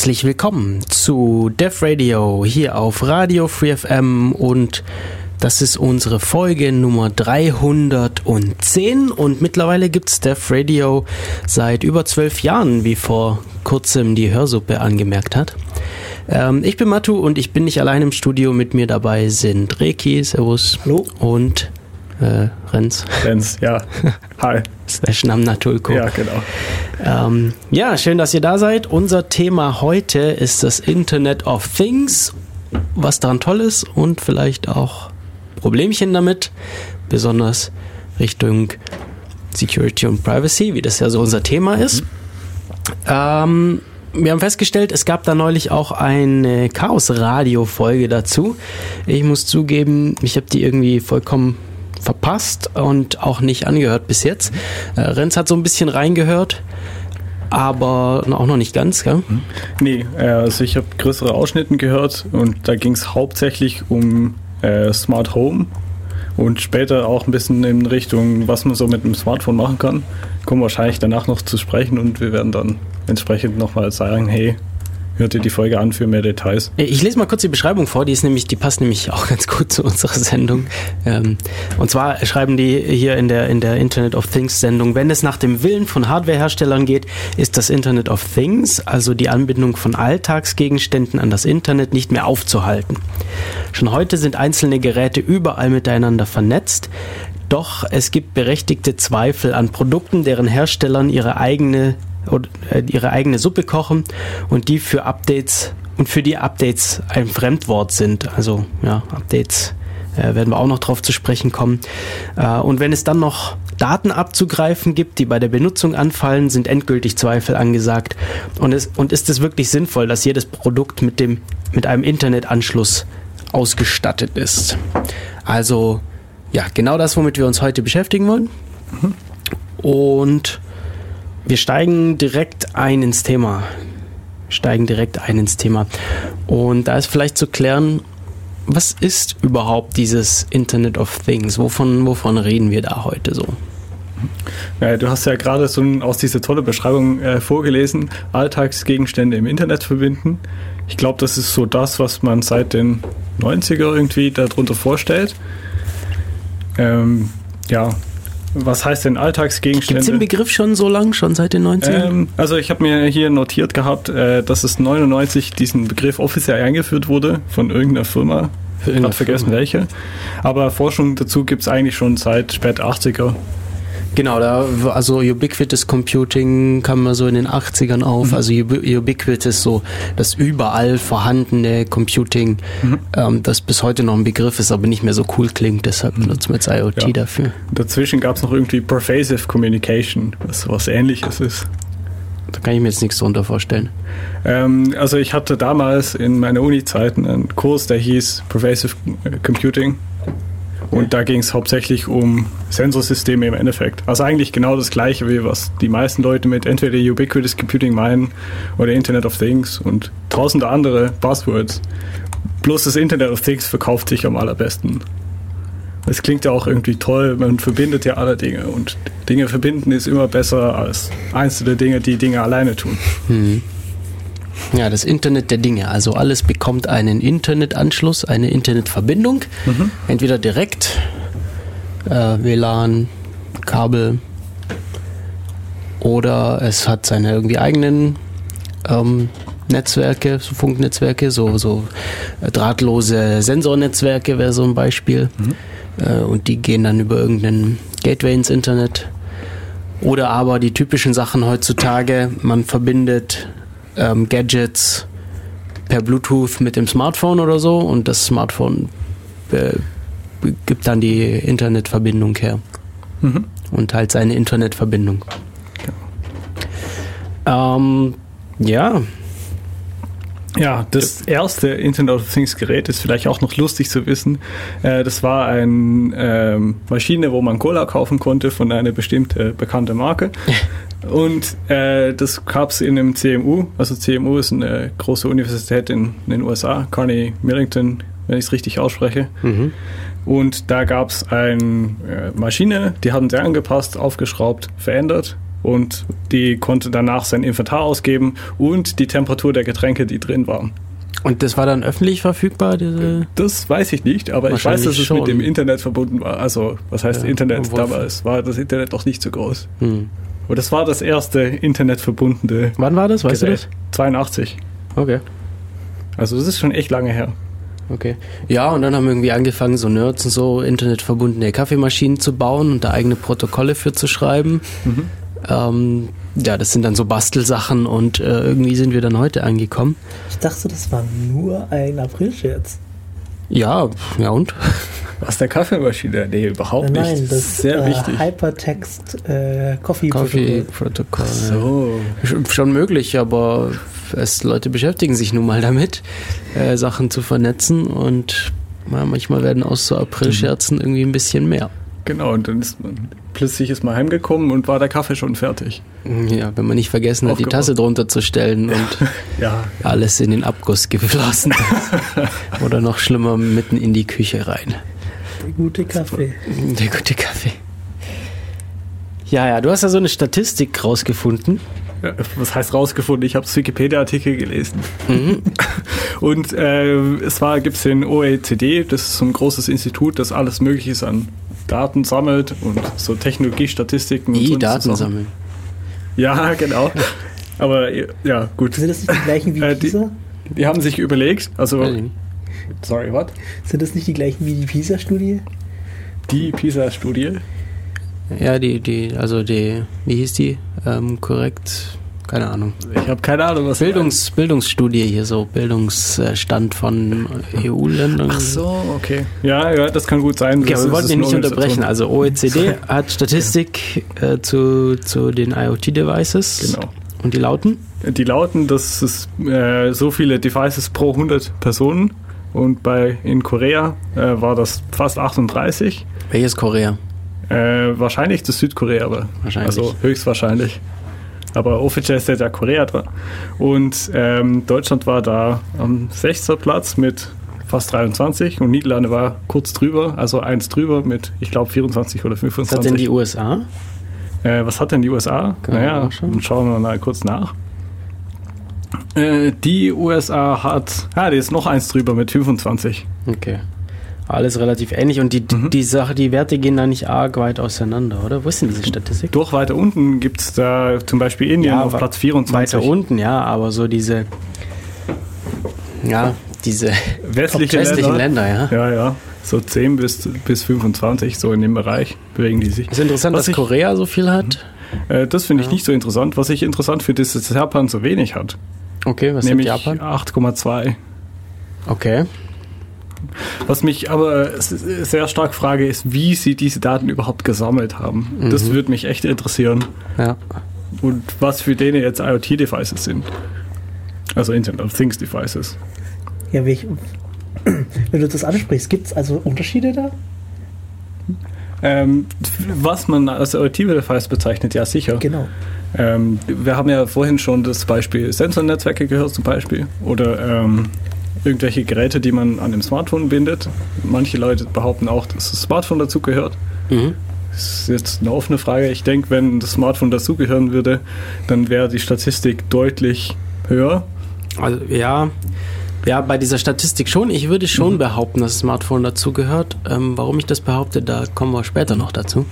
Herzlich willkommen zu Dev Radio hier auf Radio Free FM und das ist unsere Folge Nummer 310 und mittlerweile gibt's Dev Radio seit über zwölf Jahren, wie vor kurzem die Hörsuppe angemerkt hat. Ähm, ich bin Matu und ich bin nicht allein im Studio. Mit mir dabei sind Reki, Servus. Hallo. Und äh, Renz. Lenz, ja. Hi. Slash Namnatulko. Ja, genau. Ähm, ja, schön, dass ihr da seid. Unser Thema heute ist das Internet of Things, was daran toll ist und vielleicht auch Problemchen damit, besonders Richtung Security und Privacy, wie das ja so unser Thema ist. Ähm, wir haben festgestellt, es gab da neulich auch eine Chaos-Radio-Folge dazu. Ich muss zugeben, ich habe die irgendwie vollkommen verpasst und auch nicht angehört bis jetzt. Äh, Renz hat so ein bisschen reingehört, aber auch noch nicht ganz, gell? Nee, äh, also ich habe größere Ausschnitten gehört und da ging es hauptsächlich um äh, Smart Home und später auch ein bisschen in Richtung, was man so mit dem Smartphone machen kann. Kommen wahrscheinlich danach noch zu sprechen und wir werden dann entsprechend nochmal sagen, hey, hört ihr die Folge an für mehr Details. Ich lese mal kurz die Beschreibung vor, die ist nämlich, die passt nämlich auch ganz gut zu unserer Sendung. Ähm, und zwar schreiben die hier in der, in der Internet of Things Sendung, wenn es nach dem Willen von Hardwareherstellern geht, ist das Internet of Things, also die Anbindung von Alltagsgegenständen an das Internet, nicht mehr aufzuhalten. Schon heute sind einzelne Geräte überall miteinander vernetzt. Doch es gibt berechtigte Zweifel an Produkten, deren Herstellern ihre eigene äh, ihre eigene Suppe kochen und die für Updates und für die Updates ein Fremdwort sind. Also ja, Updates äh, werden wir auch noch drauf zu sprechen kommen. Äh, und wenn es dann noch Daten abzugreifen gibt, die bei der Benutzung anfallen, sind endgültig Zweifel angesagt. Und, es, und ist es wirklich sinnvoll, dass jedes Produkt mit, dem, mit einem Internetanschluss ausgestattet ist? Also ja, genau das, womit wir uns heute beschäftigen wollen. Und wir steigen direkt ein ins Thema. Steigen direkt ein ins Thema. Und da ist vielleicht zu klären, was ist überhaupt dieses Internet of Things? Wovon, wovon reden wir da heute so? Ja, du hast ja gerade so aus dieser tolle Beschreibung äh, vorgelesen, Alltagsgegenstände im Internet verbinden. Ich glaube, das ist so das, was man seit den 90er irgendwie darunter vorstellt. Ähm, ja, was heißt denn Alltagsgegenstände? Gibt es den Begriff schon so lang, schon seit den 90ern? Ähm, also ich habe mir hier notiert gehabt, äh, dass es 99 diesen Begriff offiziell eingeführt wurde von irgendeiner Firma. Ich habe vergessen welche. Aber Forschung dazu gibt es eigentlich schon seit spät 80er. Genau, da, also Ubiquitous Computing kam mal so in den 80ern auf. Also Ubi- Ubiquitous, so das überall vorhandene Computing, ähm, das bis heute noch ein Begriff ist, aber nicht mehr so cool klingt. Deshalb benutzen wir jetzt IoT Ja. dafür. Dazwischen gab es noch irgendwie Pervasive Communication, was was ähnliches ist. Da kann ich mir jetzt nichts drunter vorstellen. Ähm, also ich hatte damals in meiner Uni-Zeit einen Kurs, der hieß Pervasive Computing. Und da ging es hauptsächlich um Sensorsysteme im Endeffekt. Also eigentlich genau das gleiche, wie was die meisten Leute mit entweder Ubiquitous Computing meinen oder Internet of Things und tausende andere Buzzwords. Bloß das Internet of Things verkauft sich am allerbesten. Es klingt ja auch irgendwie toll, man verbindet ja alle Dinge und Dinge verbinden ist immer besser als einzelne Dinge, die Dinge alleine tun. Ja, das Internet der Dinge. Also alles bekommt einen Internetanschluss, eine Internetverbindung. Entweder direkt, äh, WLAN, Kabel, oder es hat seine irgendwie eigenen ähm, Netzwerke, so Funknetzwerke, so, so äh, drahtlose Sensornetzwerke wäre so ein Beispiel. Äh, und die gehen dann über irgendeinen Gateway ins Internet. Oder aber die typischen Sachen heutzutage, man verbindet ähm, Gadgets per Bluetooth mit dem Smartphone oder so und das Smartphone äh, gibt dann die Internetverbindung her Mhm. und halt seine Internetverbindung. Ähm, ja, Ja, das erste Internet of Things Gerät ist vielleicht auch noch lustig zu wissen. Äh, das war eine ähm, Maschine, wo man Cola kaufen konnte von einer bestimmten bekannten Marke. Und äh, das gab es in einem CMU. Also CMU ist eine große Universität in, den USA, Carnegie Millington, wenn ich es richtig ausspreche. Mhm. Und da gab es eine äh, Maschine, die haben sie angepasst, aufgeschraubt, verändert. Und die konnte danach sein Inventar ausgeben und die Temperatur der Getränke, die drin waren. Und das war dann öffentlich verfügbar, diese. Das weiß ich nicht, aber ich weiß, dass es schon. mit dem Internet verbunden war. Also, was heißt Ja, Internet? Damals war das Internet noch nicht so groß. Hm. Und das war das erste internetverbundene Wann war das? Weißt Gerät. 82. du das? Okay. Also, das ist schon echt lange her. Okay. Ja, und dann haben irgendwie angefangen, so Nerds und so internetverbundene Kaffeemaschinen zu bauen und da eigene Protokolle für zu schreiben. Mhm. Ähm, ja, das sind dann so Bastelsachen und äh, irgendwie sind wir dann heute angekommen. Ich dachte, das war nur ein Aprilscherz. Ja, ja und? Was der Kaffeemaschine? Nee, überhaupt Nein, nicht. nein, das ist sehr äh, wichtig. Hypertext äh, Coffee. Coffee-Protokoll. So. Sch- Schon möglich, aber es, Leute beschäftigen sich nun mal damit, äh, Sachen zu vernetzen und ja, manchmal werden aus so Aprilscherzen irgendwie ein bisschen mehr. Genau, und dann ist man plötzlich ist man heimgekommen und war der Kaffee schon fertig. Ja, wenn man nicht vergessen hat, die. Tasse drunter zu stellen und Ja. alles in den Abguss geflossen ist. Oder noch schlimmer, mitten in die Küche rein. Der gute Kaffee. Der gute Kaffee. Ja, ja, du hast ja so eine Statistik rausgefunden. Ja, Was heißt rausgefunden? Ich habe das Wikipedia-Artikel gelesen. Mhm. Und äh, es war, gibt es den OECD, das ist so ein großes Institut, das alles Mögliche an Daten sammelt und so Technologiestatistiken. und Die so Daten sammeln. Ja, genau. Aber ja, gut. Sind das nicht die gleichen wie Äh, die- Pisa? Die haben sich überlegt, also, sorry, what? Sind das nicht die gleichen wie die Pisa-Studie? Die PISA-Studie. Ja, die, die, also die, wie hieß die? Ähm, korrekt, keine Ahnung. Ich habe keine Ahnung, was Bildungs, Bildungsstudie hier, so Bildungsstand von EU-Ländern. Ach so, okay. Ja, ja, das kann gut sein. Okay, wir wollten ihn nicht unterbrechen. Also OECD hat Statistik äh, zu, zu den IoT-Devices. Genau. Und die lauten? Die lauten, dass es äh, so viele Devices pro 100 Personen und bei in Korea äh, war das fast 38. Welches Korea? Äh, wahrscheinlich das Südkorea, aber Wahrscheinlich. also höchstwahrscheinlich. Aber offiziell steht ja Korea dran. Und ähm, Deutschland war da am 6. Platz mit fast 23 und Niederlande war kurz drüber, also eins drüber mit, ich glaube, 24 oder Was hat 25. denn die USA? Äh, was hat denn die USA? Kann naja, dann schauen wir mal kurz nach. Äh, die USA hat, ah, die ist noch eins drüber mit 25. Okay. Alles relativ ähnlich und die, Mhm. die Sache, die Werte gehen da nicht arg weit auseinander, oder? Wo ist denn diese Statistik? Durch weiter unten gibt es da zum Beispiel Indien Ja, auf Platz 24. Weiter unten, ja, aber so diese, ja, diese Westliche westlichen Länder. Länder, ja. Ja, ja. So 10 bis, bis 25, so in dem Bereich bewegen die sich. Ist interessant, Was dass ich- Korea so viel hat. Äh, das finde ich Ja. nicht so interessant. Was ich interessant finde, ist, dass Japan so wenig hat. Okay, was nämlich sagt Japan? 8,2. Okay. Was mich aber sehr stark frage, ist, wie sie diese Daten überhaupt gesammelt haben. Das Mhm. würde mich echt interessieren. Ja. Und was für denen jetzt IoT-Devices sind. Also Internet of Things Devices. Ja, wie ich, wenn du das ansprichst, gibt es also Unterschiede da? Ähm, was man als IoT-Device bezeichnet, ja sicher. Genau. Ähm, wir haben ja vorhin schon das Beispiel Sensornetzwerke gehört zum Beispiel. Oder ähm, irgendwelche Geräte, die man an dem Smartphone bindet. Manche Leute behaupten auch, dass das Smartphone dazu gehört. Mhm. Das ist jetzt eine offene Frage. Ich denke, wenn das Smartphone dazugehören würde, dann wäre die Statistik deutlich höher. Also, ja. Ja, bei dieser Statistik schon. Ich würde schon Mhm. behaupten, dass das Smartphone dazugehört. Ähm, warum ich das behaupte, da kommen wir später noch dazu.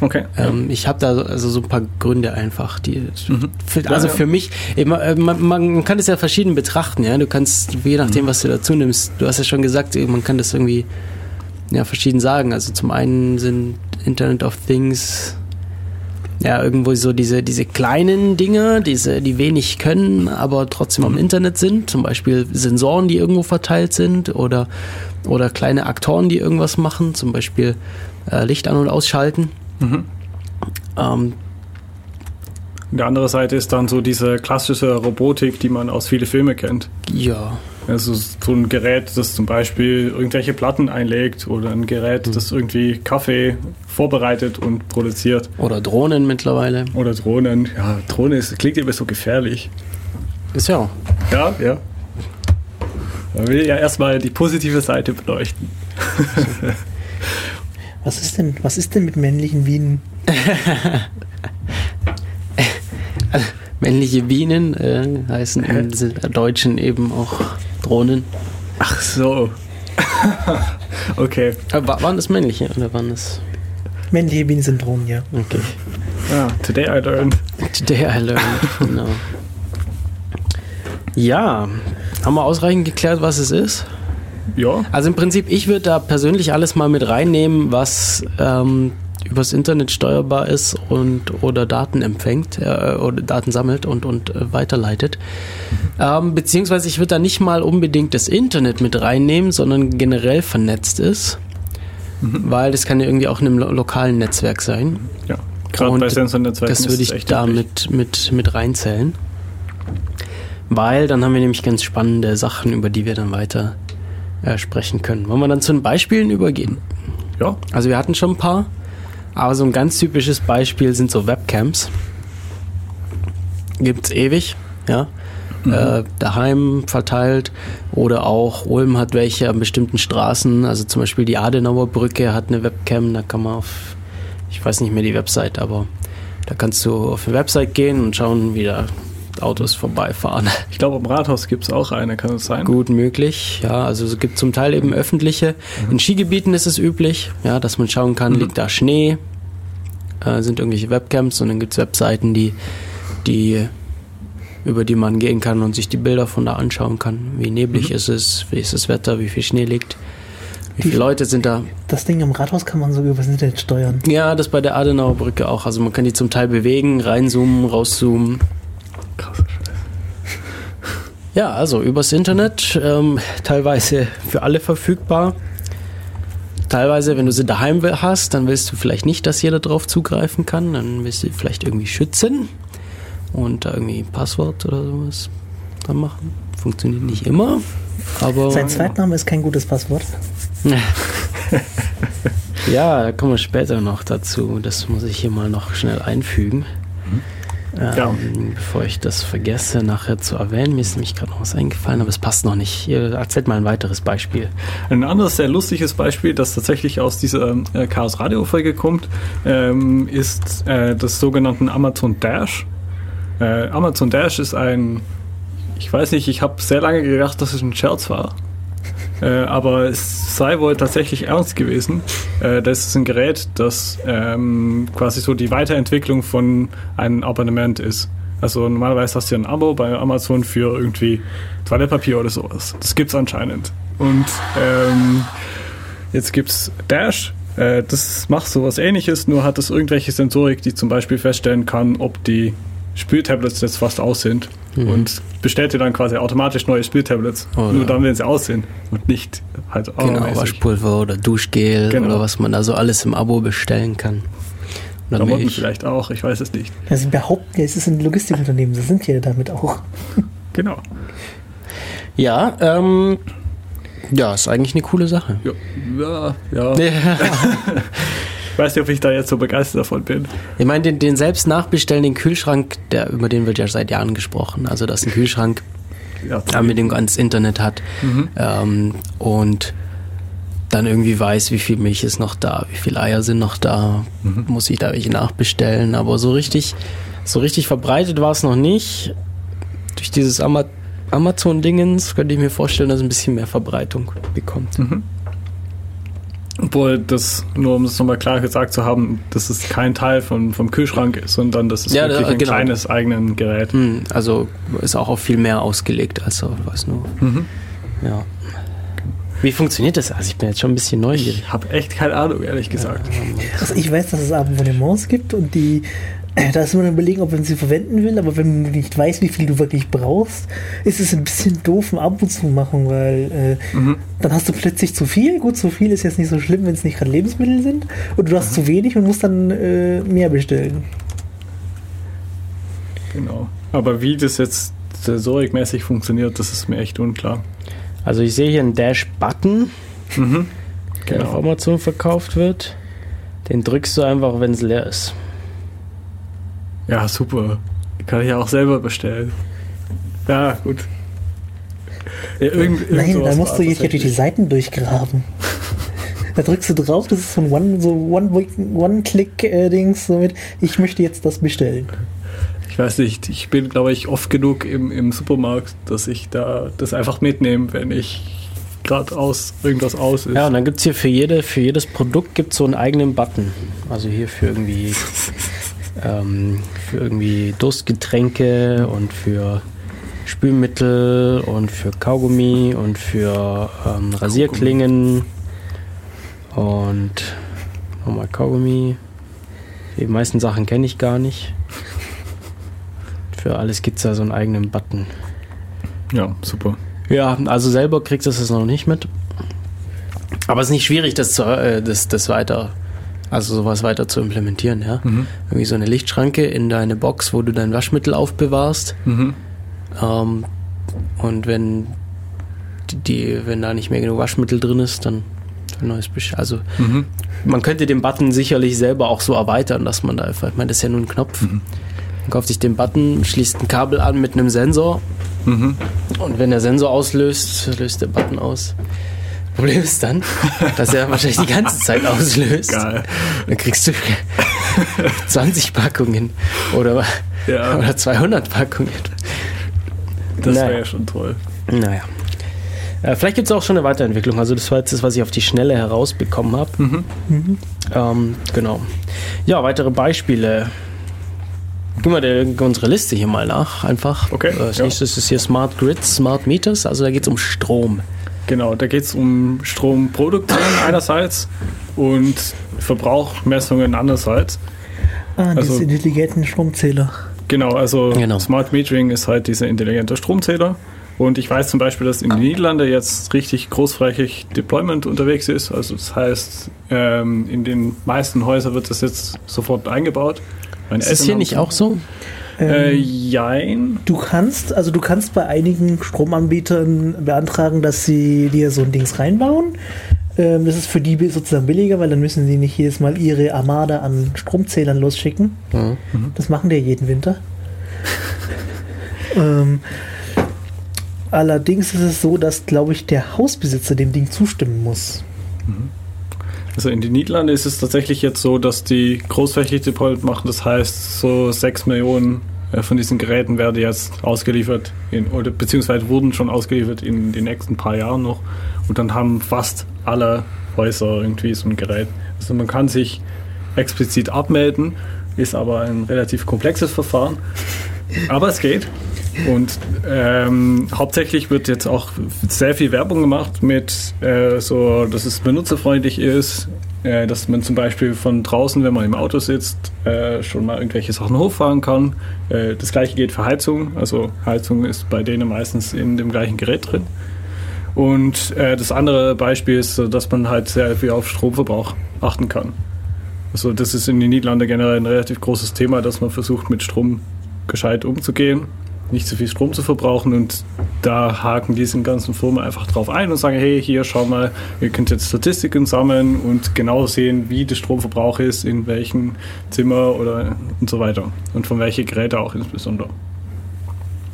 Okay. Ähm, ich habe da so- also so ein paar Gründe einfach, die Mhm. für, also Ja, ja. für mich, immer, äh, man, man kann es ja verschieden betrachten, ja. Du kannst, je Mhm. nachdem, was du dazu nimmst, du hast ja schon gesagt, man kann das irgendwie ja, verschieden sagen. Also zum einen sind Internet of Things ja irgendwo so diese, diese kleinen Dinge, diese, die wenig können, aber trotzdem Mhm. am Internet sind. Zum Beispiel Sensoren, die irgendwo verteilt sind oder, oder kleine Aktoren, die irgendwas machen, zum Beispiel äh, Licht an- und ausschalten. Mhm. Ähm, Und die andere Seite ist dann so diese klassische Robotik, die man aus vielen Filmen kennt. ja, Also so ein Gerät, das zum Beispiel irgendwelche Platten einlegt oder ein Gerät, das irgendwie Kaffee vorbereitet und produziert. Oder Drohnen mittlerweile. Oder Drohnen. Ja, Drohne ist, klingt immer so gefährlich. Ist ja auch. Ja, ja. Man will ja erstmal die positive Seite beleuchten. Was ist denn, was ist denn mit männlichen Bienen? Männliche Bienen äh, heißen im Deutschen eben auch Drohnen. Ach so. okay. Äh, wa- waren das männliche oder waren das? Männliche Bienen sind Drohnen, ja. Okay. Ah, today I learned. Today I learned. genau. Ja, haben wir ausreichend geklärt, was es ist? Ja. Also im Prinzip, ich würde da persönlich alles mal mit reinnehmen, was ähm, übers Internet steuerbar ist und oder Daten empfängt äh, oder Daten sammelt und, und äh, weiterleitet. Ähm, beziehungsweise ich würde da nicht mal unbedingt das Internet mit reinnehmen, sondern generell vernetzt ist. Weil das kann ja irgendwie auch in einem lo lokalen Netzwerk sein. Ja. Gerade Und bei Sensornetzwerken Das würde ich da mit, mit, mit reinzählen. Weil dann haben wir nämlich ganz spannende Sachen, über die wir dann weiter äh, sprechen können. Wollen wir dann zu den Beispielen übergehen? Ja. Also wir hatten schon ein paar, aber so ein ganz typisches Beispiel sind so Webcams. Gibt's ewig, ja. Äh, daheim verteilt oder auch Ulm hat welche an bestimmten Straßen, also zum Beispiel die Adenauer Brücke hat eine Webcam, da kann man auf, ich weiß nicht mehr die Website, aber da kannst du auf eine Website gehen und schauen, wie da Autos vorbeifahren. Ich glaube, am Rathaus gibt es auch eine, kann es sein? Gut möglich, ja. Also es gibt zum Teil eben öffentliche. In Skigebieten ist es üblich, ja, dass man schauen kann, liegt da Schnee, äh, sind irgendwelche Webcams und dann gibt es Webseiten, die, die über die man gehen kann und sich die Bilder von da anschauen kann. Wie neblig ist es, wie ist das Wetter, wie viel Schnee liegt, wie viele Leute sind da. Das Ding am Rathaus kann man sogar übers Internet steuern. Ja, das bei der Adenauer Brücke auch. Also man kann die zum Teil bewegen, reinzoomen, rauszoomen. Ja, also übers Internet, ähm, teilweise für alle verfügbar. Teilweise, wenn du sie daheim hast, dann willst du vielleicht nicht, dass jeder drauf zugreifen kann. Dann willst du sie vielleicht irgendwie schützen und da irgendwie ein Passwort oder sowas dran machen. Funktioniert nicht immer, aber Sein Zweitname ist kein gutes Passwort. ja, da kommen wir später noch dazu. Das muss ich hier mal noch schnell einfügen. Ähm, Ja. Bevor ich das vergesse, nachher zu erwähnen. Mir ist nämlich gerade noch was eingefallen, aber es passt noch nicht. Ihr erzählt mal ein weiteres Beispiel. Ein anderes sehr lustiges Beispiel, das tatsächlich aus dieser äh, Chaos Radio Folge kommt, ähm, ist äh, das sogenannten Amazon Dash. Äh, Amazon Dash ist ein, ich weiß nicht, ich habe sehr lange gedacht, dass es ein Scherz war. Äh, aber es sei wohl tatsächlich ernst gewesen. Äh, das ist ein Gerät, das ähm, quasi so die Weiterentwicklung von einem Abonnement ist. Also normalerweise hast du ein Abo bei Amazon für irgendwie Toilettpapier oder sowas. Das gibt's anscheinend. Und ähm, jetzt gibt's Dash. Äh, das macht sowas ähnliches, nur hat es irgendwelche Sensorik, die zum Beispiel feststellen kann, ob die Spültablets jetzt fast aus sind. Und bestellt dir dann quasi automatisch neue Spültablets. Oder- Nur dann, wenn sie aus sind. Und nicht halt Genau. Waschpulver oder Duschgel Genau. oder was man da so alles im Abo bestellen kann. Oder Klamotten vielleicht auch, ich weiß es nicht. Ja, Sie behaupten ja, es ist ein Logistikunternehmen. Sie sind ja damit auch. Genau. Ja, ähm, ja, ist eigentlich eine coole Sache. Ja, ja. ja. Ich weiß nicht, ob ich da jetzt so begeistert davon bin. Ich meine, den, den selbst nachbestellen, den Kühlschrank, der, über den wird ja seit Jahren gesprochen. Also, dass ein Kühlschrank Ja, Anbindung ans Internet hat ähm, und dann irgendwie weiß, wie viel Milch ist noch da, wie viele Eier sind noch da, muss ich da welche nachbestellen. Aber so richtig, so richtig verbreitet war es noch nicht. Durch dieses Ama Amazon-Dingens könnte ich mir vorstellen, dass es ein bisschen mehr Verbreitung bekommt. Obwohl das, nur um es nochmal klar gesagt zu haben, das ist kein Teil von, vom Kühlschrank, sondern das ist Ja, wirklich da- ein genau. kleines eigenes Gerät. Hm, Also ist auch auf viel mehr ausgelegt als so, weiß nur. Ja. Wie funktioniert das? Also ich bin jetzt schon ein bisschen neugierig. Ich habe echt keine Ahnung, ehrlich gesagt. Also ich weiß, dass es Abonnements gibt und die, da ist man dann überlegen, ob man sie verwenden will, aber wenn du nicht weißt, wie viel du wirklich brauchst, ist es ein bisschen doof, ein Abo zu machen, weil äh, dann hast du plötzlich zu viel. Gut, zu viel ist jetzt nicht so schlimm, wenn es nicht gerade Lebensmittel sind. Und du hast zu wenig und musst dann äh, mehr bestellen. Genau. Aber wie das jetzt sensorikmäßig funktioniert, das ist mir echt unklar. Also ich sehe hier einen Dash-Button, Mhm. der auf Amazon verkauft wird. Den drückst du einfach, wenn es leer ist. Ja, super. Kann ich ja auch selber bestellen. Ja, gut. Ja, irgend, Nein, da musst du jetzt durch die. Seiten durchgraben. Da drückst du drauf, das ist so ein One- so One- One-Click-Dings, so mit, ich möchte jetzt das bestellen. Ich weiß nicht, ich bin, glaube ich, oft genug im, im Supermarkt, dass ich da das einfach mitnehme, wenn ich gerade aus irgendwas aus ist. Ja, und dann gibt es hier für, jede, für jedes Produkt gibt's so einen eigenen Button. Also hier für irgendwie, ähm, für irgendwie Durstgetränke und für Spülmittel und für Kaugummi und für ähm, Rasierklingen und nochmal Kaugummi. Die meisten Sachen kenne ich gar nicht. Für alles gibt es da so einen eigenen Button. Ja, super. Ja, also selber kriegst du es noch nicht mit. Aber es ist nicht schwierig, das, zu, äh, das, das weiter, also sowas weiter zu implementieren, ja. Mhm. Irgendwie so eine Lichtschranke in deine Box, wo du dein Waschmittel aufbewahrst. Mhm. Ähm, und wenn die, wenn da nicht mehr genug Waschmittel drin ist, dann ein neues Besch Also Mhm. man könnte den Button sicherlich selber auch so erweitern, dass man da einfach, ich meine, das ist ja nur ein Knopf. Man kauft sich den Button, schließt ein Kabel an mit einem Sensor Mhm. und wenn der Sensor auslöst, löst der Button aus. Problem ist dann, dass er wahrscheinlich die ganze Zeit auslöst. Geil. Dann kriegst du 20 Packungen oder, Ja. oder 200 Packungen. Das Naja. wäre ja schon toll. Naja. Äh, vielleicht gibt es auch schon eine Weiterentwicklung. Also das war jetzt das, was ich auf die Schnelle herausbekommen habe. Ähm, genau. Ja, weitere Beispiele. Gehen wir der, unsere Liste hier mal nach, einfach. Okay, Äh, Als ja. nächstes ist hier Smart Grids, Smart Meters. Also da geht es um Strom. Genau, da geht es um Stromproduktion einerseits und Verbrauchmessungen andererseits. Ah, Also- diese intelligenten Stromzähler. Genau, also Genau. Smart Metering ist halt dieser intelligente Stromzähler. Und ich weiß zum Beispiel, dass in den Niederlanden jetzt richtig großflächig Deployment unterwegs ist. Also das heißt, ähm, in den meisten Häusern wird das jetzt sofort eingebaut. Meine Ist das Eltern hier haben- nicht auch so? Äh, Ähm, jein. Du kannst, also du kannst bei einigen Stromanbietern beantragen, dass sie dir so ein Dings reinbauen. Ähm, das ist für die sozusagen billiger, weil dann müssen sie nicht jedes Mal ihre Armada an Stromzählern losschicken. Ja. Das machen die ja jeden Winter. ähm, allerdings ist es so, dass, glaube ich, der Hausbesitzer dem Ding zustimmen muss. Also in den Niederlanden ist es tatsächlich jetzt so, dass die großflächig Deployment machen. Das heißt, so 6 Millionen äh, von diesen Geräten werden jetzt ausgeliefert, in, oder beziehungsweise wurden schon ausgeliefert in den nächsten paar Jahren noch. Und dann haben fast alle Häuser irgendwie so ein Gerät. Also man kann sich explizit abmelden, ist aber ein relativ komplexes Verfahren. Aber es geht. Und ähm, hauptsächlich wird jetzt auch sehr viel Werbung gemacht mit äh, so, dass es benutzerfreundlich ist, äh, dass man zum Beispiel von draußen, wenn man im Auto sitzt, äh, schon mal irgendwelche Sachen hochfahren kann. Äh, das gleiche geht für Heizung. Also Heizung ist bei denen meistens in dem gleichen Gerät drin. Und äh, das andere Beispiel ist, dass man halt sehr viel auf Stromverbrauch achten kann. Also das ist in den Niederlanden generell ein relativ großes Thema, dass man versucht, mit Strom gescheit umzugehen, nicht zu viel Strom zu verbrauchen und da haken diese ganzen Firmen einfach drauf ein und sagen, hey, hier, schau mal, ihr könnt jetzt Statistiken sammeln und genau sehen, wie der Stromverbrauch ist, in welchem Zimmer oder und so weiter und von welchen Geräten auch insbesondere.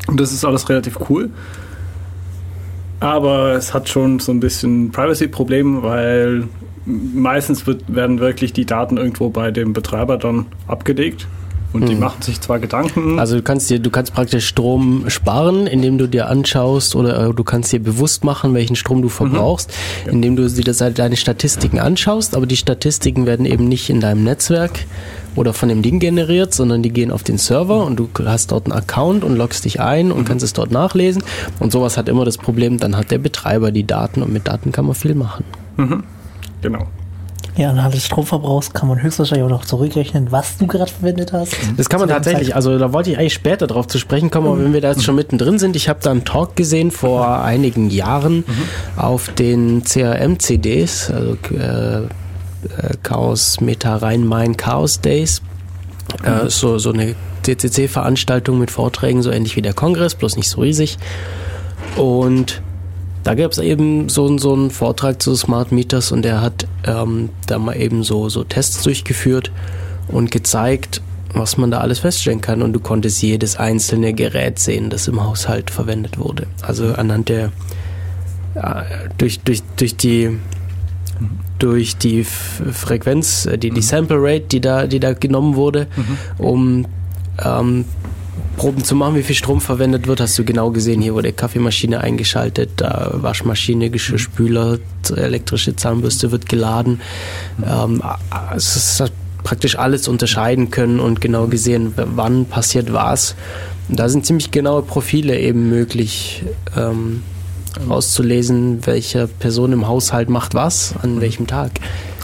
Und das ist alles relativ cool. Aber es hat schon so ein bisschen Privacy-Problem, weil meistens wird, werden wirklich die Daten irgendwo bei dem Betreiber dann abgelegt. Und die Mhm. machen sich zwar Gedanken. Also du kannst dir, du kannst praktisch Strom sparen, indem du dir anschaust oder äh, du kannst dir bewusst machen, welchen Strom du verbrauchst, indem du dir das halt deine Statistiken anschaust, aber die Statistiken werden eben nicht in deinem Netzwerk oder von dem Ding generiert, sondern die gehen auf den Server und du hast dort einen Account und loggst dich ein und kannst es dort nachlesen. Und sowas hat immer das Problem, dann hat der Betreiber die Daten und mit Daten kann man viel machen. genau. Ja, anhand des Stromverbrauchs kann man höchstwahrscheinlich auch noch zurückrechnen, was du gerade verwendet hast. Das kann man tatsächlich, Zeitpunkt. also da wollte ich eigentlich später drauf zu sprechen kommen, aber wenn wir da jetzt schon mittendrin sind, ich habe da einen Talk gesehen vor einigen Jahren auf den CRM-CDs, also äh, äh, Chaos Meta Rhein-Main Chaos Days. Äh, so, so eine CCC-Veranstaltung mit Vorträgen, so ähnlich wie der Kongress, bloß nicht so riesig. Und da gab es eben so, so einen Vortrag zu Smart Meters und der hat ähm, da mal eben so, so Tests durchgeführt und gezeigt, was man da alles feststellen kann. Und du konntest jedes einzelne Gerät sehen, das im Haushalt verwendet wurde. Also anhand der, äh, durch, durch, durch die, durch die Frequenz, äh, die, die Sample Rate, die da, die da genommen wurde, um ähm, Proben zu machen, wie viel Strom verwendet wird, hast du genau gesehen. Hier wurde Kaffeemaschine eingeschaltet, Waschmaschine, Geschirrspüler, elektrische Zahnbürste wird geladen. Ähm, es ist praktisch alles unterscheiden können und genau gesehen, wann passiert was. Da sind ziemlich genaue Profile eben möglich, ähm, auszulesen, welche Person im Haushalt macht was, an welchem Tag.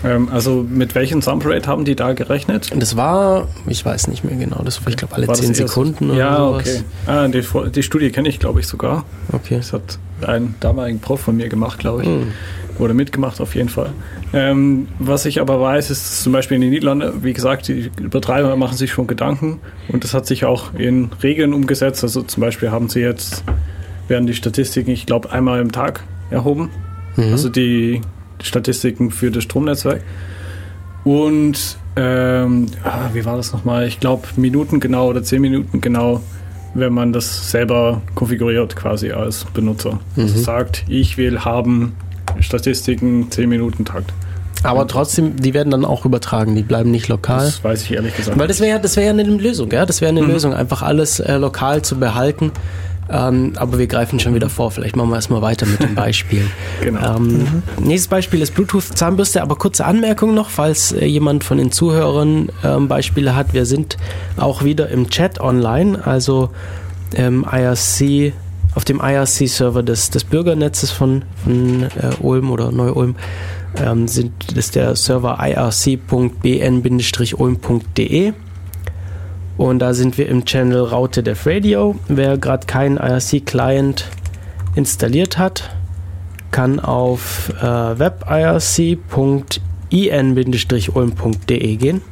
Ähm, also mit welchem Sample Rate haben die da gerechnet? Das war, ich weiß nicht mehr genau, das war, ich glaube, alle War das 10 erst- Sekunden oder Ja, sowas. okay. Ah, die, die Studie kenne ich, glaube ich, sogar. Okay. Das hat ein damaligen Prof von mir gemacht, glaube ich. Hm. Wurde mitgemacht auf jeden Fall. Ähm, was ich aber weiß, ist zum Beispiel in den Niederlanden, wie gesagt, die Betreiber machen sich schon Gedanken und das hat sich auch in Regeln umgesetzt. Also zum Beispiel haben sie jetzt, werden die Statistiken, ich glaube, einmal im Tag erhoben. Mhm. Also die Statistiken für das Stromnetzwerk. Und ähm, ah, wie war das nochmal? Ich glaube, Minuten genau oder zehn Minuten genau, wenn man das selber konfiguriert quasi als Benutzer. Also Mhm. sagt, ich will haben Statistiken 10 Minuten Takt. Aber trotzdem, die werden dann auch übertragen, die bleiben nicht lokal. Das weiß ich ehrlich gesagt. Weil das wäre das wäre ja eine Lösung, ja? Das wäre eine Lösung, einfach alles äh, lokal zu behalten. Ähm, aber wir greifen schon wieder vor. Vielleicht machen wir erstmal weiter mit dem Beispiel. Genau. Ähm, Nächstes Beispiel ist Bluetooth-Zahnbürste, aber kurze Anmerkung noch, falls äh, jemand von den Zuhörern ähm, Beispiele hat. Wir sind auch wieder im Chat online, also ähm, IRC, auf dem IRC-Server des, des Bürgernetzes von, von äh, Ulm oder Neu-Ulm ähm, sind, ist der Server irc.bn-ulm.de. Und da sind wir im Channel Raute Dev Radio. Wer gerade keinen IRC-Client installiert hat, kann auf äh, webirc.in-ulm.de gehen.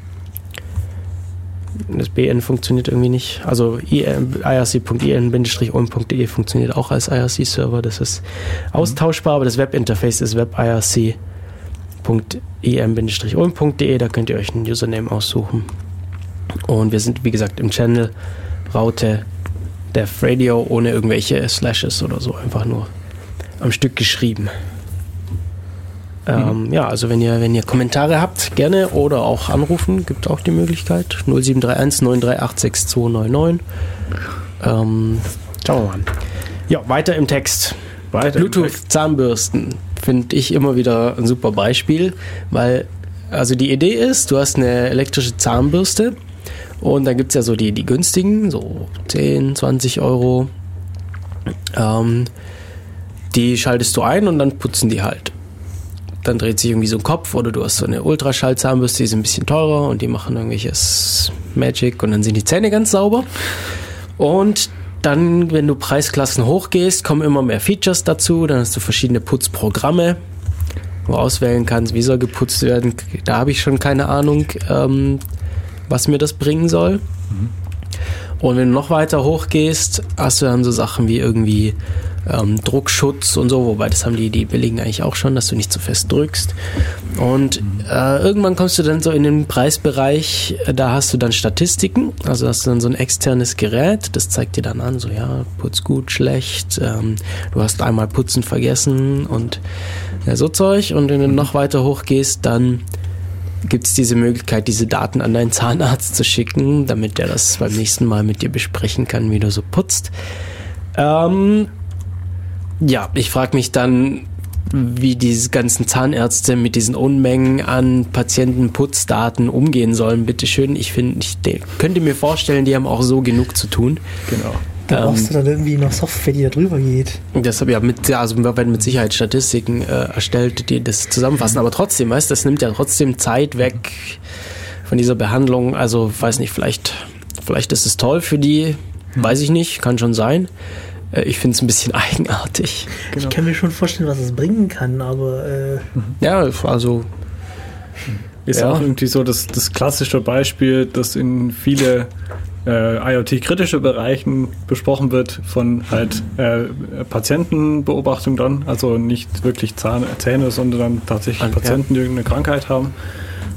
Das BN funktioniert irgendwie nicht. Also irc.in-ulm.de funktioniert auch als IRC-Server. Das ist austauschbar, aber das Webinterface ist webirc.im-ulm.de. Da könnt ihr euch einen Username aussuchen. Und wir sind, wie gesagt, im Channel Raute Dev Radio ohne irgendwelche Slashes oder so. Einfach nur am Stück geschrieben. Ähm, ja, also wenn ihr, wenn ihr Kommentare habt, gerne oder auch anrufen, gibt auch die Möglichkeit. 0731 938 6299. Ähm, schauen wir mal. Ja, weiter im Text. Weiter im Text. Bluetooth-Zahnbürsten finde ich immer wieder ein super Beispiel, weil also die Idee ist, du hast eine elektrische Zahnbürste und dann gibt es ja so die, die günstigen, so 10, 20 Euro. Ähm, die schaltest du ein und dann putzen die halt. Dann dreht sich irgendwie so ein Kopf oder du hast so eine Ultraschallzahnbürste, die ist ein bisschen teurer und die machen irgendwelches Magic und dann sind die Zähne ganz sauber. Und dann, wenn du Preisklassen hochgehst, kommen immer mehr Features dazu. Dann hast du verschiedene Putzprogramme, wo du auswählen kannst, wie soll geputzt werden. Da habe ich schon keine Ahnung, ähm, was mir das bringen soll. Und wenn du noch weiter hochgehst, hast du dann so Sachen wie irgendwie ähm, Druckschutz und so, wobei das haben die, die billigen eigentlich auch schon, dass du nicht zu fest drückst. Und äh, irgendwann kommst du dann so in den Preisbereich, äh, da hast du dann Statistiken, also hast du dann so ein externes Gerät, das zeigt dir dann an, so ja, putz gut, schlecht, ähm, du hast einmal putzen vergessen und ja, so Zeug. Und wenn du noch weiter hochgehst, dann gibt es diese Möglichkeit, diese Daten an deinen Zahnarzt zu schicken, damit der das beim nächsten Mal mit dir besprechen kann, wie du so putzt. Ähm, ja, ich frage mich dann, wie diese ganzen Zahnärzte mit diesen Unmengen an Patientenputzdaten umgehen sollen. Bitteschön, ich finde, ich könnte mir vorstellen, die haben auch so genug zu tun. Genau. Da Ähm, brauchst du dann irgendwie noch Software, die da drüber geht. Und Deshalb ja mit, ja, also werden mit Sicherheit Statistiken äh, erstellt, die das zusammenfassen. Aber trotzdem, weißt du, das nimmt ja trotzdem Zeit weg von dieser Behandlung. Also weiß nicht, vielleicht, vielleicht ist es toll für die, weiß ich nicht, kann schon sein. Äh, ich finde es ein bisschen eigenartig. Ich kann mir schon vorstellen, was es bringen kann, aber äh, Ja, also Ist Ja. auch irgendwie so das, das klassische Beispiel, das in viele äh, IoT-kritische Bereichen besprochen wird, von halt äh, Patientenbeobachtung dann, also nicht wirklich Zahn, Zähne, sondern dann tatsächlich ja. Patienten, die irgendeine Krankheit haben.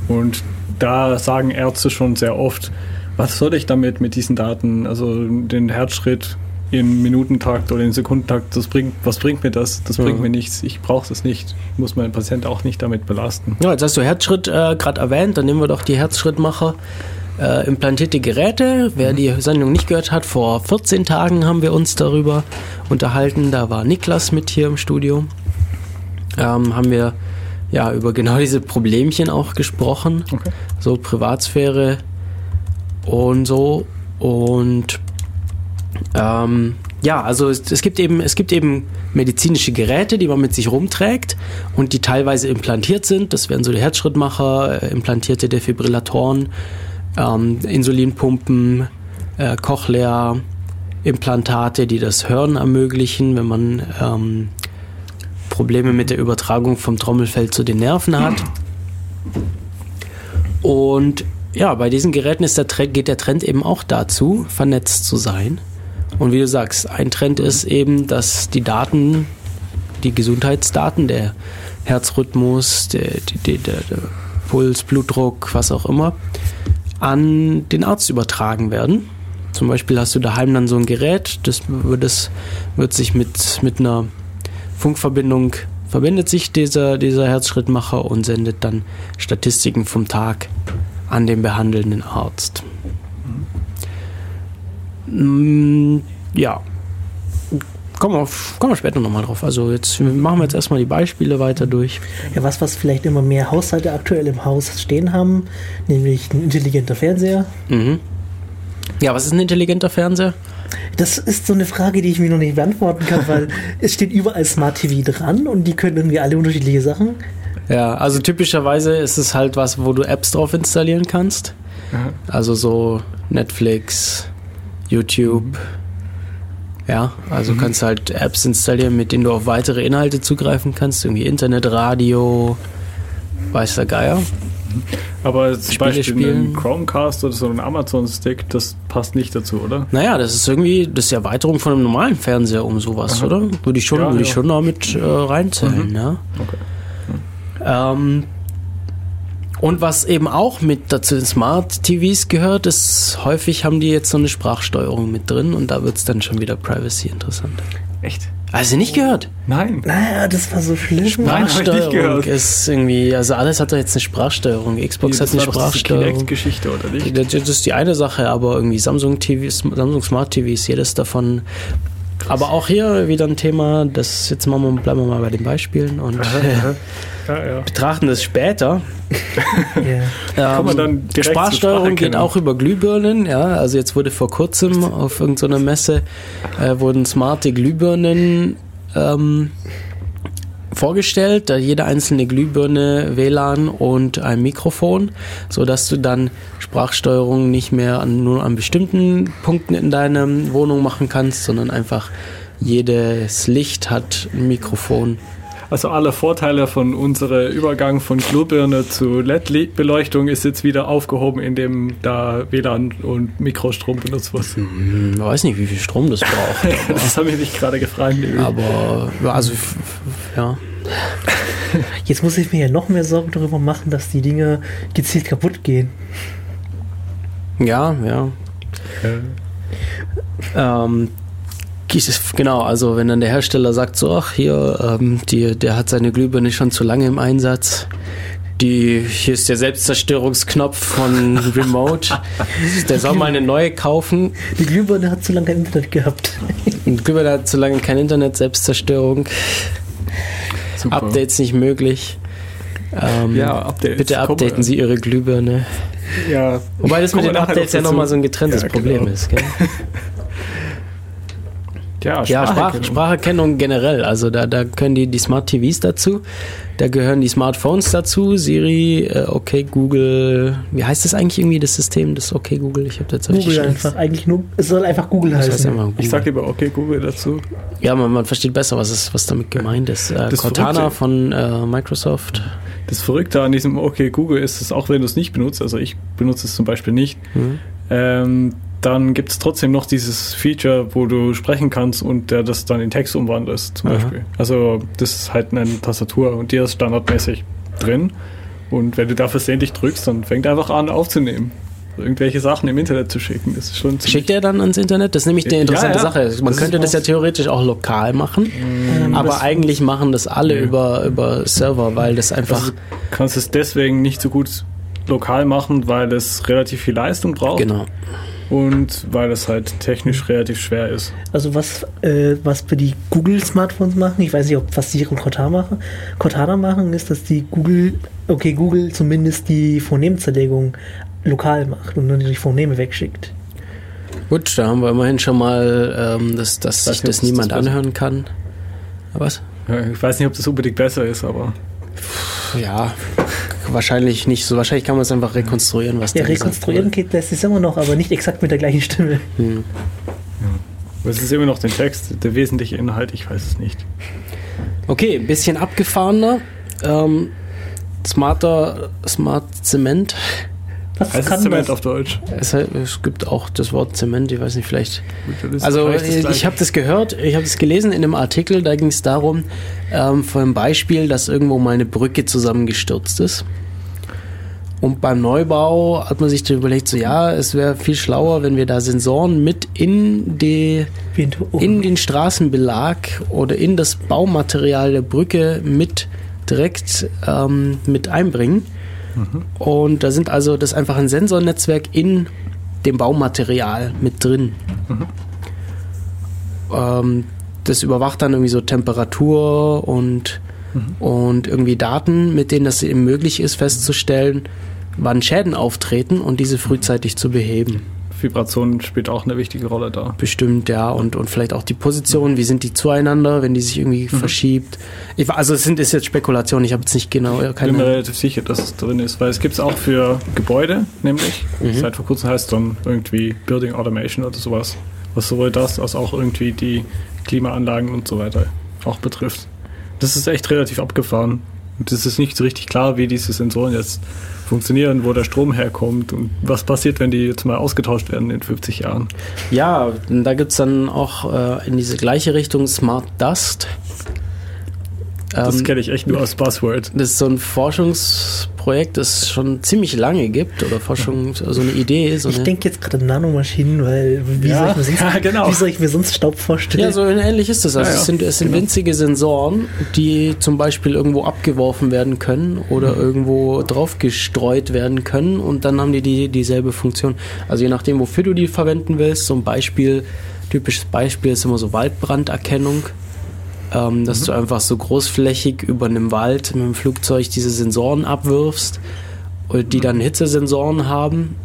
Und da sagen Ärzte schon sehr oft, was soll ich damit mit diesen Daten? Also den Herzschritt in Minutentakt oder in Sekundentakt, das bringt, was bringt mir das? Das bringt Ja. mir nichts. Ich brauche das nicht. Ich muss meinen Patienten auch nicht damit belasten. Ja, jetzt hast du Herzschritt äh, gerade erwähnt, dann nehmen wir doch die Herzschrittmacher. Äh, implantierte Geräte, wer die Sendung nicht gehört hat, vor 14 Tagen haben wir uns darüber unterhalten. Da war Niklas mit hier im Studio. Ähm, haben wir ja über genau diese Problemchen auch gesprochen. Okay. So Privatsphäre und so. Und ähm, ja, also es, es gibt eben, es gibt eben medizinische Geräte, die man mit sich rumträgt und die teilweise implantiert sind. Das wären so die Herzschrittmacher, äh, implantierte Defibrillatoren, ähm, Insulinpumpen, äh, Cochlea, Implantate, die das Hören ermöglichen, wenn man ähm, Probleme mit der Übertragung vom Trommelfell zu den Nerven hat. Und ja, bei diesen Geräten ist der Trend, geht der Trend eben auch dazu, vernetzt zu sein. Und wie du sagst, ein Trend ist eben, dass die Daten, die Gesundheitsdaten, der Herzrhythmus, der, die- der, der Puls, Blutdruck, was auch immer, an den Arzt übertragen werden. Zum Beispiel hast du daheim dann so ein Gerät, das wird, das wird sich mit, mit einer Funkverbindung verbindet sich dieser, dieser Herzschrittmacher und sendet dann Statistiken vom Tag an den behandelnden Arzt. Mm, Ja. Kommen wir, auf, kommen wir später nochmal drauf. Also jetzt machen wir jetzt erstmal die Beispiele weiter durch. Ja, was, was vielleicht immer mehr Haushalte aktuell im Haus stehen haben, nämlich ein intelligenter Fernseher. Mhm. Ja, was ist ein intelligenter Fernseher? Das ist so eine Frage, die ich mir noch nicht beantworten kann, weil es steht überall Smart TV dran und die können irgendwie alle unterschiedliche Sachen. Ja, also typischerweise ist es halt was, wo du Apps drauf installieren kannst. Aha. Also so Netflix, YouTube. Ja, also du kannst halt Apps installieren, mit denen du auf weitere Inhalte zugreifen kannst. Irgendwie Internet, Radio, weiß der Geier. Aber zum Spiele Beispiel spielen. ein Chromecast oder so ein Amazon-Stick, das passt nicht dazu, oder? Naja, das ist irgendwie das ist die Erweiterung von einem normalen Fernseher um sowas, Aha. oder? Würde ich schon, Ja, würde ich ja. schon damit äh, reinzählen, Mhm. ja. Okay. Ähm, und was eben auch mit dazu den Smart TVs gehört, ist häufig haben die jetzt so eine Sprachsteuerung mit drin und da wird es dann schon wieder Privacy interessant. Echt? Also nicht gehört. Nein. Naja, das war so schlimm. Nein, hab ich nicht Sprachsteuerung gehört. ist irgendwie, also alles hat doch jetzt eine Sprachsteuerung. Xbox hat das eine war doch diese Sprachsteuerung. Kinect-Geschichte, oder nicht? Das das ist die eine Sache, aber irgendwie Samsung TVs, Samsung Smart TVs, jedes davon. Aber auch hier wieder ein Thema, das jetzt machen wir, bleiben wir mal bei den Beispielen und Ja, ja. betrachten das später. Man Ähm, dann zur Sprachsteuerung geht auch über Glühbirnen, ja. Also jetzt wurde vor kurzem auf irgendeiner Messe äh, wurden smarte Glühbirnen ähm, vorgestellt, da jede einzelne Glühbirne WLAN und ein Mikrofon, so dass du dann Sprachsteuerung nicht mehr nur an bestimmten Punkten in deiner Wohnung machen kannst, sondern einfach jedes Licht hat ein Mikrofon. Also alle Vorteile von unserem Übergang von Glühbirne zu LED-Beleuchtung ist jetzt wieder aufgehoben, indem da WLAN und Mikrostrom benutzt wird. Hm, Ich weiß nicht, wie viel Strom das braucht. Das habe ich mich gerade gefragt. Aber ja, also ja. Jetzt muss ich mir ja noch mehr Sorgen darüber machen, dass die Dinge gezielt kaputt gehen. Ja, ja. Ähm, dieses- genau, also wenn dann der Hersteller sagt, so, ach hier, ähm, die, der hat seine Glühbirne schon zu lange im Einsatz. Die, hier ist der Selbstzerstörungsknopf von Remote. Der soll mal eine neue kaufen. Die Glühbirne hat zu lange kein Internet gehabt. Und Glühbirne hat zu lange kein Internet, Selbstzerstörung. Super. Updates nicht möglich. Ähm, Ja, Updates. Bitte updaten wir- Sie Ihre Glühbirne. Ja. Wobei das mit den Updates ja noch nochmal so ein getrenntes Ja, Problem genau. ist. Gell? Ja, Ja, Sprach, Spracherkennung. Spracherkennung generell. Also da, da können die, die Smart TVs dazu, da gehören die Smartphones dazu, Siri, äh, okay Google, wie heißt das eigentlich irgendwie, das System, das okay Google? Ich habe jetzt Google einfach. Eigentlich nur, es soll einfach Google Das heißt heißen. immer Google. Ich sag lieber okay Google dazu. ja, man, man versteht besser, was, ist, was damit gemeint ist. Äh, Das Cortana Verrückte- von äh, Microsoft. Das Verrückte an diesem okay Google ist, dass auch wenn du es nicht benutzt, also ich benutze es zum Beispiel nicht, Mhm. ähm, dann gibt es trotzdem noch dieses Feature, wo du sprechen kannst und der das dann in Text umwandelt, zum Aha. Beispiel. Also das ist halt eine Tastatur und die ist standardmäßig drin. Und wenn du da versehentlich drückst, dann fängt er einfach an aufzunehmen. Irgendwelche Sachen im Internet zu schicken. Das ist schon Schickt er dann ans Internet? Das ist nämlich eine Ja, interessante ja. Sache. Man Das könnte das ja theoretisch auch lokal machen, Ähm, aber eigentlich machen das alle Nee. über, über Server, weil das einfach, Also, du kannst es deswegen nicht so gut lokal machen, weil es relativ viel Leistung braucht genau. Und weil es halt technisch relativ schwer ist. Also was, äh, was für die Google-Smartphones machen, ich weiß nicht, ob was sie und Cortana machen, Cortana machen, ist, dass die Google, okay, Google zumindest die Phonемzerlegung lokal macht und dann die Phoneme wegschickt. Gut, da haben wir immerhin schon mal, ähm, dass, dass sich nicht, das niemand das anhören kann. Was? Ja, Ich weiß nicht, ob das unbedingt besser ist, aber Ja, wahrscheinlich nicht so. Wahrscheinlich kann man es einfach rekonstruieren, was Ja, rekonstruieren geht das ist immer noch, aber nicht exakt mit der gleichen Stimme. Hm. es ist immer noch der Text, der wesentliche Inhalt, ich weiß es nicht. Okay, ein bisschen abgefahrener. Ähm, smarter, Smart Zement. Was Heißt es kann Zement das? auf Deutsch? Es, es gibt auch das Wort Zement, ich weiß nicht, vielleicht. Also ich habe das gehört, ich habe das gelesen in einem Artikel, da ging es darum, ähm, von einem Beispiel, dass irgendwo mal eine Brücke zusammengestürzt ist. Und beim Neubau hat man sich dann überlegt, so ja, es wäre viel schlauer, wenn wir da Sensoren mit in, die, in den Straßenbelag oder in das Baumaterial der Brücke mit direkt ähm, mit einbringen. Und da sind also das ist einfach ein Sensornetzwerk in dem Baumaterial mit drin. Ähm, das überwacht dann irgendwie so Temperatur und, und irgendwie Daten, mit denen das eben möglich ist, festzustellen, wann Schäden auftreten und diese frühzeitig zu beheben. Vibration spielt auch eine wichtige Rolle da. Bestimmt, ja. Und, und vielleicht auch die Position, wie sind die zueinander, wenn die sich irgendwie verschiebt. Ich, also es sind, ist jetzt Spekulation, ich habe jetzt nicht genau Ich bin mir relativ sicher, dass es drin ist, weil es gibt es auch für Gebäude, nämlich. Mhm. Seit vor kurzem heißt es dann irgendwie Building Automation oder sowas. Was sowohl das als auch irgendwie die Klimaanlagen und so weiter auch betrifft. Das ist echt relativ abgefahren. Und es ist nicht so richtig klar, wie diese Sensoren jetzt funktionieren, wo der Strom herkommt und was passiert, wenn die jetzt mal ausgetauscht werden in 50 Jahren. Ja, da gibt es dann auch äh, in diese gleiche Richtung Smart Dust. Das Ähm, kenne ich echt nur als Buzzword. Das ist so ein Forschungsprojekt, das es schon ziemlich lange gibt oder Forschung, so eine Idee. So ich eine, denke jetzt gerade an Nanomaschinen, weil wie, Ja, soll ich mir sonst, ja, genau. wie soll ich mir sonst Staub vorstellen? ja, so ähnlich ist das. Also Ja, ja, es sind, es sind genau. winzige Sensoren, die zum Beispiel irgendwo abgeworfen werden können oder Mhm. irgendwo drauf gestreut werden können und dann haben die, die dieselbe Funktion. Also je nachdem, wofür du die verwenden willst. So ein Beispiel, typisches Beispiel ist immer so Waldbranderkennung. Ähm, dass Mhm. du einfach so großflächig über einem Wald mit dem Flugzeug diese Sensoren abwirfst, die dann Hitzesensoren haben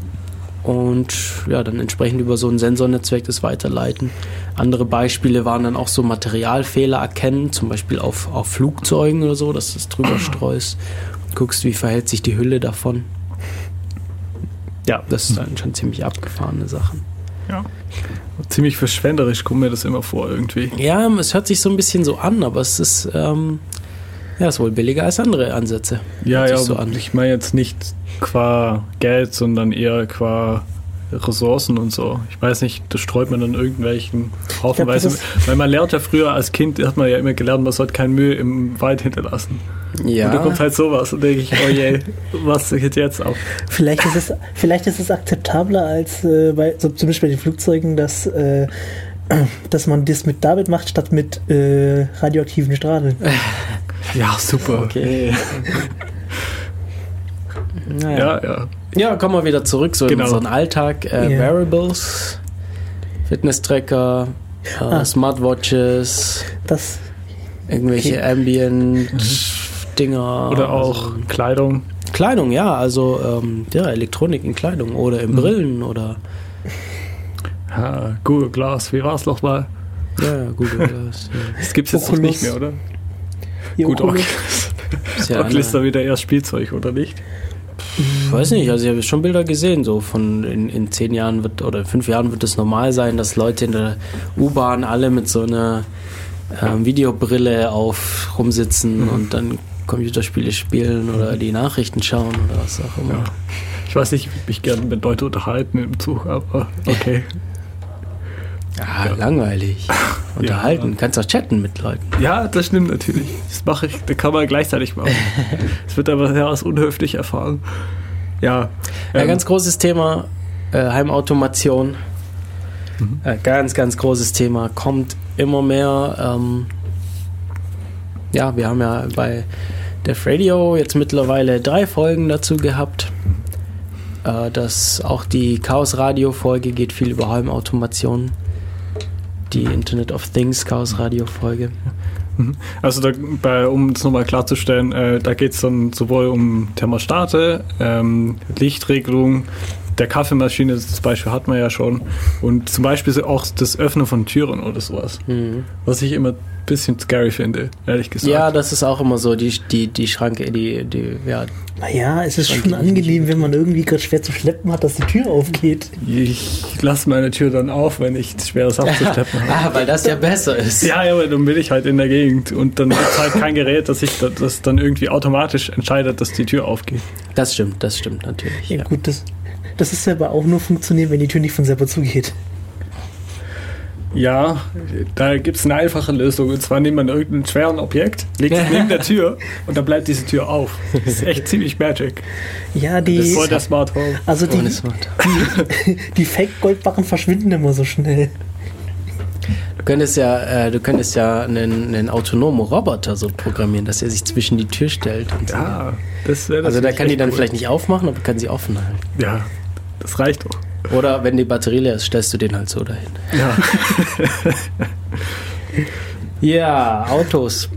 und ja, dann entsprechend über so ein Sensornetzwerk das weiterleiten. Andere Beispiele waren dann auch so Materialfehler erkennen, zum Beispiel auf, auf Flugzeugen oder so, dass du es drüber streust und guckst, wie verhält sich die Hülle davon. Ja, das ist dann schon ziemlich abgefahrene Sachen. Ja. Ziemlich verschwenderisch kommt mir das immer vor irgendwie. Ja, es hört sich so ein bisschen so an, aber es ist, ähm, ja, ist wohl billiger als andere Ansätze. Ja, ja, so an. ich meine jetzt nicht qua Geld, sondern eher qua Ressourcen und so. Ich weiß nicht, das streut man dann irgendwelchen haufenweise. Weil man lernt ja früher als Kind, hat man ja immer gelernt, man sollte keinen Müll im Wald hinterlassen. Ja. Und da kommt halt sowas und denke ich, oh je, was geht jetzt auf? Vielleicht ist es, vielleicht ist es akzeptabler als äh, bei, so zum Beispiel bei den Flugzeugen, dass, äh, dass man das mit damit macht, statt mit äh, radioaktiven Strahlen. Ja, super. Okay. Naja. Ja, ja. Ja, kommen wir wieder zurück, so Genau. in unseren Alltag. Äh, Ja. Wearables, Fitness-Tracker, äh, Ah. Smartwatches, Das, irgendwelche Okay. Ambient-Dinger. Oder auch Also, Kleidung. Kleidung, ja, also ähm, ja, Elektronik in Kleidung oder Mhm. in Brillen oder Ja, Google Glass, wie war es nochmal? ja, Google Glass. Ja. Das gibt es jetzt Oculus. nicht mehr, oder? die Gut, Oculus- ja Oculus ist da wieder erst Spielzeug, oder nicht? Ich weiß nicht, also ich habe schon Bilder gesehen, so von in, in zehn Jahren wird oder in fünf Jahren wird es normal sein, dass Leute in der U-Bahn alle mit so einer ähm, Videobrille auf rumsitzen und dann Computerspiele spielen oder die Nachrichten schauen oder was auch immer. Ja. Ich weiß nicht, ich würde mich gerne mit Leuten unterhalten im Zug, aber okay. Ja, langweilig. Unterhalten. Kannst auch chatten mit Leuten. Ja, das stimmt natürlich. Das mache ich, das kann man gleichzeitig machen. Es wird aber sehr als unhöflich erfahren. Ja. Ja, ähm, ganz großes Thema. Äh, Heimautomation. Äh, ganz, ganz großes Thema. Kommt immer mehr. Ähm, ja, wir haben ja bei Def Radio jetzt mittlerweile drei Folgen dazu gehabt. Äh, das auch die Chaos Radio Folge geht viel über Heimautomation. Die Internet of Things Chaos Radio Folge. Also da, bei, um es nochmal klarzustellen, äh, da geht es dann sowohl um Thermostate, ähm, Lichtregelung, der Kaffeemaschine, das Beispiel hat man ja schon, und zum Beispiel so auch das Öffnen von Türen oder sowas, was ich immer bisschen scary finde, ehrlich gesagt. Ja, das ist auch immer so, die, die, die Schranke, die, die, ja, Naja, es ist Dann schon angenehm, wenn man irgendwie gerade schwer zu schleppen hat, dass die Tür aufgeht. Ich lasse meine Tür dann auf, wenn ich schweres abzuschleppen habe. ah, weil das ja besser ist. Ja, ja, aber dann bin ich halt in der Gegend und dann gibt es halt kein Gerät, das, ich, das dann irgendwie automatisch entscheidet, dass die Tür aufgeht. Das stimmt, das stimmt natürlich. Ja, Ja. gut, das, das ist aber auch nur funktionieren, wenn die Tür nicht von selber zugeht. Ja, da gibt es eine einfache Lösung. Und zwar nimmt man irgendein schweren Objekt, legt es neben der Tür und dann bleibt diese Tür auf. Das ist echt ziemlich Magic. Ja, Das die, ist voll der Smart Home. also die, Smart. die, die Fake-Goldbarren verschwinden immer so schnell. Du könntest ja, äh, du könntest ja einen, einen autonomen Roboter so programmieren, dass er sich zwischen die Tür stellt. Und so. Ja, das wäre Also da kann die dann cool. vielleicht nicht aufmachen, aber kann sie offen halten. Ja, das reicht doch. Oder wenn die Batterie leer ist, stellst du den halt so dahin. Ja. Ja, Autos.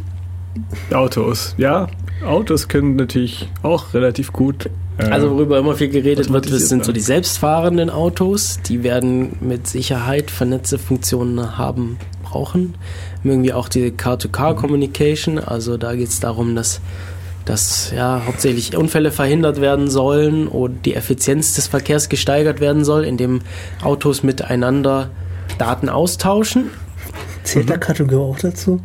Autos, ja. Autos können natürlich auch relativ gut. äh, Also worüber immer viel geredet wird, das sind so die selbstfahrenden Autos. Die werden mit Sicherheit vernetzte Funktionen haben, brauchen. Irgendwie auch die Car-to-Car-Communication. Also da geht es darum, dass, dass ja, hauptsächlich Unfälle verhindert werden sollen und die Effizienz des Verkehrs gesteigert werden soll, indem Autos miteinander Daten austauschen. Zählt der Kategorie auch dazu?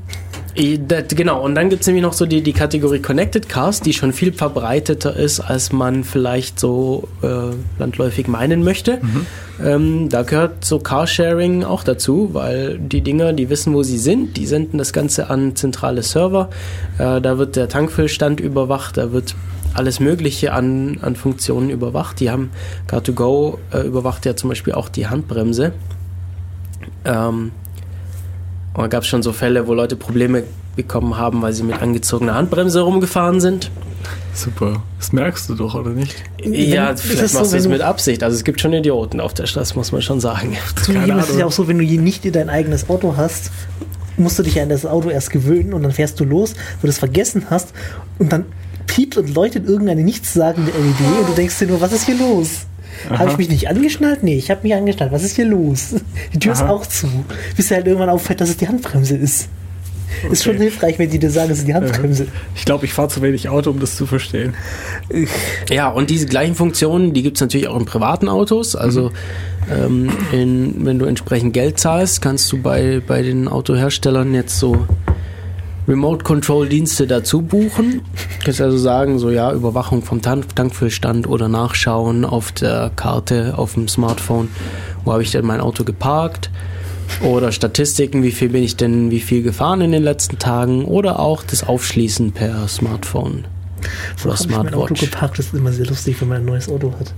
Das- Genau, und dann gibt es nämlich noch so die, die Kategorie Connected Cars, die schon viel verbreiteter ist, als man vielleicht so äh, landläufig meinen möchte. Ähm, da gehört so Carsharing auch dazu, weil die Dinger, die wissen, wo sie sind, die senden das Ganze an zentrale Server. Äh, da wird der Tankfüllstand überwacht, da wird alles Mögliche an, an Funktionen überwacht. Die haben Car2Go äh, überwacht ja zum Beispiel auch die Handbremse. Ähm, und da gab es schon so Fälle, wo Leute Probleme bekommen haben, weil sie mit angezogener Handbremse rumgefahren sind. Super. Das merkst du doch, oder nicht? Ja, ist vielleicht es so, machst du es wenn mit Absicht. Also es gibt schon Idioten auf der Straße, muss man schon sagen. Zugegeben ist es ja auch so, wenn du hier nicht dein eigenes Auto hast, musst du dich an das Auto erst gewöhnen und dann fährst du los, wo du es vergessen hast und dann piept und leuchtet irgendeine nichtssagende LED und du denkst dir nur, was ist hier los? Habe ich mich nicht angeschnallt? Nee, ich habe mich angeschnallt. Was ist hier los? Die Tür ist Aha. auch zu. Bis dir halt irgendwann auffällt, dass es die Handbremse ist. Ist schon Okay. hilfreich, wenn die dir sagen, es ist die Handbremse. Ich glaube, ich fahre zu wenig Auto, um das zu verstehen. Ja, und diese gleichen Funktionen, die gibt es natürlich auch in privaten Autos. Also ähm, in, wenn du entsprechend Geld zahlst, kannst du bei, bei den Autoherstellern jetzt so Remote-Control-Dienste dazu buchen. Du kannst also sagen, so ja, Überwachung vom Tank Tankfüllstand oder Nachschauen auf der Karte, auf dem Smartphone, wo habe ich denn mein Auto geparkt. Oder Statistiken, wie viel bin ich denn, wie viel gefahren in den letzten Tagen. Oder auch das Aufschließen per Smartphone. Wo Oder habe ich mein Auto Smartwatch. geparkt? Das ist immer sehr lustig, wenn man ein neues Auto hat.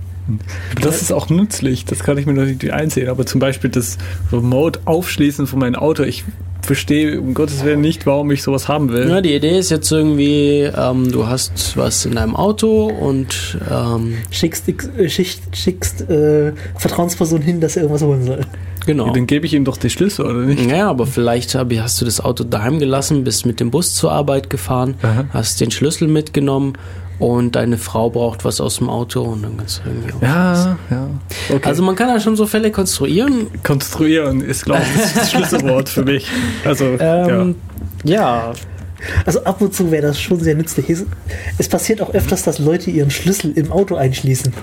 Das ist auch nützlich, das kann ich mir natürlich nicht einsehen. Aber zum Beispiel das Remote-Aufschließen von meinem Auto, ich verstehe um Gottes Willen nicht, warum ich sowas haben will. Ja, die Idee ist jetzt irgendwie, ähm, du hast was in deinem Auto und ähm, Schickst, äh, schickst, schickst äh, Vertrauensperson hin, dass er irgendwas holen soll. genau. Dann gebe ich ihm doch die Schlüssel, oder nicht? Ja, aber vielleicht hab, hast du das Auto daheim gelassen, bist mit dem Bus zur Arbeit gefahren, Aha. hast den Schlüssel mitgenommen und deine Frau braucht was aus dem Auto und dann kannst du irgendwie. auch- Ja, ja. Okay. Also man kann ja schon so Fälle konstruieren. konstruieren ist, glaube ich, das Schlüsselwort für mich. Also, Ähm, ja. Also ab und zu wäre das schon sehr nützlich. Es passiert auch öfters, dass Leute ihren Schlüssel im Auto einschließen.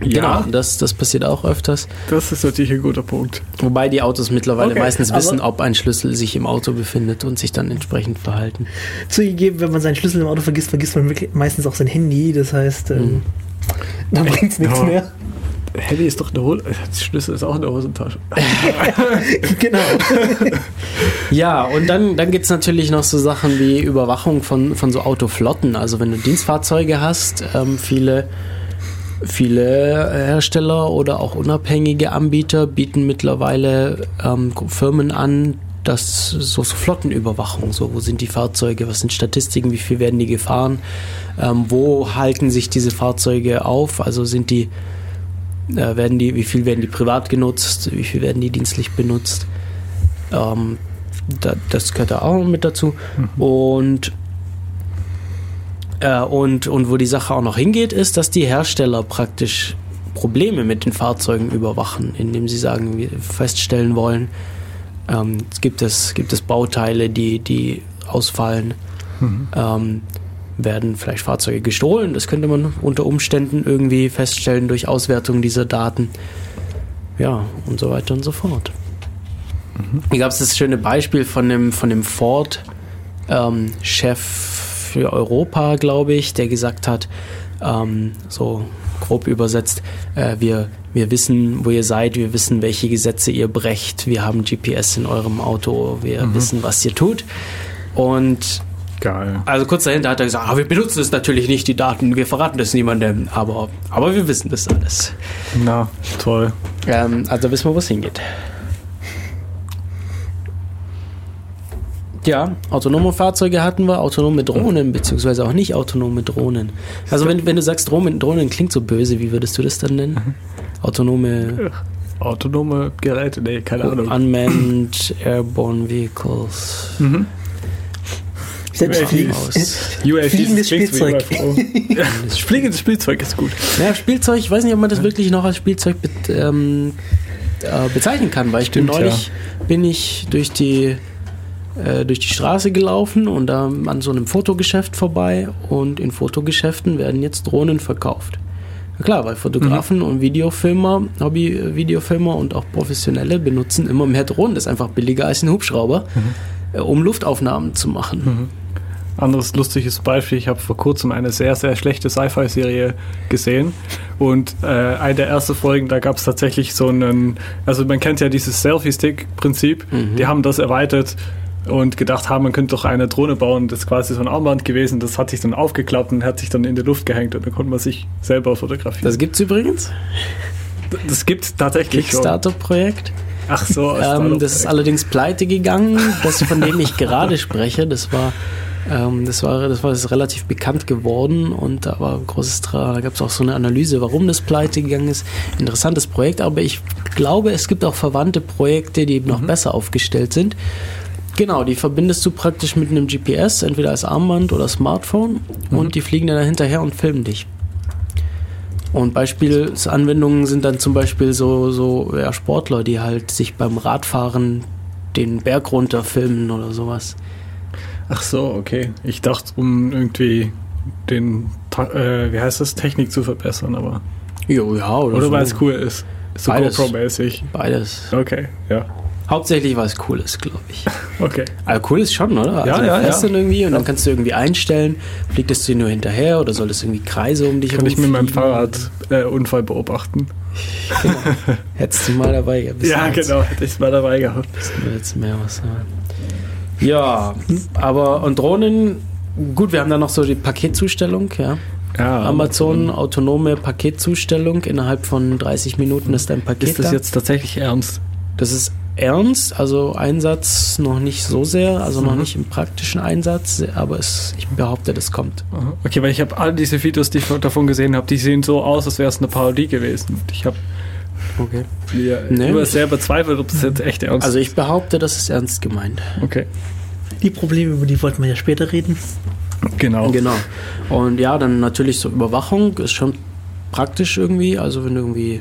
Genau, das, das passiert auch öfters. das ist natürlich ein guter Punkt. Wobei die Autos mittlerweile Okay, meistens wissen, ob ein Schlüssel sich im Auto befindet und sich dann entsprechend verhalten. Zugegeben, wenn man seinen Schlüssel im Auto vergisst, vergisst man wirklich meistens auch sein Handy. Das heißt, ähm, dann bringt es nichts Ja. mehr. Handy ist doch eine Hose. Der Schlüssel ist auch in der Hosentasche. genau. Ja, und dann, dann gibt es natürlich noch so Sachen wie Überwachung von, von so Autoflotten. Also wenn du Dienstfahrzeuge hast, ähm, viele, viele Hersteller oder auch unabhängige Anbieter bieten mittlerweile ähm, Firmen an, dass so, so Flottenüberwachung, so wo sind die Fahrzeuge, was sind Statistiken, wie viel werden die gefahren, ähm, wo halten sich diese Fahrzeuge auf, also sind die, äh, werden die, wie viel werden die privat genutzt, wie viel werden die dienstlich benutzt. Ähm, da, das gehört da auch mit dazu. Und, äh, und, und wo die Sache auch noch hingeht, ist, dass die Hersteller praktisch Probleme mit den Fahrzeugen überwachen, indem sie sagen, wir feststellen wollen, ähm, gibt es, gibt es Bauteile, die, die ausfallen, ähm, werden vielleicht Fahrzeuge gestohlen. Das könnte man unter Umständen irgendwie feststellen durch Auswertung dieser Daten. Ja, und so weiter und so fort. Hier gab es das schöne Beispiel von dem, von dem Ford-Chef für Europa, glaube ich, der gesagt hat, ähm, so grob übersetzt, äh, wir, wir wissen, wo ihr seid, wir wissen, welche Gesetze ihr brecht, wir haben GPS in eurem Auto, wir wissen, was ihr tut. Und Geil. also kurz dahinter hat er gesagt, ah, wir benutzen es natürlich nicht, die Daten, wir verraten das niemandem, aber, aber wir wissen das alles. Na, toll. Ähm, also wissen wir, wo es hingeht. Ja, autonome Fahrzeuge hatten wir, autonome Drohnen, beziehungsweise auch nicht autonome Drohnen. Also wenn, wenn du sagst, Drohnen, Drohnen klingt so böse, wie würdest du das dann nennen? Autonome Autonome Geräte, nee, keine Ahnung. Unmanned Airborne Vehicles. Selbst Ja, fliegen. aus. UAVs Fliegendes Spielzeug. Fliegendes Spielzeug ist gut. Ja, Spielzeug, ich weiß nicht, ob man das wirklich noch als Spielzeug be ähm, äh, bezeichnen kann, weil ich bin neulich bin ich durch die äh, durch die Straße gelaufen und da an so einem Fotogeschäft vorbei und in Fotogeschäften werden jetzt Drohnen verkauft. Na klar, weil Fotografen und Videofilmer, Hobby-Videofilmer und auch Professionelle benutzen immer mehr Drohnen. Das ist einfach billiger als ein Hubschrauber, äh, um Luftaufnahmen zu machen. Anderes lustiges Beispiel, ich habe vor kurzem eine sehr, sehr schlechte Sci-Fi-Serie gesehen und äh, eine der ersten Folgen, da gab es tatsächlich so einen, also man kennt ja dieses Selfie-Stick-Prinzip, die haben das erweitert und gedacht haben, man könnte doch eine Drohne bauen, das ist quasi so ein Armband gewesen, das hat sich dann aufgeklappt und hat sich dann in die Luft gehängt und dann konnte man sich selber fotografieren. Das gibt's übrigens. Das, gibt tatsächlich. Kickstarter-Projekt. Ach so, Ähm, das ist allerdings pleite gegangen. Das, von dem ich gerade spreche, das war, ähm, das war, das war das relativ bekannt geworden und da war ein großes Tra da gab es auch so eine Analyse, warum das pleite gegangen ist. Interessantes Projekt, aber ich glaube, es gibt auch verwandte Projekte, die eben noch besser aufgestellt sind. Genau, die verbindest du praktisch mit einem GPS, entweder als Armband oder Smartphone und die fliegen dann hinterher und filmen dich. Und Beispielsanwendungen sind dann zum Beispiel so, so ja, Sportler, die halt sich beim Radfahren den Berg runter filmen oder sowas. Ach so, okay. Ich dachte, um irgendwie den, äh, wie heißt das, Technik zu verbessern, aber. Jo, ja, oder, Oder so. weil es cool ist. So. GoPro-mäßig. Beides. Okay, ja. Hauptsächlich weil es cool ist, glaube ich. Okay. Aber cool ist schon, oder? Ja, also, ja, ja. dann irgendwie und dann kannst du irgendwie einstellen, fliegt es dir nur hinterher oder soll es irgendwie Kreise um dich Kann ich mit meinem? Fahrrad äh, Unfall beobachten? Hättest du mal dabei gehabt. Ja, genau. Hätte ich mal dabei gehabt. Willst mehr was sagen. Ja, aber und Drohnen, gut, wir haben da noch so die Paketzustellung, ja. Ja, Amazon, autonome Paketzustellung. Innerhalb von 30 Minuten ist dein Paket Ist das da. jetzt tatsächlich ernst? Das ist ernst, also Einsatz noch nicht so sehr, also noch Mhm. nicht im praktischen Einsatz, aber es, ich behaupte, das kommt. Okay, weil ich habe all diese Videos, die ich davon gesehen habe, die sehen so aus, als wäre es eine Parodie gewesen. Ich habe Okay. Nee. immer sehr bezweifelt, ob das jetzt echt ernst Also ich behaupte, das ist ernst gemeint. Okay. Die Probleme, über die wollten wir ja später reden. Genau. Genau. Und ja, dann natürlich so Überwachung ist schon praktisch irgendwie. Also wenn du irgendwie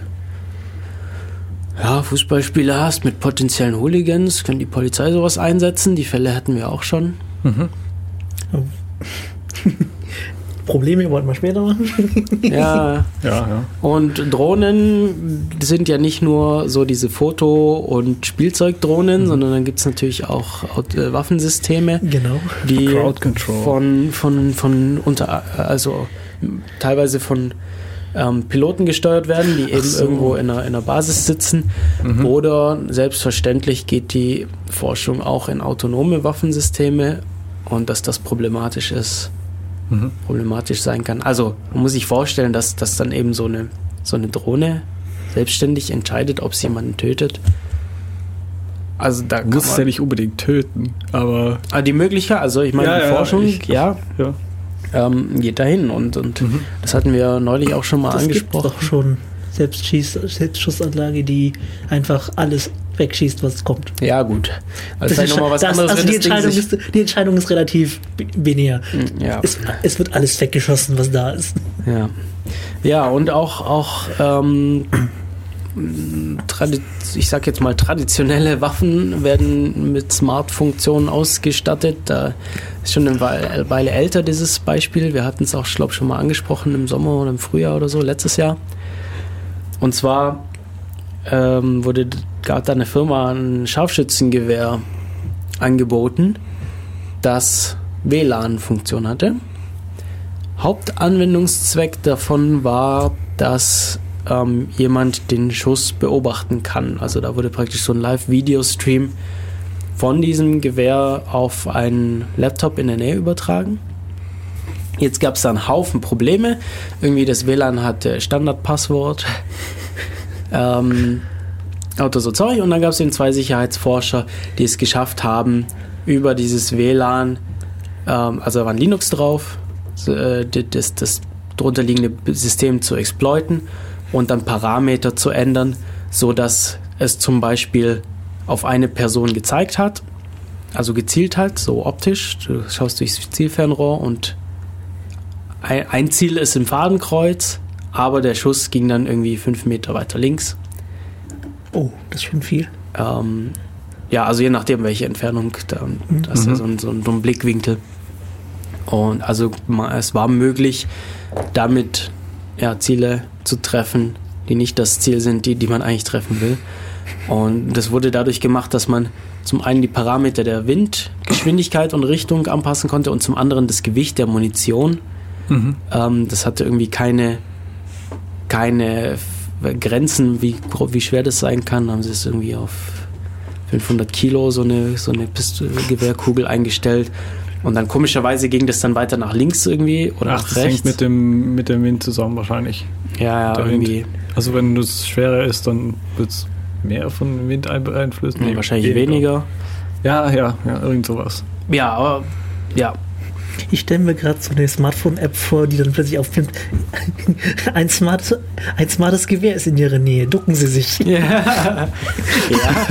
ja, Fußballspiele hast mit potenziellen Hooligans, kann die Polizei sowas einsetzen. Die Fälle hatten wir auch schon. Probleme wollten wir später machen. Ja, Ja, ja. und Drohnen sind ja nicht nur so diese Foto- und Spielzeugdrohnen, Mhm. sondern dann gibt es natürlich auch äh, Waffensysteme, genau. die Crowd Control. von, von, von unter, also teilweise von ähm, Piloten gesteuert werden, die eben so. Mhm. irgendwo in einer, in einer Basis sitzen. Oder selbstverständlich geht die Forschung auch in autonome Waffensysteme und dass das problematisch ist, Mhm. problematisch sein kann. Also man muss sich vorstellen, dass, dass dann eben so eine, so eine Drohne selbstständig entscheidet, ob sie jemanden tötet. Also da musst es ja nicht unbedingt töten, aber ah, die Möglichkeit, also ich meine, Ja, die ja, Forschung, ich- ja, ja. Ähm, geht dahin und, und Mhm. das hatten wir neulich auch schon mal Das angesprochen. doch schon Selbstschieß Selbstschussanlage, die einfach alles wegschießt, was kommt. Ja, gut. Also Das vielleicht ist- nochmal was das, anderes, also wenn die Entscheidung, ist, die Entscheidung ist relativ binär. ja, Es, es wird alles weggeschossen, was da ist. ja. ja, und auch, auch ähm, ich sag jetzt mal, traditionelle Waffen werden mit Smart-Funktionen ausgestattet. Da ist schon eine Weile, älter dieses Beispiel. Wir hatten es auch, glaube schon mal angesprochen im Sommer oder im Frühjahr oder so, letztes Jahr. Und zwar ähm, wurde gab da eine Firma ein Scharfschützengewehr angeboten, das WLAN-Funktion hatte. Hauptanwendungszweck davon war, dass ähm, jemand den Schuss beobachten kann. Also da wurde praktisch so ein Live-Video-Stream von diesem Gewehr auf einen Laptop in der Nähe übertragen. Jetzt gab es da einen Haufen Probleme. Irgendwie das WLAN hatte Standardpasswort. ähm, Auto so Zeug. Und dann gab es eben zwei Sicherheitsforscher, die es geschafft haben, über dieses WLAN, ähm, also da war ein Linux drauf, äh, das, das drunter liegende System zu exploiten und dann Parameter zu ändern, so dass es zum Beispiel auf eine Person gezeigt hat, also gezielt hat, so optisch. Du schaust durchs Zielfernrohr und ein, Ziel ist im Fadenkreuz, aber der Schuss ging dann irgendwie fünf Meter weiter links. Oh, das ist schon viel. Ähm, ja, also je nachdem, welche Entfernung, da, da ist ja so ein, so, ein, so ein Blickwinkel. Und also es war möglich, damit ja, Ziele zu treffen, die nicht das Ziel sind, die, die man eigentlich treffen will. Und das wurde dadurch gemacht, dass man zum einen die Parameter der Windgeschwindigkeit und Richtung anpassen konnte und zum anderen das Gewicht der Munition. Ähm, das hatte irgendwie keine, keine Grenzen, wie, wie schwer das sein kann. Haben sie es irgendwie auf 500 Kilo so eine, so eine Pist- Gewehrkugel eingestellt. Und dann komischerweise ging das dann weiter nach links irgendwie oder Ach, nach das rechts. hängt mit dem, mit dem Wind zusammen wahrscheinlich. ja, ja, irgendwie. Also wenn es schwerer ist, dann wird es mehr von dem Wind ein- beeinflussen. Nee, wahrscheinlich weniger. Ja, ja, ja, irgend sowas. Ja, aber ja. Ich stelle mir gerade so eine Smartphone-App vor, die dann plötzlich aufnimmt. Ein, smart, ein smartes Gewehr ist in ihrer Nähe. Ducken Sie sich. Ja. ja.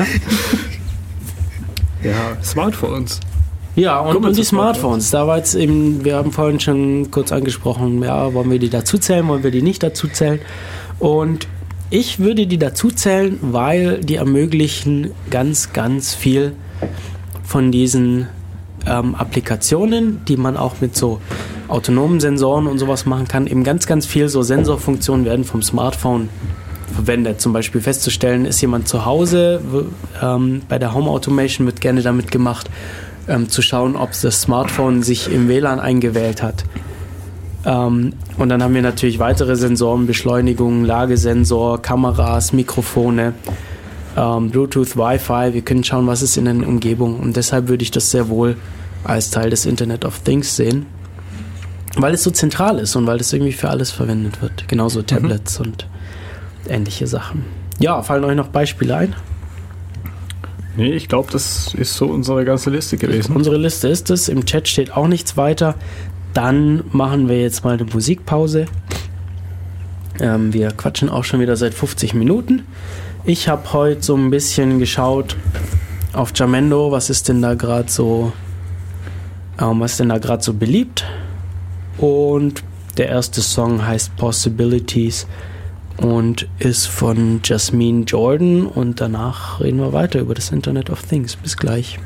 ja. Ja, Smartphones. Ja, und, und die. Smartphones. Da war jetzt eben, wir haben vorhin schon kurz angesprochen, ja, wollen wir die dazu zählen, wollen wir die nicht dazu zählen? Und ich würde die dazu zählen, weil die ermöglichen ganz, ganz viel von diesen ähm, Applikationen, die man auch mit so autonomen Sensoren und sowas machen kann. Eben ganz, ganz viel so Sensorfunktionen werden vom Smartphone verwendet. Zum Beispiel festzustellen, ist jemand zu Hause, ähm, bei der Home Automation wird gerne damit gemacht, ähm, zu schauen, ob das Smartphone sich im WLAN eingewählt hat. Ähm, und dann haben wir natürlich weitere Sensoren, Beschleunigung, Lagesensor, Kameras, Mikrofone, ähm, Bluetooth, Wi-Fi. Wir können schauen, was ist in der Umgebung. Und deshalb würde ich das sehr wohl als Teil des Internet of Things sehen. Weil es so zentral ist und weil es irgendwie für alles verwendet wird. Genauso Tablets und ähnliche Sachen. Ja, fallen euch noch Beispiele ein? Nee, ich glaube, das ist so unsere ganze Liste gewesen. Unsere Liste ist es. Im Chat steht auch nichts weiter. Dann machen wir jetzt mal eine Musikpause. Ähm, wir quatschen auch schon wieder seit 50 Minuten. Ich habe heute so ein bisschen geschaut auf Jamendo, was ist denn da gerade so, ähm, was ist denn da gerade so beliebt? Und der erste Song heißt Possibilities und ist von Jasmine Jordan und danach reden wir weiter über das Internet of Things. Bis gleich.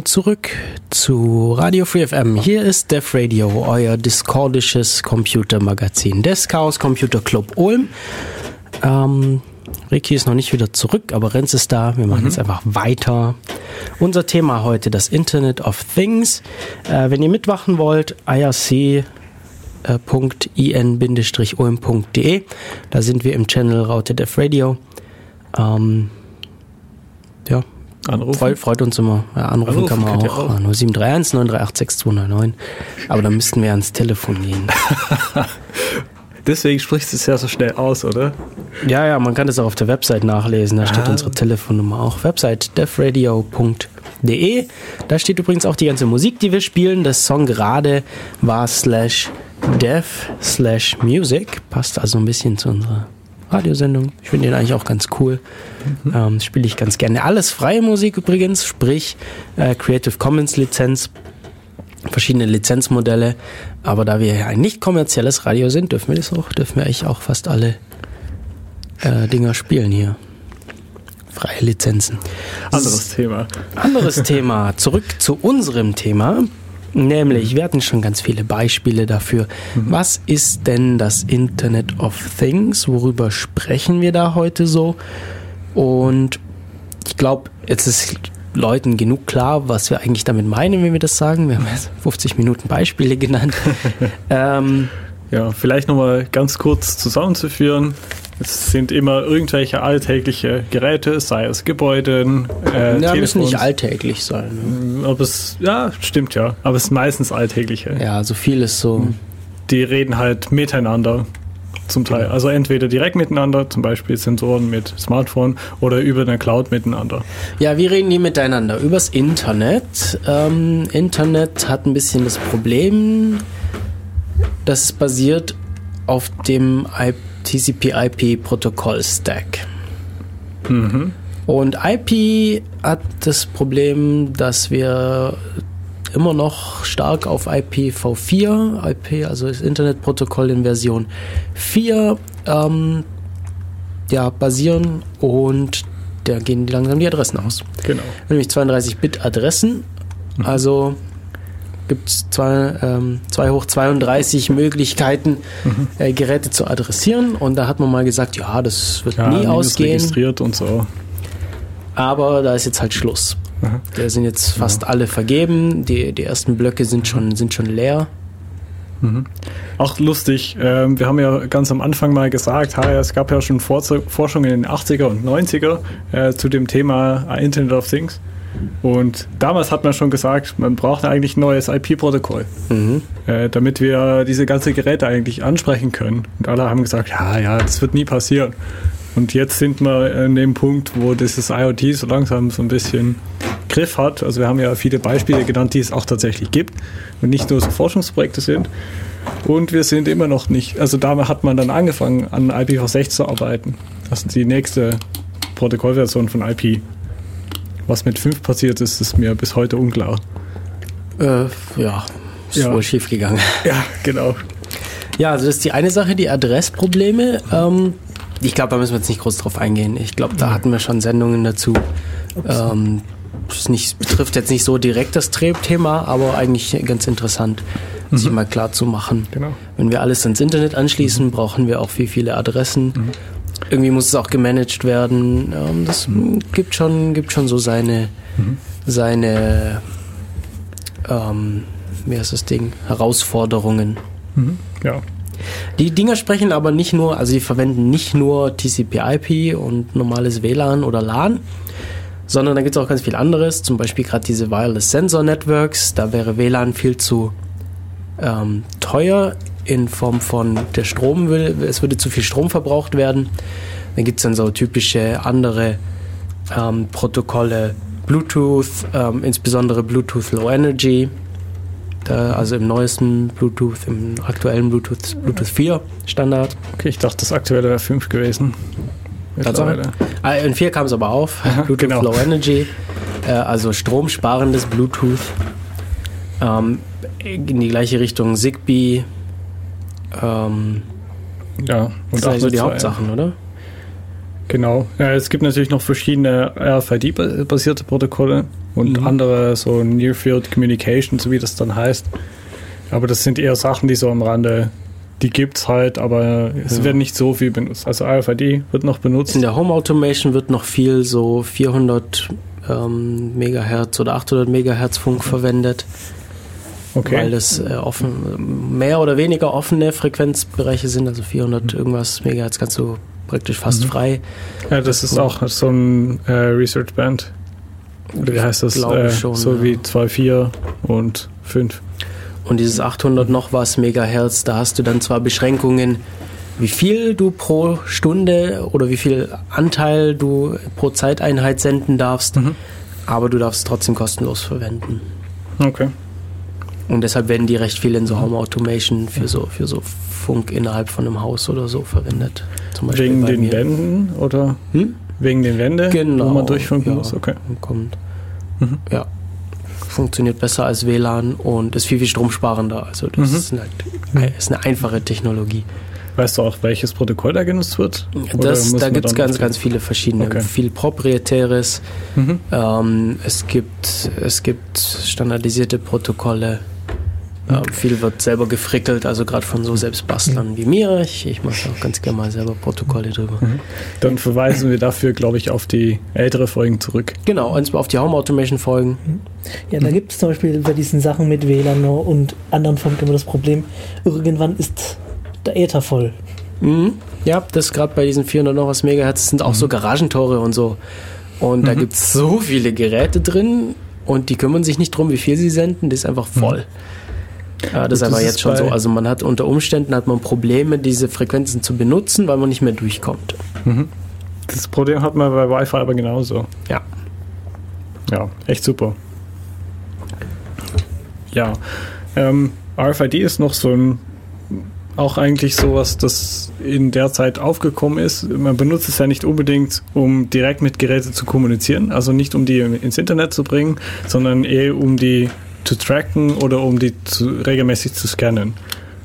Willkommen zurück zu Radio Free FM. Hier ist Def Radio, euer discordisches Computermagazin des Chaos Computer Club Ulm. Ähm, Ricky ist noch nicht wieder zurück, aber Renz ist da. Wir machen jetzt einfach weiter. Unser Thema heute, das Internet of Things. Äh, wenn ihr mitmachen wollt, irc.in-ulm.de. Da sind wir im Channel Raute Def Radio. Ähm, Anrufen. Freut, freut uns immer. Ja, anrufen, Anrufen kann man auch. auch. Nur 731 938 6299. Aber da müssten wir ans Telefon gehen. Deswegen sprichst du es ja so schnell aus, oder? ja, ja, man kann das auch auf der Website nachlesen. Da steht Ah. unsere Telefonnummer auch. Website defradio.de. Da steht übrigens auch die ganze Musik, die wir spielen. Das Song gerade war slash def slash music. Passt also ein bisschen zu unserer Radiosendung. Ich finde den eigentlich auch ganz cool. Ähm, Spiele ich ganz gerne. Alles freie Musik übrigens, sprich äh, Creative Commons Lizenz, verschiedene Lizenzmodelle. Aber da wir ja ein nicht kommerzielles Radio sind, dürfen wir das auch, dürfen wir eigentlich auch fast alle äh, Dinger spielen hier. Freie Lizenzen. Anderes Thema. Anderes Thema. Zurück zu unserem Thema. Nämlich, wir hatten schon ganz viele Beispiele dafür. Was ist denn das Internet of Things? Worüber sprechen wir da heute so? Und ich glaube, jetzt ist Leuten genug klar, was wir eigentlich damit meinen, wenn wir das sagen. Wir haben jetzt 50 Minuten Beispiele genannt. ähm, Ja, vielleicht nochmal ganz kurz zusammenzuführen. Es sind immer irgendwelche alltägliche Geräte, sei es Gebäude, äh, ja, müssen nicht alltäglich sein. Ne? Ob es, ja, stimmt ja, aber es ist meistens alltägliche. Ja, so viel ist so. Die reden halt miteinander zum Teil. Genau. Also entweder direkt miteinander, zum Beispiel Sensoren mit Smartphone oder über eine Cloud miteinander. Ja, wie reden die miteinander? Übers Internet. Ähm, Internet hat ein bisschen das Problem, dass es basiert auf dem TCP-IP-Protokoll-Stack. Und IP hat das Problem, dass wir immer noch stark auf IPv4, IP, also das Internetprotokoll in Version 4, ähm, ja, basieren und da gehen langsam die Adressen aus Genau. nämlich 32-Bit-Adressen. Also gibt es zwei, ähm, zwei hoch 32 Möglichkeiten, Mhm. äh, Geräte zu adressieren. Und da hat man mal gesagt, ja, das wird Ja, nie ausgehen. registriert und so. Aber da ist jetzt halt Schluss. Da sind jetzt fast alle vergeben. Die, die ersten Blöcke sind schon, sind schon leer. Auch lustig, ähm, wir haben ja ganz am Anfang mal gesagt, ha, es gab ja schon Forschung in den 80er und 90er äh, zu dem Thema Internet of Things. Und damals hat man schon gesagt, man braucht eigentlich ein neues IP-Protokoll, Mhm. äh, damit wir diese ganzen Geräte eigentlich ansprechen können. Und alle haben gesagt, ja, ja, das wird nie passieren. Und jetzt sind wir an dem Punkt, wo dieses IoT so langsam so ein bisschen Griff hat. Also wir haben ja viele Beispiele genannt, die es auch tatsächlich gibt und nicht nur so Forschungsprojekte sind. Und wir sind immer noch nicht, also da hat man dann angefangen, an IPv6 zu arbeiten. Das ist die nächste Protokollversion von IP. Was mit 5 passiert ist, ist mir bis heute unklar. Äh, ja, ist Ja. wohl schief gegangen. Ja, genau. Ja, also das ist die eine Sache, die Adressprobleme. Ähm, ich glaube, da müssen wir jetzt nicht groß drauf eingehen. Ich glaube, da hatten wir schon Sendungen dazu. Ähm, das nicht, betrifft jetzt nicht so direkt das Thema, aber eigentlich ganz interessant, sich mal klar zu machen. Genau. Wenn wir alles ans Internet anschließen, brauchen wir auch viel, viele Adressen. Irgendwie muss es auch gemanagt werden. Das gibt schon, gibt schon so seine, seine, ähm, wie heißt das Ding, Herausforderungen. Ja. Die Dinger sprechen aber nicht nur, also die verwenden nicht nur TCP/IP und normales WLAN oder LAN, sondern da gibt es auch ganz viel anderes. Zum Beispiel gerade diese Wireless Sensor Networks. Da wäre WLAN viel zu ähm, teuer in Form von der Strom will, es würde zu viel Strom verbraucht werden. Dann gibt es dann so typische andere ähm, Protokolle, Bluetooth, ähm, insbesondere Bluetooth Low Energy. Da, also im neuesten Bluetooth, im aktuellen Bluetooth, Bluetooth 4 Standard. Okay, ich dachte, das aktuelle wäre 5 gewesen. Mittlerweile. Ah, in 4 kam es aber auf. Bluetooth genau. Low Energy, äh, also stromsparendes Bluetooth. Ähm, in die gleiche Richtung Zigbee. Ähm, Ja, und das sind also die 802. Hauptsachen, oder? Genau. Ja, es gibt natürlich noch verschiedene RFID-basierte Protokolle und Mhm. andere so Near Field Communication, so wie das dann heißt. Aber das sind eher Sachen, die so am Rande, die gibt's halt, aber es Ja. werden nicht so viel benutzt. Also RFID wird noch benutzt. In der Home Automation wird noch viel so 400 ähm, Megahertz oder 800 Megahertz Funk verwendet, weil Okay. das äh, offen, mehr oder weniger offene Frequenzbereiche sind. Also 400 irgendwas Megahertz kannst du praktisch fast frei. Ja, das ist auch so ein äh, Research Band. Oder wie heißt das? glaube Äh, schon, so ja. wie 2.4 und 5. Und dieses 800 noch was Megahertz, da hast du dann zwar Beschränkungen, wie viel du pro Stunde oder wie viel Anteil du pro Zeiteinheit senden darfst, Mhm. aber du darfst es trotzdem kostenlos verwenden. Okay. Und deshalb werden die recht viel in so Home Automation für so, für so Funk innerhalb von einem Haus oder so verwendet. Wegen den mir. Wänden oder Hm? wegen den Wänden, Genau. wo man durchfunken ja, muss? Okay. Kommt. Mhm. Ja. Funktioniert besser als WLAN und ist viel, viel stromsparender. Also das Mhm. ist, eine, ist eine einfache Technologie. Weißt du auch, welches Protokoll da genutzt wird? Das, da gibt es ganz, ganz viele verschiedene. Okay. Viel proprietäres. Mhm. Ähm, es, gibt, es gibt standardisierte Protokolle. Ähm, viel wird selber gefrickelt, also gerade von so Selbstbastlern wie mir. Ich, ich mache auch ganz gerne mal selber Protokolle drüber. Dann verweisen wir dafür, glaube ich, auf die ältere Folgen zurück. Genau, und zwar auf die Home Automation Folgen. Ja, da gibt es zum Beispiel bei diesen Sachen mit WLAN und anderen Funk immer das Problem, irgendwann ist der Äther voll. Mhm. Ja, das gerade bei diesen 400 noch was Megahertz sind auch so Garagentore und so. Und da gibt es so viele Geräte drin und die kümmern sich nicht drum, wie viel sie senden, das ist einfach voll. Ja, das ist aber jetzt schon so. Also man hat unter Umständen hat man Probleme, diese Frequenzen zu benutzen, weil man nicht mehr durchkommt. Das Problem hat man bei Wi-Fi aber genauso. Ja. Ja, echt super. Ja, ähm, RFID ist noch so ein, auch eigentlich sowas, das in der Zeit aufgekommen ist. Man benutzt es ja nicht unbedingt, um direkt mit Geräten zu kommunizieren, also nicht um die ins Internet zu bringen, sondern eher um die zu tracken oder um die zu, regelmäßig zu scannen.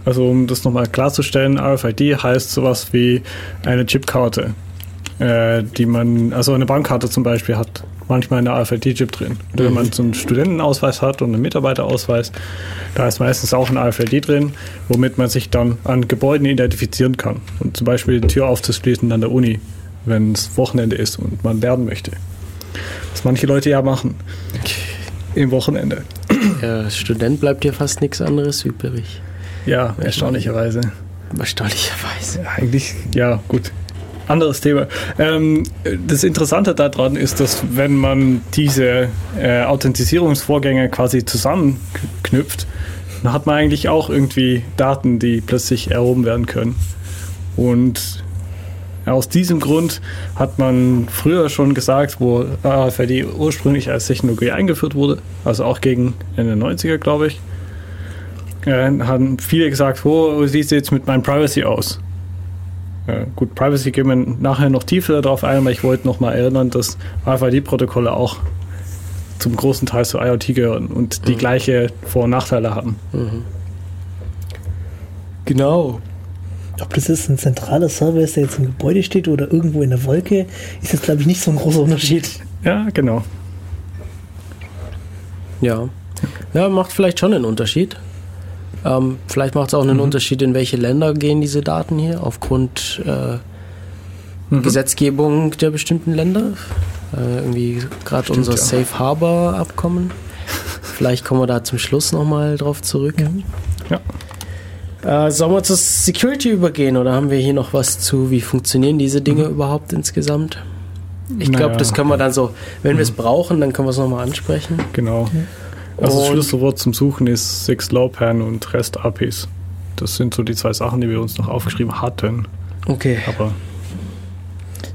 Also um das nochmal klarzustellen, RFID heißt sowas wie eine Chipkarte. äh, die man, also eine Bankkarte zum Beispiel hat manchmal eine AFLD-Chip drin. Oder wenn man so einen Studentenausweis hat und einen Mitarbeiterausweis, da ist meistens auch ein AFLD drin, womit man sich dann an Gebäuden identifizieren kann. Und zum Beispiel die Tür aufzuschließen an der Uni, wenn es Wochenende ist und man lernen möchte. Was manche Leute ja machen. Im Wochenende. Ja, Student bleibt dir fast nichts anderes übrig. Ja, erstaunlicherweise. Erstaunlicherweise. Ja, eigentlich, ja, gut. Anderes Thema. Ähm, das Interessante daran ist, dass wenn man diese äh, Authentisierungsvorgänge quasi zusammenknüpft, dann hat man eigentlich auch irgendwie Daten, die plötzlich erhoben werden können. Und aus diesem Grund hat man früher schon gesagt, wo AFID ursprünglich als Technologie eingeführt wurde, also auch gegen Ende 90er, glaube ich, äh, haben viele gesagt, oh, wie sieht es jetzt mit meinem Privacy aus? Äh, gut, Privacy gehen wir nachher noch tiefer darauf ein, aber ich wollte noch mal erinnern, dass RFID-Protokolle auch zum großen Teil zu IoT gehören und die Mhm. gleiche Vor- und Nachteile haben. Genau. Ob das jetzt ein zentraler Server ist, der jetzt im Gebäude steht oder irgendwo in der Wolke, ist jetzt, glaube ich, nicht so ein großer Unterschied. Ja, genau. Ja. Ja, macht vielleicht schon einen Unterschied. Ähm, vielleicht macht es auch einen Unterschied, in welche Länder gehen diese Daten hier, aufgrund äh, Gesetzgebung der bestimmten Länder. Äh, irgendwie gerade unser ja. Safe Harbor Abkommen. Vielleicht kommen wir da zum Schluss nochmal drauf zurück. Ja. Äh, sollen wir zur Security übergehen oder haben wir hier noch was zu, wie funktionieren diese Dinge überhaupt insgesamt? Ich glaube, Naja. das können wir dann so, wenn wir es brauchen, dann können wir es nochmal ansprechen. Genau. Also das Schlüsselwort zum Suchen ist Six-Low-Pan und REST-APIs. Das sind so die zwei Sachen, die wir uns noch aufgeschrieben hatten. Okay. Aber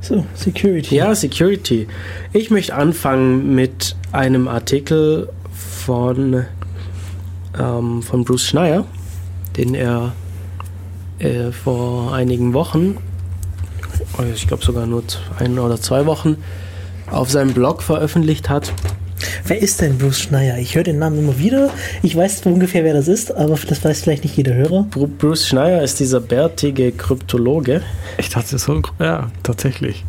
So, Security. Ja, Security. Ich möchte anfangen mit einem Artikel von, ähm, von Bruce Schneier, den er äh, vor einigen Wochen, oh, ich glaube sogar nur ein oder zwei Wochen, auf seinem Blog veröffentlicht hat. Wer ist denn Bruce Schneier? Ich höre den Namen immer wieder. Ich weiß ungefähr, wer das ist, aber das weiß vielleicht nicht jeder Hörer. Bru Bruce Schneier ist dieser bärtige Kryptologe. ich dachte so, ein- ja, tatsächlich.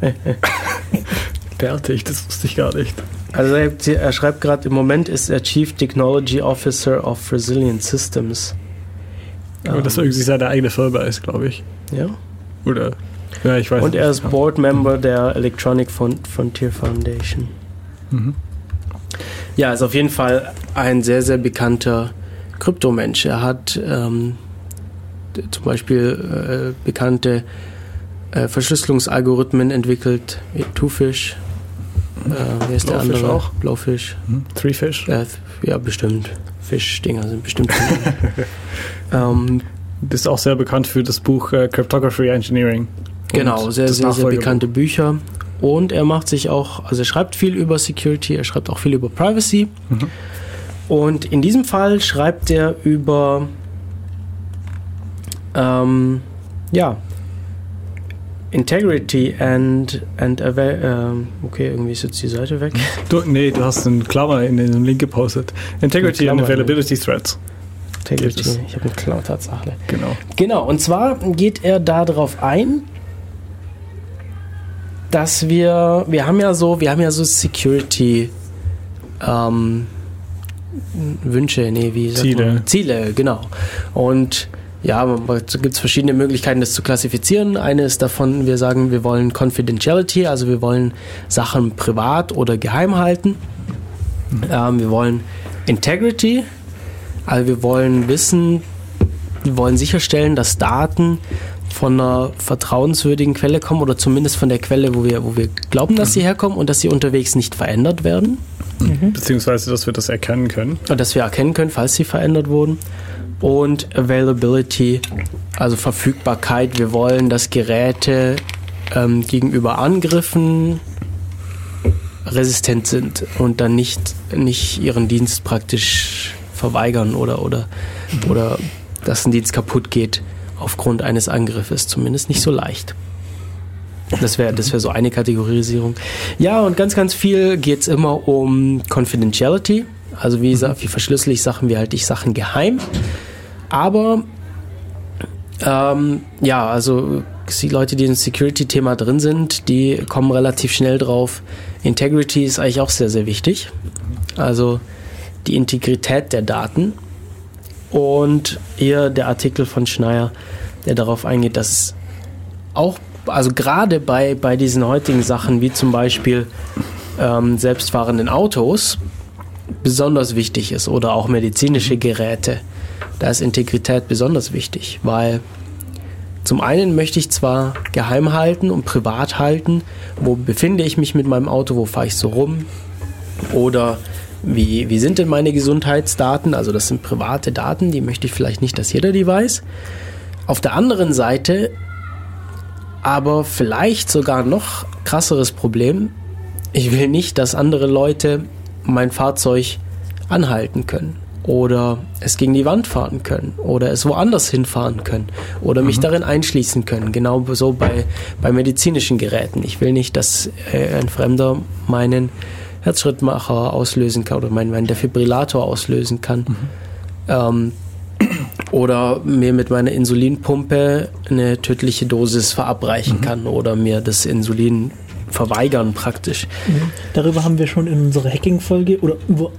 Bärtig, das wusste ich gar nicht. Also er, er schreibt gerade, im Moment ist er Chief Technology Officer of Resilient Systems. Aber das irgendwie seine eigene Firma ist, glaube ich. Ja. Oder, ja, ich weiß Und nicht. er ist Board Member der Electronic Fron- Frontier Foundation. Mhm. Ja, ist auf jeden Fall ein sehr, sehr bekannter Kryptomensch. Er hat ähm, zum Beispiel äh, bekannte äh, Verschlüsselungsalgorithmen entwickelt, wie Twofish. Äh, wer ist der Blowfish andere? auch? Blowfish. Hm? Three Fish? Äh, ja, bestimmt. Fischdinger sind bestimmt. ähm, Ist auch sehr bekannt für das Buch äh, Cryptography Engineering. Genau, sehr, sehr, sehr bekannte Bücher. Und er macht sich auch, also er schreibt viel über Security, er schreibt auch viel über Privacy. Mhm. Und in diesem Fall schreibt er über, ähm, ja, Integrity and, and ähm, okay, irgendwie ist jetzt die Seite weg. Du, nee, du hast einen Klammer in den Link gepostet. Integrity and Klammer, Availability Threats. Integrity, es. ich habe eine Klau Tatsache. Genau. Genau, und zwar geht er darauf ein, dass wir, wir haben ja so, wir haben ja so Security ähm, Wünsche, nee, wie sagt Ziele. Man? Ziele, genau. Und ja, es gibt verschiedene Möglichkeiten, das zu klassifizieren. Eine ist davon, wir sagen, wir wollen Confidentiality, also wir wollen Sachen privat oder geheim halten. Ähm, wir wollen Integrity, also wir wollen wissen, wir wollen sicherstellen, dass Daten von einer vertrauenswürdigen Quelle kommen oder zumindest von der Quelle, wo wir, wo wir glauben, dass sie herkommen und dass sie unterwegs nicht verändert werden. Beziehungsweise, dass wir das erkennen können. Und dass wir erkennen können, falls sie verändert wurden. Und Availability, also Verfügbarkeit. Wir wollen, dass Geräte ähm, gegenüber Angriffen resistent sind und dann nicht, nicht ihren Dienst praktisch verweigern oder, oder, oder dass ein Dienst kaputt geht aufgrund eines Angriffes. Zumindest nicht so leicht. Das wäre das wär so eine Kategorisierung. Ja, und ganz, ganz viel geht es immer um Confidentiality. Also wie, sa- wie verschlüssel ich Sachen, wie halte ich Sachen geheim. Aber ähm, ja, also die Leute, die im Security-Thema drin sind, die kommen relativ schnell drauf. Integrity ist eigentlich auch sehr, sehr wichtig. Also die Integrität der Daten. Und hier der Artikel von Schneier, der darauf eingeht, dass auch, also gerade bei, bei diesen heutigen Sachen, wie zum Beispiel ähm, selbstfahrenden Autos, besonders wichtig ist oder auch medizinische Geräte, da ist Integrität besonders wichtig, weil zum einen möchte ich zwar geheim halten und privat halten, wo befinde ich mich mit meinem Auto, wo fahre ich so rum? Oder wie, wie sind denn meine Gesundheitsdaten, also das sind private Daten, die möchte ich vielleicht nicht, dass jeder die weiß. Auf der anderen Seite aber vielleicht sogar noch krasseres Problem, ich will nicht, dass andere Leute mein Fahrzeug anhalten können oder es gegen die Wand fahren können oder es woanders hinfahren können oder mich darin einschließen können. Genau so bei, bei medizinischen Geräten. Ich will nicht, dass äh, ein Fremder meinen Herzschrittmacher auslösen kann oder meinen, meinen Defibrillator auslösen kann. Ähm, oder mir mit meiner Insulinpumpe eine tödliche Dosis verabreichen kann oder mir das Insulin verweigern praktisch. Darüber haben wir schon in unserer Hacking-Folge oder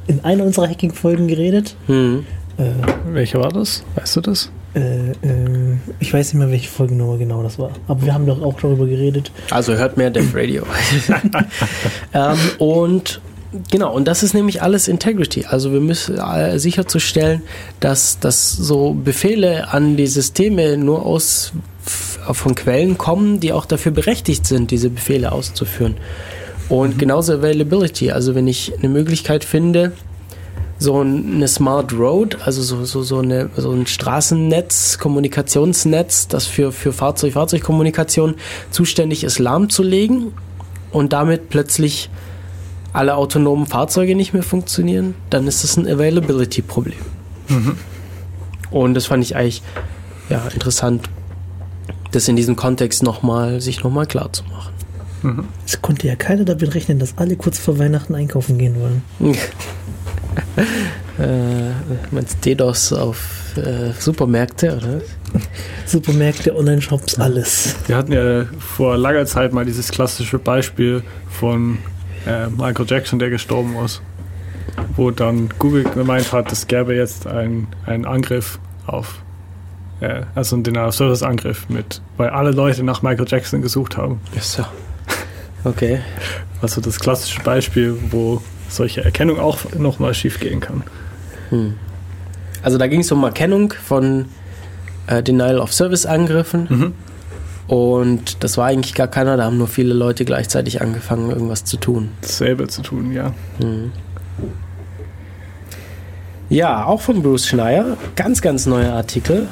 in einer unserer Hacking-Folgen geredet. Hm. Äh, Welche war das? Weißt du das? äh, äh, ich weiß nicht mehr, welche Folgennummer genau das war. Aber wir haben doch auch darüber geredet. Also hört mehr Death Radio. ähm, und genau, und das ist nämlich alles Integrity. Also wir müssen äh, sicherzustellen, dass, dass so Befehle an die Systeme nur aus von Quellen kommen, die auch dafür berechtigt sind, diese Befehle auszuführen. Und genauso Availability. Also wenn ich eine Möglichkeit finde, so eine Smart Road, also so, so, so, eine, so ein Straßennetz, Kommunikationsnetz, das für, für Fahrzeug-Fahrzeug-Kommunikation zuständig ist, lahmzulegen und damit plötzlich alle autonomen Fahrzeuge nicht mehr funktionieren, dann ist das ein Availability-Problem. Und das fand ich eigentlich ja, interessant, das in diesem Kontext nochmal, sich nochmal klar zu machen. Es konnte ja keiner damit rechnen, dass alle kurz vor Weihnachten einkaufen gehen wollen. äh, meinst DDoS auf äh, Supermärkte, oder? Supermärkte, Online-Shops, alles. Wir hatten ja vor langer Zeit mal dieses klassische Beispiel von äh, Michael Jackson, der gestorben ist, wo dann Google gemeint hat, es gäbe jetzt ein- einen Angriff auf, äh, also einen Denial-of-Service-Angriff mit, weil alle Leute nach Michael Jackson gesucht haben. So. Okay. Also das klassische Beispiel, wo solche Erkennung auch nochmal schief gehen kann. Also da ging es um Erkennung von äh, Denial of Service Angriffen. Mhm. Und das war eigentlich gar keiner, da haben nur viele Leute gleichzeitig angefangen, irgendwas zu tun. Dasselbe zu tun, ja. Ja, auch von Bruce Schneier, ganz, ganz neuer Artikel.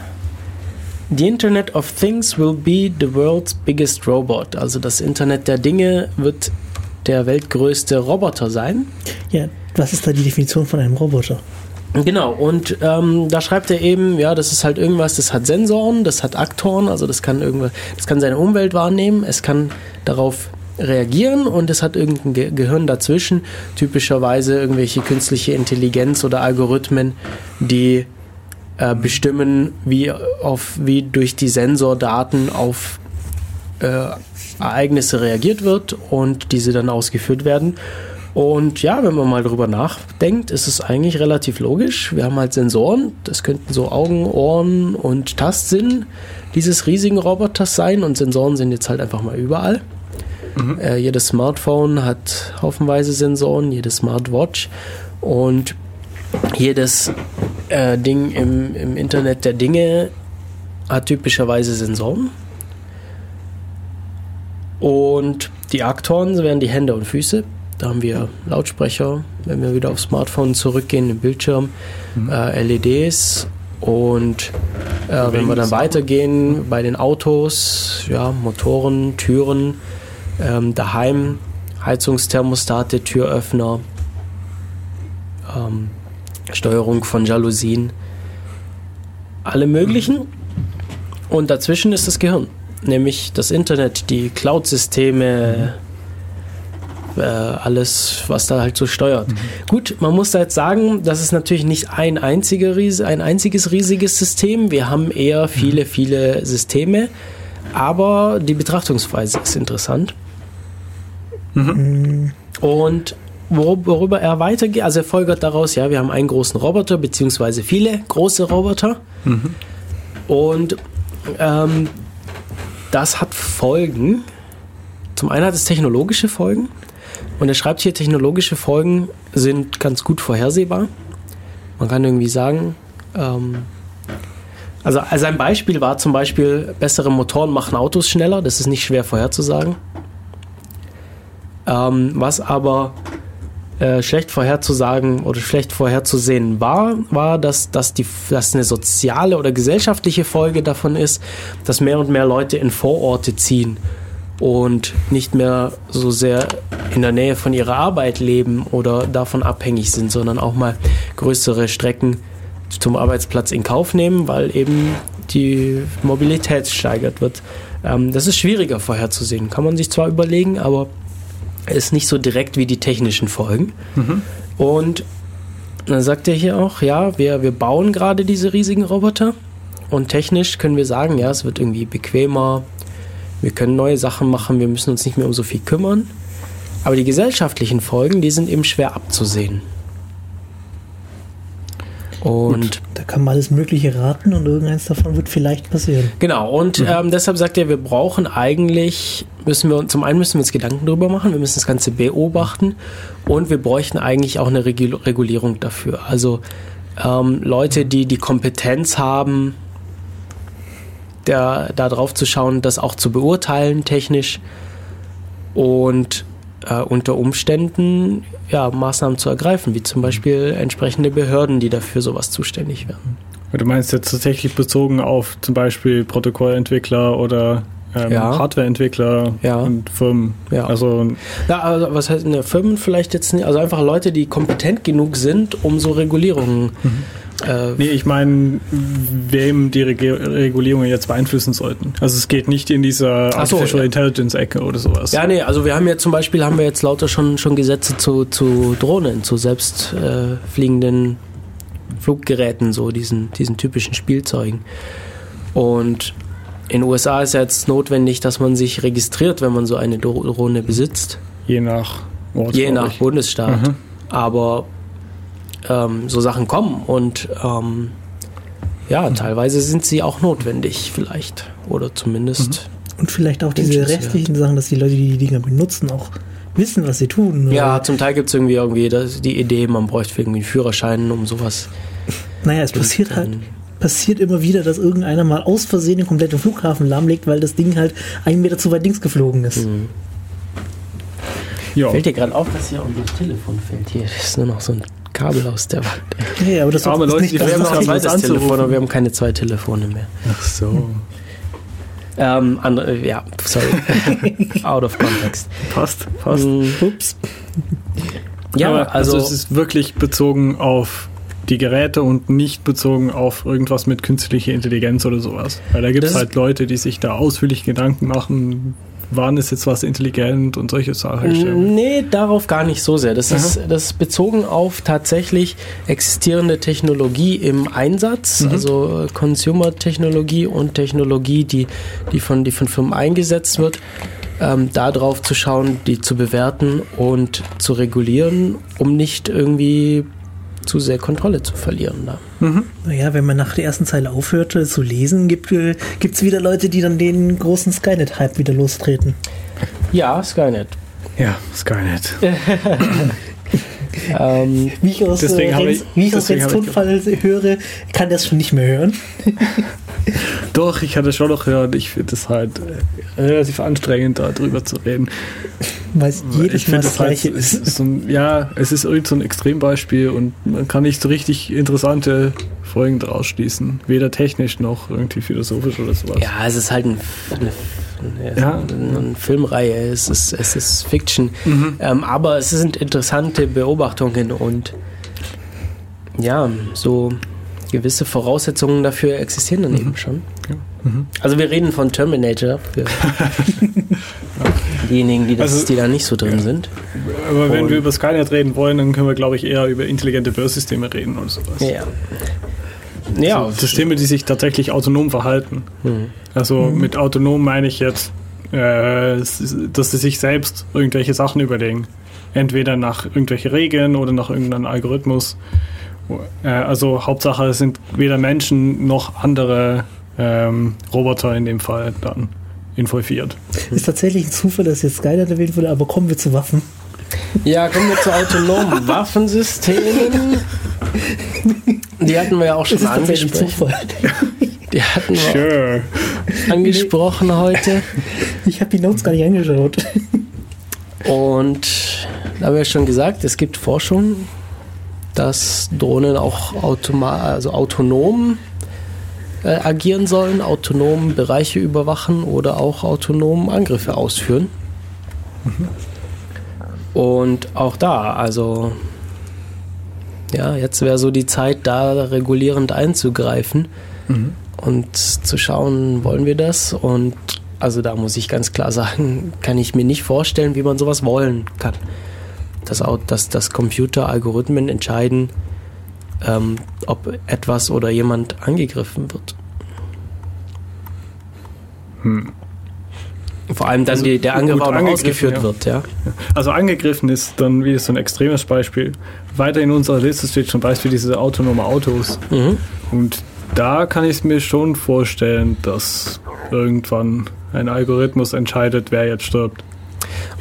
The Internet of Things will be the world's biggest robot. Also das Internet der Dinge wird der weltgrößte Roboter sein. Ja, was ist da die Definition von einem Roboter? Genau, und ähm, da schreibt er eben, ja, das ist halt irgendwas, das hat Sensoren, das hat Aktoren, also das kann irgendwas, das kann seine Umwelt wahrnehmen, es kann darauf reagieren und es hat irgendein Ge Gehirn dazwischen, typischerweise irgendwelche künstliche Intelligenz oder Algorithmen, die äh, bestimmen, wie auf wie durch die Sensordaten auf äh, Ereignisse reagiert wird und diese dann ausgeführt werden. Und ja, wenn man mal drüber nachdenkt, ist es eigentlich relativ logisch. Wir haben halt Sensoren, das könnten so Augen, Ohren und Tastsinn dieses riesigen Roboters sein und Sensoren sind jetzt halt einfach mal überall. Äh, jedes Smartphone hat haufenweise Sensoren, jede Smartwatch und jedes äh, Ding im, im Internet der Dinge hat typischerweise Sensoren. Und die Aktoren wären die Hände und Füße. Da haben wir Lautsprecher, wenn wir wieder auf Smartphone zurückgehen, den Bildschirm, äh, LEDs und äh, wenn wir dann weitergehen bei den Autos, ja, Motoren, Türen, ähm, daheim, Heizungsthermostate, Türöffner, ähm, Steuerung von Jalousien, alle möglichen. Und dazwischen ist das Gehirn, nämlich das Internet, die Cloud-Systeme, äh, alles, was da halt so steuert. Gut, man muss da jetzt sagen, das ist natürlich nicht ein, einziger, Ries- ein einziges riesiges System. Wir haben eher viele, viele Systeme. aber die Betrachtungsweise ist interessant. Und worüber, er weitergeht, also er folgert daraus, ja, wir haben einen großen Roboter, beziehungsweise viele große Roboter. Und ähm, das hat Folgen. Zum einen hat es technologische Folgen. Und er schreibt hier, technologische Folgen sind ganz gut vorhersehbar. Man kann irgendwie sagen, ähm, also, also ein Beispiel war zum Beispiel, bessere Motoren machen Autos schneller. Das ist nicht schwer vorherzusagen. Ähm, was aber äh, schlecht vorherzusagen oder schlecht vorherzusehen war, war, dass, dass, die, dass eine soziale oder gesellschaftliche Folge davon ist, dass mehr und mehr Leute in Vororte ziehen und nicht mehr so sehr in der Nähe von ihrer Arbeit leben oder davon abhängig sind, sondern auch mal größere Strecken zum Arbeitsplatz in Kauf nehmen, weil eben die Mobilität steigert wird. Ähm, das ist schwieriger vorherzusehen, kann man sich zwar überlegen, aber ist nicht so direkt wie die technischen Folgen. Und dann sagt er hier auch, ja, wir, wir bauen gerade diese riesigen Roboter und technisch können wir sagen, ja, es wird irgendwie bequemer, wir können neue Sachen machen, wir müssen uns nicht mehr um so viel kümmern. Aber die gesellschaftlichen Folgen, die sind eben schwer abzusehen. Und Da kann man alles Mögliche raten und irgendeins davon wird vielleicht passieren. Genau, und ähm, deshalb sagt er, wir brauchen eigentlich, müssen wir uns, zum einen müssen wir uns Gedanken drüber machen, wir müssen das Ganze beobachten und wir bräuchten eigentlich auch eine Regul- Regulierung dafür. Also ähm, Leute, die die Kompetenz haben, da, da drauf zu schauen, das auch zu beurteilen technisch und äh, unter Umständen ja, Maßnahmen zu ergreifen, wie zum Beispiel entsprechende Behörden, die dafür sowas zuständig werden. Du meinst jetzt tatsächlich bezogen auf zum Beispiel Protokollentwickler oder ähm, Ja. Hardwareentwickler Ja. und Firmen. Ja. Also Ja, also was heißt in der Firmen vielleicht jetzt nicht, also einfach Leute, die kompetent genug sind, um so Regulierungen. Äh, Nee, ich meine, wem die Reg Regulierungen jetzt beeinflussen sollten. Also es geht nicht in dieser so, Artificial ja. Intelligence-Ecke oder sowas. ja, nee, also wir haben ja zum Beispiel haben wir jetzt lauter schon, schon Gesetze zu, zu Drohnen, zu selbst äh, Fluggeräten, so diesen, diesen typischen Spielzeugen. Und in den USA ist ja jetzt notwendig, dass man sich registriert, wenn man so eine Dro- Drohne besitzt. Je nach Ort. Je nach. Bundesstaat. Mhm. Aber ähm, so Sachen kommen und ähm, ja, Mhm. teilweise sind sie auch notwendig vielleicht. Oder zumindest. Und vielleicht auch diese restlichen Sachen, dass die Leute, die die Dinger benutzen, auch wissen, was sie tun. Ja, zum Teil gibt es irgendwie, irgendwie das, die Idee, man bräuchte irgendwie einen Führerschein, um sowas. naja, es passiert dann- halt passiert immer wieder, dass irgendeiner mal aus Versehen den kompletten Flughafen lahmlegt, weil das Ding halt einen Meter zu weit links geflogen ist. Mhm. Ja. Fällt dir gerade auf, dass hier unser Telefon fällt? Hier ist nur noch so ein Kabel aus der Wand. Ja, aber das Arme ist Leute, nicht die das, Wir haben noch ein zweites Telefon, aber wir haben keine zwei Telefone mehr. Ach so. Ähm, andere, ja, sorry. Out of context. Passt, passt. Mm, Ups. Ja, Aber also, es ist wirklich bezogen auf die Geräte und nicht bezogen auf irgendwas mit künstlicher Intelligenz oder sowas. Weil da gibt es halt Leute, die sich da ausführlich Gedanken machen, wann ist jetzt was intelligent und solche Sachen. Nee, darauf gar nicht so sehr. Das, ist, das ist bezogen auf tatsächlich existierende Technologie im Einsatz, also äh, Consumer-Technologie und Technologie, die, die, von, die von Firmen eingesetzt wird. Ähm, da drauf zu schauen, die zu bewerten und zu regulieren, um nicht irgendwie zu sehr Kontrolle zu verlieren. Da. Naja, wenn man nach der ersten Zeile aufhört äh, zu lesen, gibt es wieder Leute, die dann den großen Skynet-Hype wieder lostreten. Ja, Skynet. Ja, Skynet. Ähm, Wie ich aus, Deswegen äh, habe Rens, ich- wie ich aus deswegen Rens habe ich Tonfall höre, kann das schon nicht mehr hören. Doch, ich hatte schon noch gehört, ich finde es halt äh, relativ anstrengend, da drüber zu reden. Weil es jedes ich Mal finde das es halt, gleiche es ist. so ein, ja, es ist irgend so ein Extrembeispiel und man kann nicht so richtig interessante Folgen daraus schließen. Weder technisch noch irgendwie philosophisch oder sowas. Ja, es ist halt ein, eine, eine, Ja. eine Filmreihe, es ist, es ist Fiction. Mhm. Ähm, aber es sind interessante Beobachtungen und ja, so gewisse Voraussetzungen dafür existieren dann eben schon. Mhm. Also wir reden von Terminator für diejenigen, die, das, Also, die da nicht so drin sind. Aber wenn Und- wir über Skynet reden wollen, dann können wir, glaube ich, eher über intelligente Börsysteme reden oder sowas. Ja. Ja, so Systeme, die sich tatsächlich autonom verhalten. Mhm. Also mit autonom meine ich jetzt, äh, dass sie sich selbst irgendwelche Sachen überlegen. Entweder nach irgendwelche Regeln oder nach irgendeinem Algorithmus. Äh, also Hauptsache es sind weder Menschen noch andere ähm, Roboter in dem Fall dann involviert. Ist tatsächlich ein Zufall, dass jetzt Skynet erwähnt wurde, aber kommen wir zu Waffen. Ja, kommen wir zu autonomen Waffensystemen. Die hatten wir ja auch schon angesprochen. Zufall. Die hatten wir Sure. angesprochen heute. Ich habe die Notes gar nicht angeschaut. Und da haben wir ja schon gesagt, es gibt Forschung, dass Drohnen auch automa also autonom äh, agieren sollen, autonom Bereiche überwachen oder auch autonom Angriffe ausführen. Und auch da, also ja, jetzt wäre so die Zeit, da regulierend einzugreifen und zu schauen, wollen wir das? Und also da muss ich ganz klar sagen, kann ich mir nicht vorstellen, wie man sowas wollen kann. Dass, dass, dass Computer Algorithmen entscheiden, ähm, ob etwas oder jemand angegriffen wird. Vor allem dann Also die, der Angriff auch noch ausgeführt ja. wird, ja. Also angegriffen ist dann wie so ein extremes Beispiel. Weiter in unserer Liste steht zum Beispiel diese autonome Autos. Mhm. Und da kann ich es mir schon vorstellen, dass irgendwann ein Algorithmus entscheidet, wer jetzt stirbt.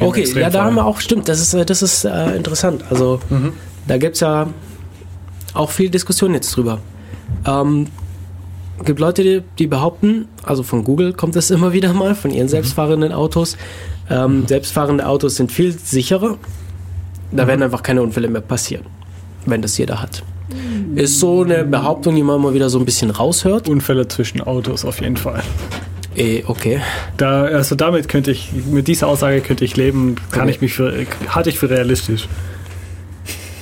Okay, ja, da haben wir auch, stimmt, das ist, äh, das ist äh, interessant. Also, da gibt es ja auch viel Diskussion jetzt drüber. Ähm, gibt Leute, die, die behaupten, also von Google kommt das immer wieder mal, von ihren selbstfahrenden Autos, ähm, selbstfahrende Autos sind viel sicherer. Da werden einfach keine Unfälle mehr passieren, wenn das jeder hat. Ist so eine Behauptung, die man mal wieder so ein bisschen raushört. Unfälle zwischen Autos auf jeden Fall. Eh, okay. Da, also damit könnte ich, mit dieser Aussage könnte ich leben, kann Okay. ich mich für, halte ich für realistisch.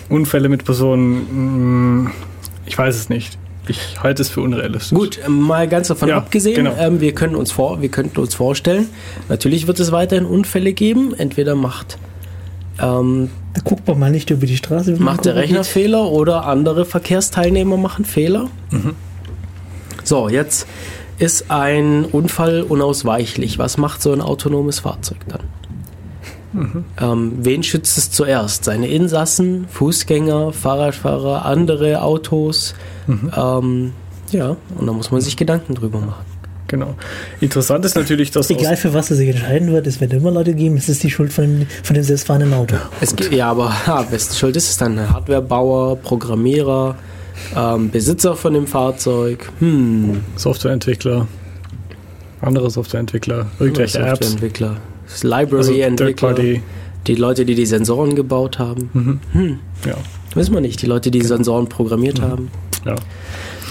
Unfälle mit Personen, mh, ich weiß es nicht. Ich halte es für unrealistisch. Gut, ähm, mal ganz davon Ja, abgesehen, genau. ähm, wir, können uns vor, wir könnten uns vorstellen, natürlich wird es weiterhin Unfälle geben. Entweder macht, ähm, Da guckt man mal nicht über die Straße. macht der Rechner Fehler oder andere Verkehrsteilnehmer machen Fehler. Mhm. So, jetzt ist ein Unfall unausweichlich. Was macht so ein autonomes Fahrzeug dann? Mhm. Ähm, wen schützt es zuerst? Seine Insassen, Fußgänger, Fahrradfahrer, andere Autos? Mhm. Ähm, ja, und da muss man sich Gedanken drüber machen. Genau. Interessant ist natürlich, dass Egal für was er sich entscheiden wird, es wird immer Leute geben, es ist die Schuld von dem, von dem selbstfahrenden Auto. Es ja, aber ha, wessen Schuld ist es dann? Hardwarebauer, Programmierer, ähm, Besitzer von dem Fahrzeug, hm, Softwareentwickler, andere Softwareentwickler, irgendwelche Apps, Softwareentwickler, also Library-Entwickler, Third-Party. die Leute, die die Sensoren gebaut haben. Mhm. Hm, Ja, wissen wir nicht, die Leute, die die Sensoren programmiert haben. ja.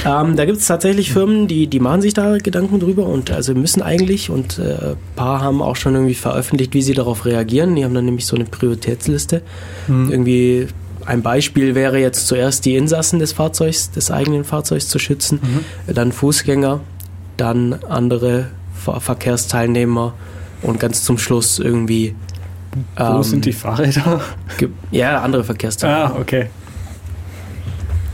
Ähm, da gibt es tatsächlich Firmen, die, die machen sich da Gedanken drüber und also müssen eigentlich und äh, ein paar haben auch schon irgendwie veröffentlicht, wie sie darauf reagieren. Die haben dann nämlich so eine Prioritätsliste. Irgendwie ein Beispiel wäre jetzt zuerst die Insassen des Fahrzeugs, des eigenen Fahrzeugs zu schützen, äh, dann Fußgänger, dann andere Ver Verkehrsteilnehmer und ganz zum Schluss irgendwie Wo ähm, sind die Fahrräder? ja andere Verkehrsteilnehmer. Ah, okay.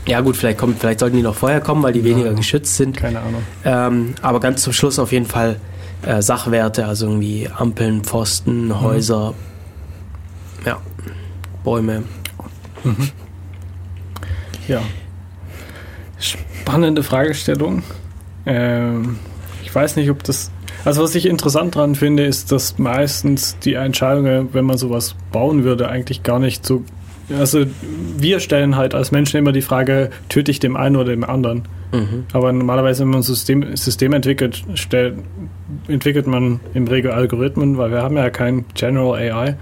Ja gut, vielleicht kommt, vielleicht sollten die noch vorher kommen, weil die weniger geschützt sind. Keine Ahnung. Ähm, aber ganz zum Schluss auf jeden Fall äh, Sachwerte, also irgendwie Ampeln, Pfosten, Häuser, ja, Bäume. Ja. Spannende Fragestellung. Ähm, ich weiß nicht, ob das. Also, was ich interessant dran finde, ist, dass meistens die Entscheidungen, wenn man sowas bauen würde, eigentlich gar nicht so. Also, wir stellen halt als Menschen immer die Frage, töte ich dem einen oder dem anderen? Mhm. Aber normalerweise, wenn man ein System, System entwickelt, stellt, entwickelt man im Regel Algorithmen, weil wir haben ja kein General AI.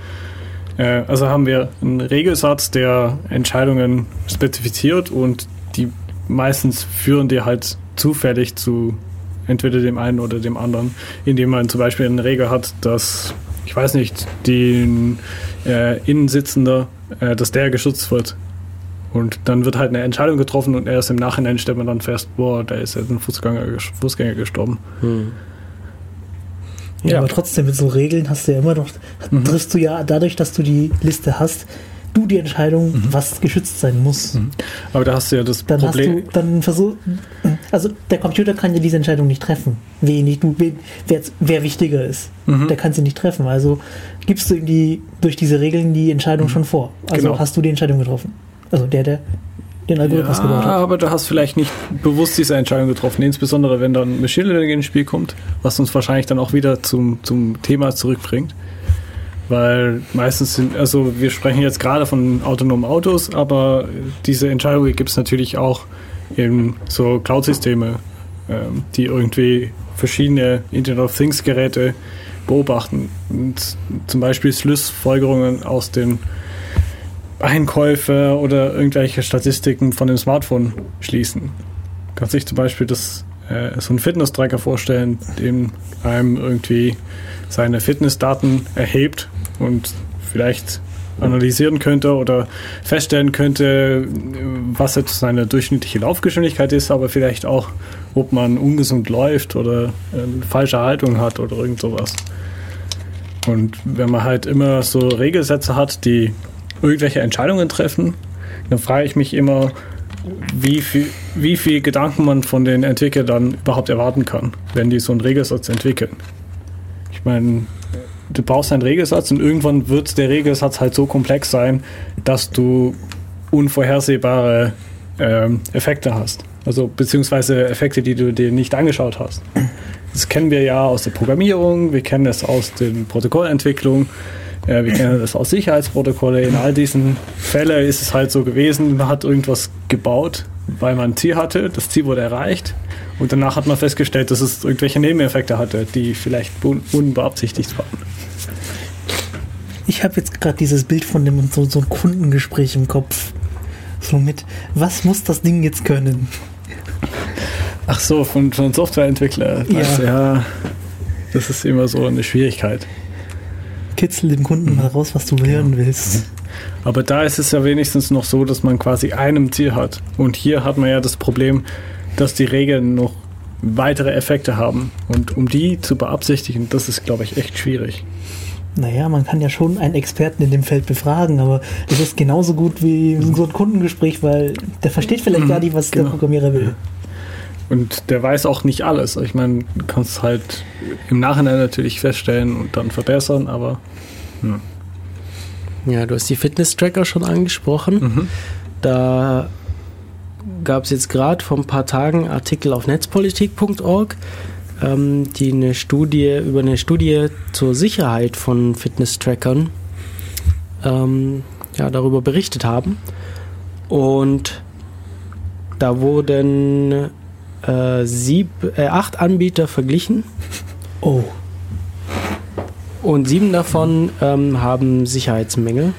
Äh, also haben wir einen Regelsatz, der Entscheidungen spezifiziert und die meistens führen die halt zufällig zu entweder dem einen oder dem anderen, indem man zum Beispiel eine Regel hat, dass, ich weiß nicht, den äh, Innensitzender, äh, dass der geschützt wird. Und dann wird halt eine Entscheidung getroffen und erst im Nachhinein stellt man dann fest, boah, da ist jetzt ein Fußgänger, Fußgänger gestorben. Hm. Ja, Ja. aber trotzdem mit so Regeln hast du ja immer noch, Mhm. triffst du ja dadurch, dass du die Liste hast, du die Entscheidung, Mhm. was geschützt sein muss. Aber da hast du ja das Dann Problem. hast du, dann versuch, also der Computer kann ja diese Entscheidung nicht treffen. Wen, nicht, du, wen, wer, wer wichtiger ist. Mhm. Der kann sie nicht treffen. Also gibst du ihm die, durch diese Regeln die Entscheidung schon vor. Also Genau. hast du die Entscheidung getroffen. Also der, der den Algorithmus gebaut Ja, hat. aber du hast vielleicht nicht bewusst diese Entscheidung getroffen, insbesondere wenn dann Machine Learning ins Spiel kommt, was uns wahrscheinlich dann auch wieder zum, zum Thema zurückbringt. Weil meistens sind, also wir sprechen jetzt gerade von autonomen Autos, aber diese Entscheidung gibt es natürlich auch in so Cloud-Systeme, ähm, die irgendwie verschiedene Internet of Things Geräte beobachten. Und zum Beispiel Schlussfolgerungen aus den Einkäufe oder irgendwelche Statistiken von dem Smartphone schließen. Kannst sich zum Beispiel das, äh, so einen Fitness-Tracker vorstellen, dem einem irgendwie seine Fitnessdaten erhebt und vielleicht analysieren könnte oder feststellen könnte, was jetzt seine durchschnittliche Laufgeschwindigkeit ist, aber vielleicht auch, ob man ungesund läuft oder äh, falsche Haltung hat oder irgend sowas. Und wenn man halt immer so Regelsätze hat, die irgendwelche Entscheidungen treffen, dann frage ich mich immer, wie viel, wie viel Gedanken man von den Entwicklern überhaupt erwarten kann, wenn die so einen Regelsatz entwickeln. Ich meine, du brauchst einen Regelsatz und irgendwann wird der Regelsatz halt so komplex sein, dass du unvorhersehbare ähm, Effekte hast. Also beziehungsweise Effekte, die du dir nicht angeschaut hast. Das kennen wir ja aus der Programmierung, wir kennen es aus den Protokollentwicklungen, äh, wir kennen das aus Sicherheitsprotokolle. In all diesen Fällen ist es halt so gewesen, man hat irgendwas gebaut, weil man ein Ziel hatte, das Ziel wurde erreicht und danach hat man festgestellt, dass es irgendwelche Nebeneffekte hatte, die vielleicht un unbeabsichtigt waren. Ich habe jetzt gerade dieses Bild von dem so, so ein Kundengespräch im Kopf. So mit, was muss das Ding jetzt können? Ach so, von, von Softwareentwickler. Ja. Ja, das ist immer so eine Schwierigkeit. Kitzel dem Kunden mal raus, was du hören willst. Aber da ist es ja wenigstens noch so, dass man quasi einem Ziel hat. Und hier hat man ja das Problem, dass die Regeln noch weitere Effekte haben. Und um die zu beabsichtigen, das ist, glaube ich, echt schwierig. Naja, man kann ja schon einen Experten in dem Feld befragen, aber es ist genauso gut wie so ein Kundengespräch, weil der versteht vielleicht gar nicht, was der genau. Programmierer will. Und der weiß auch nicht alles. Ich meine, du kannst halt im Nachhinein natürlich feststellen und dann verbessern, aber Ja, du hast die Fitness-Tracker schon angesprochen. Mhm. Da gab es jetzt gerade vor ein paar Tagen Artikel auf netzpolitik.org, ähm, die eine Studie über eine Studie zur Sicherheit von Fitness-Trackern ähm, ja, darüber berichtet haben. Und da wurden äh, sieb, äh, acht Anbieter verglichen Oh, und sieben davon ähm, haben Sicherheitsmängel.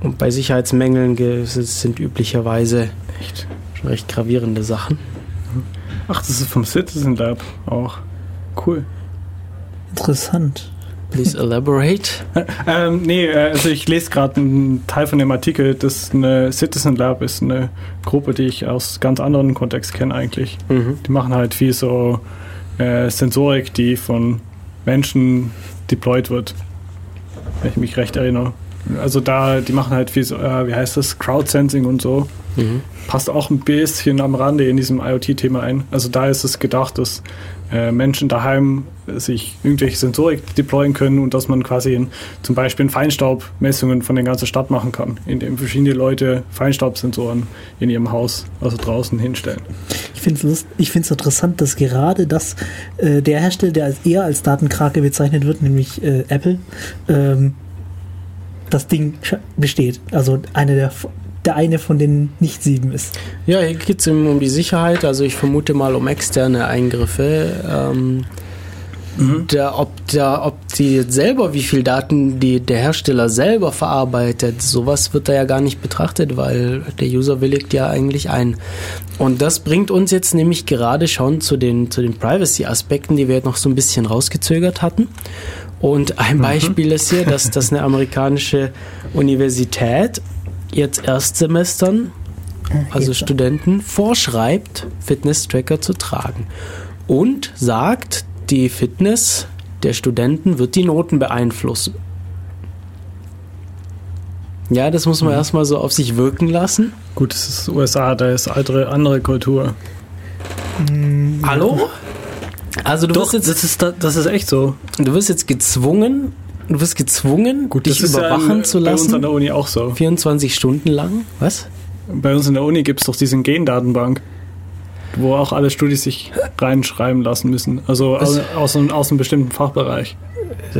Und bei Sicherheitsmängeln sind üblicherweise echt. schon recht gravierende Sachen. Ach, das ist vom Citizen Lab auch. Cool. interessant. Please elaborate. Ähm, nee, äh, also ich lese gerade einen Teil von dem Artikel, das eine Citizen Lab ist, eine Gruppe, die ich aus ganz anderen Kontext kenne eigentlich. Mhm. Die machen halt viel so äh, Sensorik, die von Menschen deployed wird. Wenn ich mich recht erinnere. Also da, die machen halt viel so, äh, wie heißt das, Crowdsensing und so. Mhm. Passt auch ein bisschen am Rande in diesem IoT-Thema ein. Also da ist es gedacht, dass Menschen daheim sich irgendwelche Sensorik deployen können und dass man quasi in, zum Beispiel in Feinstaubmessungen von der ganzen Stadt machen kann, indem verschiedene Leute Feinstaubsensoren in ihrem Haus, also draußen hinstellen. Ich finde es interessant, dass gerade das äh, der Hersteller, der als eher als Datenkrake bezeichnet wird, nämlich äh, Apple, ähm, das Ding besteht. Also eine der, der eine von den nicht sieben ist. Ja, hier geht es um die Sicherheit. Also ich vermute mal um externe Eingriffe. Ähm, da, ob, da, ob die jetzt selber, wie viel Daten die, der Hersteller selber verarbeitet, sowas wird da ja gar nicht betrachtet, weil der User willigt ja eigentlich ein. Und das bringt uns jetzt nämlich gerade schon zu den, zu den Privacy-Aspekten, die wir jetzt noch so ein bisschen rausgezögert hatten. Und ein Beispiel ist hier, dass, dass eine amerikanische Universität jetzt Erstsemestern also Jetzt. Studenten, vorschreibt, Fitness-Tracker zu tragen. Und sagt, die Fitness der Studenten wird die Noten beeinflussen. Ja, das muss man erstmal so auf sich wirken lassen. Gut, das ist USA, da ist andere, andere Kultur. Hallo? Also du wirst jetzt, das ist, das ist echt so. du wirst jetzt gezwungen, du wirst gezwungen, dich das überwachen ja zu bei uns an lassen. der Uni auch so. 24 Stunden lang. Was? Bei uns in der Uni gibt es doch diesen Gendatenbank, wo auch alle Studis sich reinschreiben lassen müssen. Also aus, aus, einem, aus einem bestimmten Fachbereich. Äh,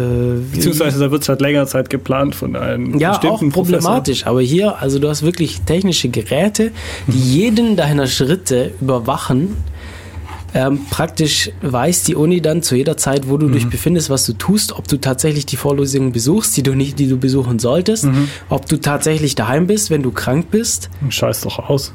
Beziehungsweise da wird es seit längerer Zeit geplant von einem Ja, auch bestimmten Professor. problematisch. Aber hier, also du hast wirklich technische Geräte, die jeden deiner Schritte überwachen. Ähm, praktisch weiß die Uni dann zu jeder Zeit, wo du dich befindest, was du tust, ob du tatsächlich die Vorlesungen besuchst, die du nicht, die du besuchen solltest, ob du tatsächlich daheim bist, wenn du krank bist. Scheiß doch aus.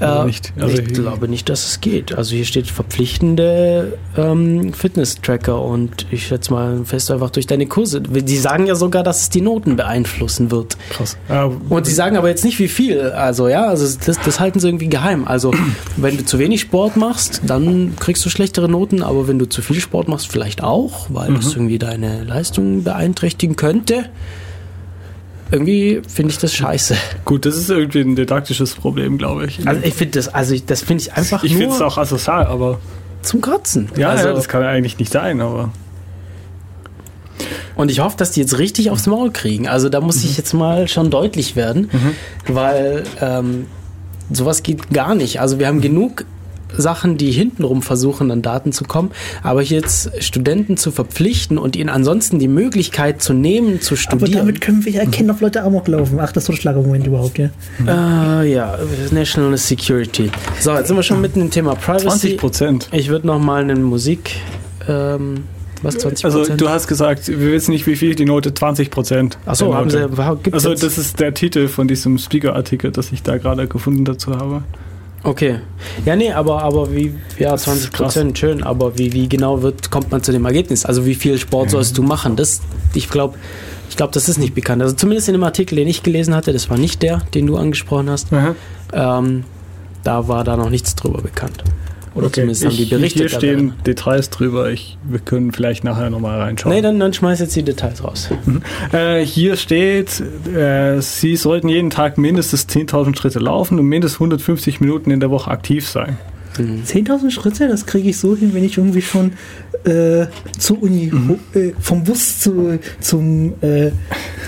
Äh, nicht? Also ich glaube nicht, dass es geht. Also hier steht verpflichtende ähm, Fitness-Tracker und ich schätze mal fest einfach durch deine Kurse. Die sagen ja sogar, dass es die Noten beeinflussen wird. krass. Und sie sagen aber jetzt nicht wie viel. Also ja, also das, das halten sie irgendwie geheim. Also wenn du zu wenig Sport machst, dann kriegst du schlechtere Noten, aber wenn du zu viel Sport machst, vielleicht auch, weil das irgendwie deine Leistung beeinträchtigen könnte. Irgendwie finde ich das scheiße. gut, das ist irgendwie ein didaktisches Problem, glaube ich. Also ich finde das, also ich, das finde ich einfach ich finde es auch asozial, aber zum Kotzen. ja, also, ja, das kann ja eigentlich nicht sein, aber Und ich hoffe, dass die jetzt richtig aufs Maul kriegen. Also da muss ich jetzt mal schon deutlich werden, weil ähm, sowas geht gar nicht. Also wir haben genug Sachen, die hintenrum versuchen, an Daten zu kommen, aber jetzt Studenten zu verpflichten und ihnen ansonsten die Möglichkeit zu nehmen, zu Aber studieren. damit können wir ja erkennen, ob Leute Amok laufen. Ach, das ist so ein Schlagmoment überhaupt, ja. äh, ja, National Security. So, jetzt sind wir schon mitten im Thema Privacy. 20 Prozent. Ich würde noch mal eine Musik, ähm, was 20 Also du hast gesagt, wir wissen nicht, wie viel die Note 20 Prozent. Achso, haben sie, gibt's Also das ist der Titel von diesem Speaker-Artikel, das ich da gerade gefunden dazu habe. Okay. Ja, nee, aber, aber wie, ja, 20 Prozent, schön, aber wie, wie genau wird, kommt man zu dem Ergebnis? Also wie viel Sport sollst du machen? Das, ich glaube, ich glaube, das ist nicht bekannt. Also zumindest in dem Artikel, den ich gelesen hatte, das war nicht der, den du angesprochen hast, ähm, da war da noch nichts drüber bekannt. Oder zumindest haben die ich, berichtet. Hier stehen darüber. Details drüber. Ich, wir können vielleicht nachher nochmal reinschauen. Nee, dann, dann schmeiß jetzt die Details raus. Äh, hier steht, äh, Sie sollten jeden Tag mindestens 10.000 Schritte laufen und mindestens 150 Minuten in der Woche aktiv sein. 10.000 Schritte, das kriege ich so hin, wenn ich irgendwie schon äh, zur Uni, ho- äh, vom Bus zu, zum äh,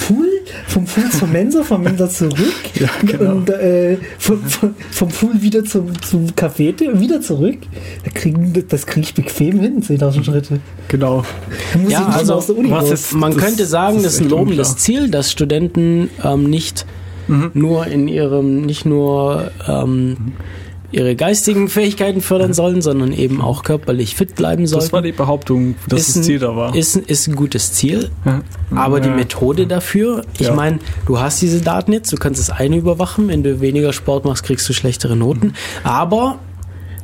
Pool, vom Pool zur Mensa, vom Mensa zurück Ja, genau. und äh, vom, vom, vom Pool wieder zum, zum Café, wieder zurück. Da kriegen, das kriege ich bequem hin, 10.000 Schritte. Genau. Da muss Ja, also, mal aus der Uni was raus. ist- Man Das- könnte sagen, das das ist ein lobendes unklar. Ziel, dass Studenten ähm, nicht nur in ihrem, nicht nur ähm, ihre geistigen Fähigkeiten fördern sollen, sondern eben auch körperlich fit bleiben sollen. Das war die Behauptung, dass ist das ein, Ziel da war. Ist, ein- ist ein gutes Ziel, Ja. aber die Ja. Methode dafür, ich Ja. meine, du hast diese Daten jetzt, du kannst das eine überwachen, wenn du weniger Sport machst, kriegst du schlechtere Noten, aber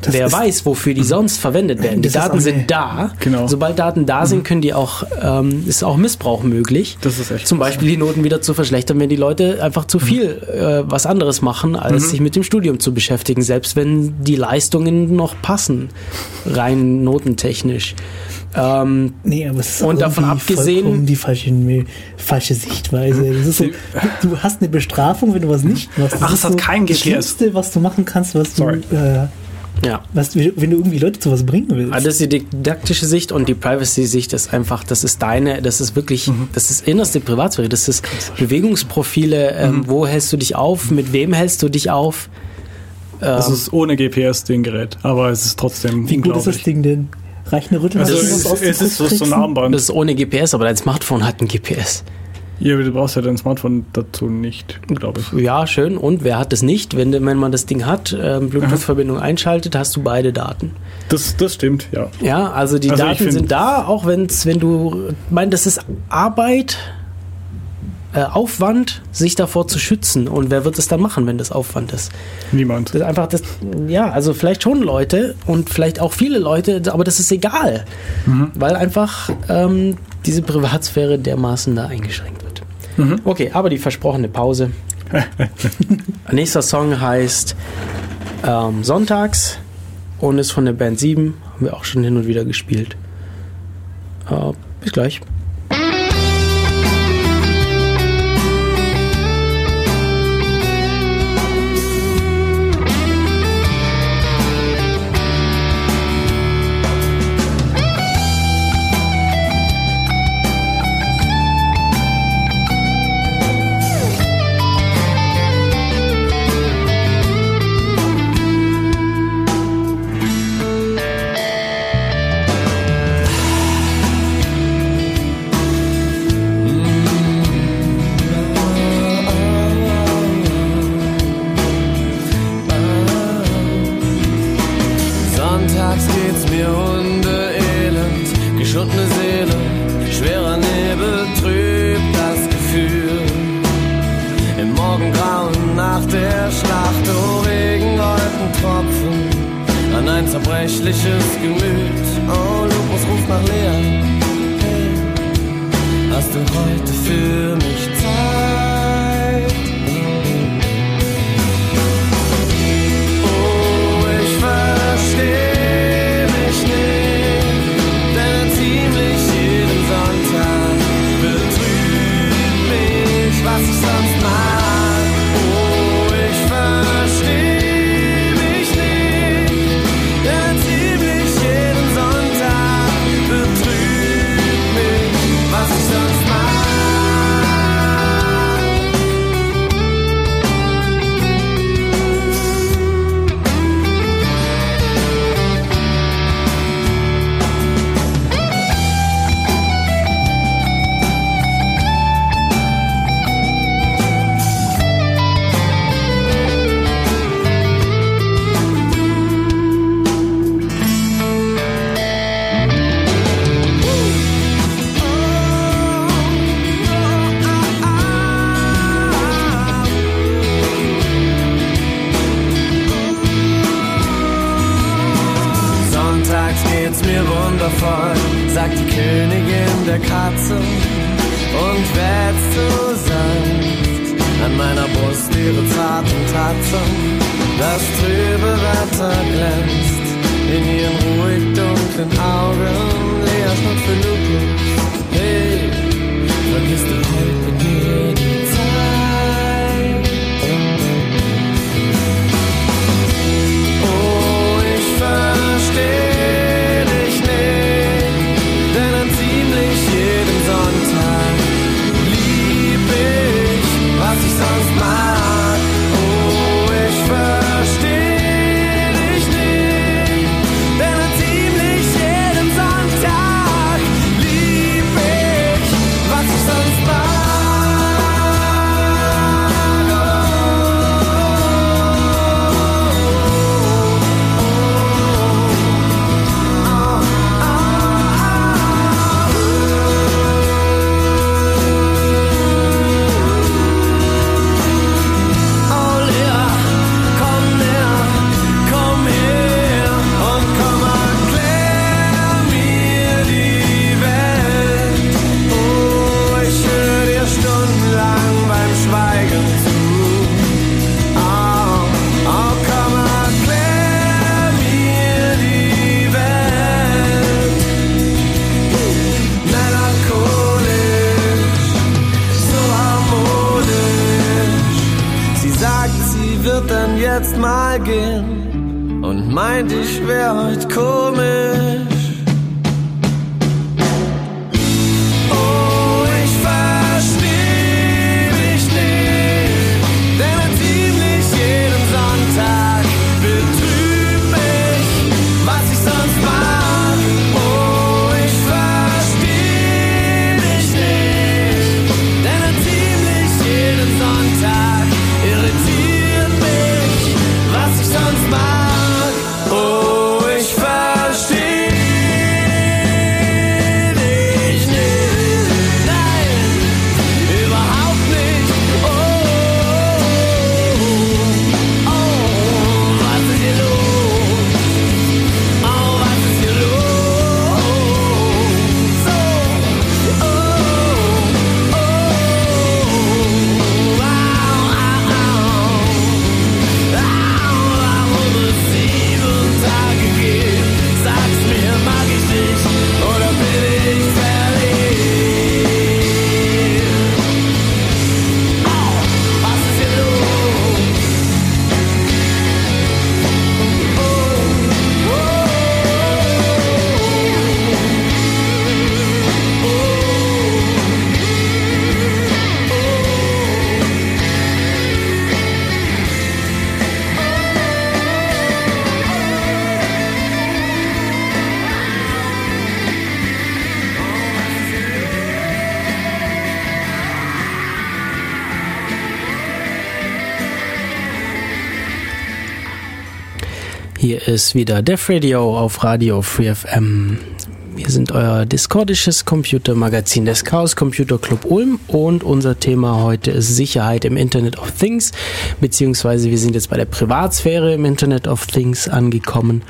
Das wer weiß, wofür die sonst verwendet werden. Die Das Daten sind da. Genau. Sobald Daten da sind, können die auch, ähm, ist auch Missbrauch möglich. Das ist echt Zum Beispiel die Noten wieder zu verschlechtern, wenn die Leute einfach zu viel äh, was anderes machen, als sich mit dem Studium zu beschäftigen, selbst wenn die Leistungen noch passen, rein notentechnisch. Ähm, Nee, aber es ist Und davon abgesehen- die falsche, falsche Sichtweise. Das so, du, hast eine Bestrafung, wenn du was nicht machst. Das Ach, es hat so kein das GPS. Schlimmste, was du machen kannst, was Sorry. du, äh, ja. was, wenn du irgendwie Leute zu was bringen willst. Also das ist die didaktische Sicht und die Privacy-Sicht ist einfach, das ist deine, das ist wirklich, das ist innerste Privatsphäre, das ist Bewegungsprofile, ähm, wo hältst du dich auf, mit wem hältst du dich auf. Es Ähm, ist ohne GPS den Gerät, aber es ist trotzdem Wie gut ist das. Ding denn? Reicht eine Rüttel? Also Das es, ist- es ist so, so ein Armband. das ist ohne GPS, aber dein Smartphone hat ein GPS. Ja, aber du brauchst ja dein Smartphone dazu nicht, glaube ich. Ja, schön. Und wer hat es nicht? Wenn, wenn man das Ding hat, ähm, Bluetooth-Verbindung einschaltet, hast du beide Daten. Das, das stimmt, ja. Ja, also die Also Daten sind da, auch wenn's, wenn du, ich meine, das ist Arbeit, äh, Aufwand, sich davor zu schützen. Und wer wird es dann machen, wenn das Aufwand ist? Niemand. Das ist einfach das, ja, also vielleicht schon Leute und vielleicht auch viele Leute, aber das ist egal, weil einfach ähm, diese Privatsphäre dermaßen da eingeschränkt wird. Okay, aber die versprochene Pause. Nächster Song heißt ähm, Sonntags und ist von der Band 7, haben wir auch schon hin und wieder gespielt. Äh, bis gleich. Ist wieder Def Radio auf Radio Free FM. Wir sind euer discordisches Computermagazin des Chaos Computer Club Ulm und unser Thema heute ist Sicherheit im Internet of Things, beziehungsweise wir sind jetzt bei der Privatsphäre im Internet of Things angekommen.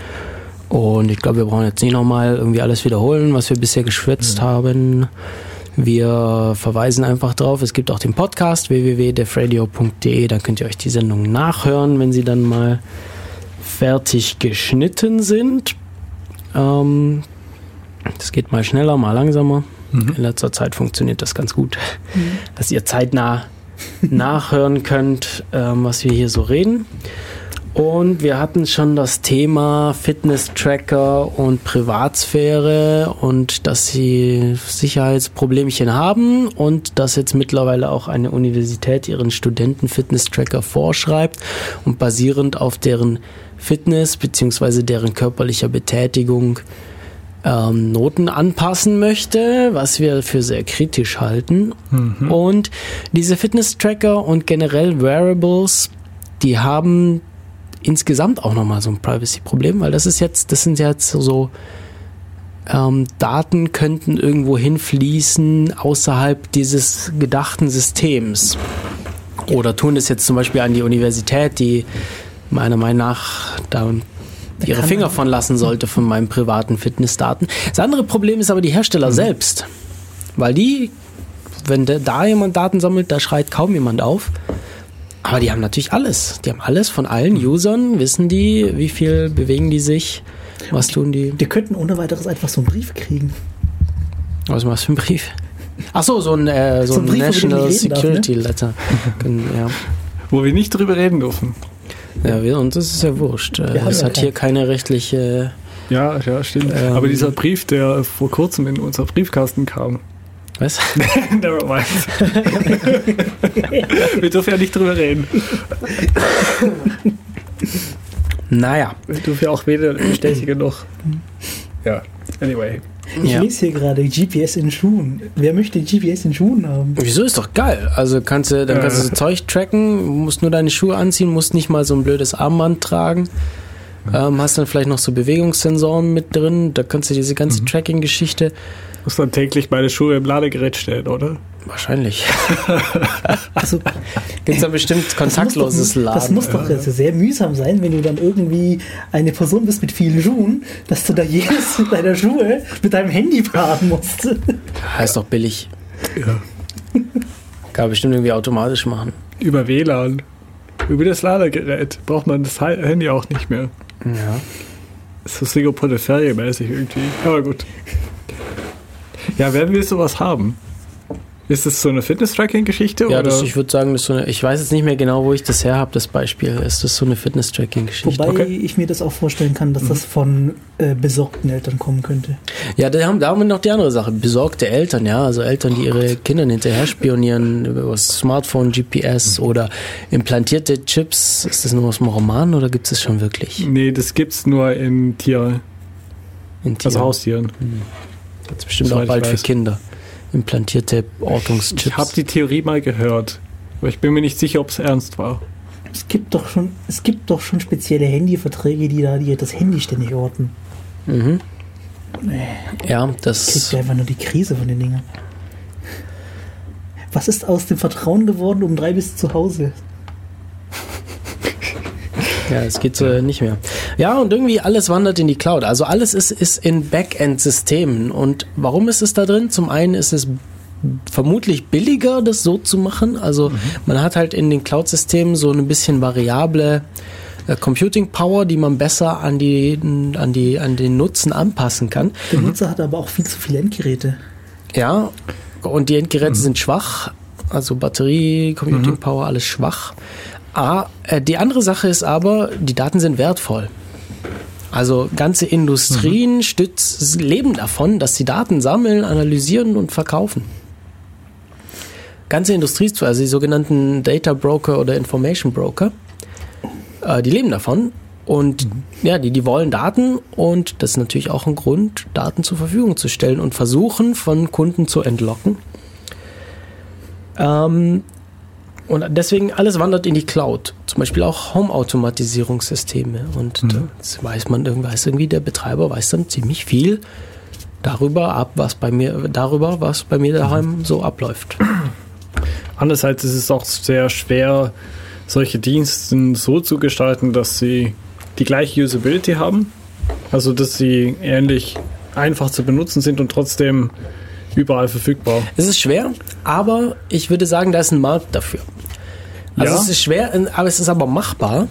Und ich glaube, wir brauchen jetzt nicht nochmal irgendwie alles wiederholen, was wir bisher geschwätzt haben. Wir verweisen einfach drauf. Es gibt auch den Podcast www.defradio.de. Da könnt ihr euch die Sendung nachhören, wenn sie dann mal fertig geschnitten sind. Ähm, das geht mal schneller, mal langsamer. In letzter Zeit funktioniert das ganz gut, dass ihr zeitnah nachhören könnt, ähm, was wir hier so reden. Und wir hatten schon das Thema Fitness-Tracker und Privatsphäre und dass sie Sicherheitsproblemchen haben und dass jetzt mittlerweile auch eine Universität ihren Studenten Fitness-Tracker vorschreibt und basierend auf deren Fitness bzw. deren körperlicher Betätigung ähm, Noten anpassen möchte, was wir für sehr kritisch halten. Und diese Fitness-Tracker und generell Wearables, die haben insgesamt auch nochmal so ein Privacy-Problem, weil das ist jetzt, das sind jetzt so ähm, Daten könnten irgendwo hinfließen außerhalb dieses gedachten Systems. Oder tun das jetzt zum Beispiel an die Universität, die meiner Meinung nach da ihre Finger von lassen sollte von meinen privaten Fitnessdaten. Das andere Problem ist aber die Hersteller selbst. Weil die, wenn da- jemand Daten sammelt, da schreit kaum jemand auf. Aber die haben natürlich alles. Die haben alles von allen Usern, wissen die, wie viel bewegen die sich, was tun die. Die könnten ohne weiteres einfach so einen Brief kriegen. Was ist das für ein Brief? Ach so, so ein, äh, so So ein ein Brief, National ich reden darf, Security Letter. Können- ja. Wo wir nicht drüber reden dürfen. Ja, wir, und das ist ja wurscht. Haben Das ja hat hier keine rechtliche. Ja, ja, stimmt. Ähm. Aber dieser Brief, der vor kurzem in unser Briefkasten kam. Was? Never mind. wir dürfen ja nicht drüber reden. Naja. Wir dürfen ja auch weder bestätigen noch. Ja, anyway. Ich Ja. lese hier gerade GPS in Schuhen. Wer möchte GPS in Schuhen haben? Wieso ist doch geil? Also kannst du, dann kannst du so Zeug tracken, musst nur deine Schuhe anziehen, musst nicht mal so ein blödes Armband tragen. Ähm, hast dann vielleicht noch so Bewegungssensoren mit drin, da kannst du diese ganze Tracking-Geschichte. Muss dann täglich meine Schuhe im Ladegerät stellen, oder? Wahrscheinlich. Also, Gibt es da bestimmt kontaktloses das muss doch, Das Laden? muss doch also sehr mühsam sein, wenn du dann irgendwie eine Person bist mit vielen Schuhen, dass du da jedes deiner Schuhe mit deinem Handy fahren musst. Ist doch billig. Ja. Kann man bestimmt irgendwie automatisch machen. Über WLAN. Über das Ladegerät braucht man das Ha- Handy auch nicht mehr. Ja. Das ist so mäßig irgendwie. Aber gut. Ja, werden wir sowas haben? Ist das so eine Fitness-Tracking-Geschichte? Ja, oder? das, ich würde sagen, das ist so eine, ich weiß jetzt nicht mehr genau, wo ich das her habe, das Beispiel. Ist das so eine Fitness-Tracking-Geschichte? Wobei Okay. ich mir das auch vorstellen kann, dass das von äh, besorgten Eltern kommen könnte. Ja, da haben, da haben wir noch die andere Sache. Besorgte Eltern, ja. Also Eltern, die ihre Kindern hinterher spionieren über Smartphone, GPS oder implantierte Chips. Ist das nur aus dem Roman oder gibt es das schon wirklich? Nee, das gibt's nur in Tier, In also Tieren? Haustieren. Gibt's bestimmt soweit auch bald für. Kinder. Implantierte Ortungschips. Ich habe die Theorie mal gehört. Aber ich bin mir nicht sicher, ob es ernst war. Es gibt doch schon, es gibt doch schon spezielle Handyverträge, die da die das Handy ständig orten. mhm. Ja, Kriegt das. ja einfach nur die Krise von den Dingen. Was ist aus dem Vertrauen geworden um drei bis zu Hause? Ja, es geht so nicht mehr. Ja, und irgendwie alles wandert in die Cloud. Also alles ist, ist in Backend-Systemen. Und warum ist es da drin? Zum einen ist es vermutlich billiger, das so zu machen. Also man hat halt in den Cloud-Systemen so ein bisschen variable äh, Computing Power, die man besser an die, an die, an den Nutzen anpassen kann. Der Nutzer hat aber auch viel zu viele Endgeräte. Ja, und die Endgeräte sind schwach, also Batterie, Computing Power, alles schwach. Ah, die andere Sache ist aber, die Daten sind wertvoll. Also ganze Industrien stütz, leben davon, dass sie Daten sammeln, analysieren und verkaufen. Ganze Industrie, also die sogenannten Data Broker oder Information Broker, äh, die leben davon. Und ja, die, die wollen Daten und das ist natürlich auch ein Grund, Daten zur Verfügung zu stellen und versuchen, von Kunden zu entlocken. Ähm, und deswegen alles wandert in die Cloud. Zum Beispiel auch Home-Automatisierungssysteme. Und das weiß man irgendwie, weiß irgendwie, der Betreiber weiß dann ziemlich viel darüber ab, was bei mir, darüber, was bei mir daheim so abläuft. Andererseits ist es auch sehr schwer, solche Dienste so zu gestalten, dass sie die gleiche Usability haben. Also, dass sie ähnlich einfach zu benutzen sind und trotzdem überall verfügbar. Es ist schwer, aber ich würde sagen, da ist ein Markt dafür. Also Ja. es ist schwer, aber es ist aber machbar.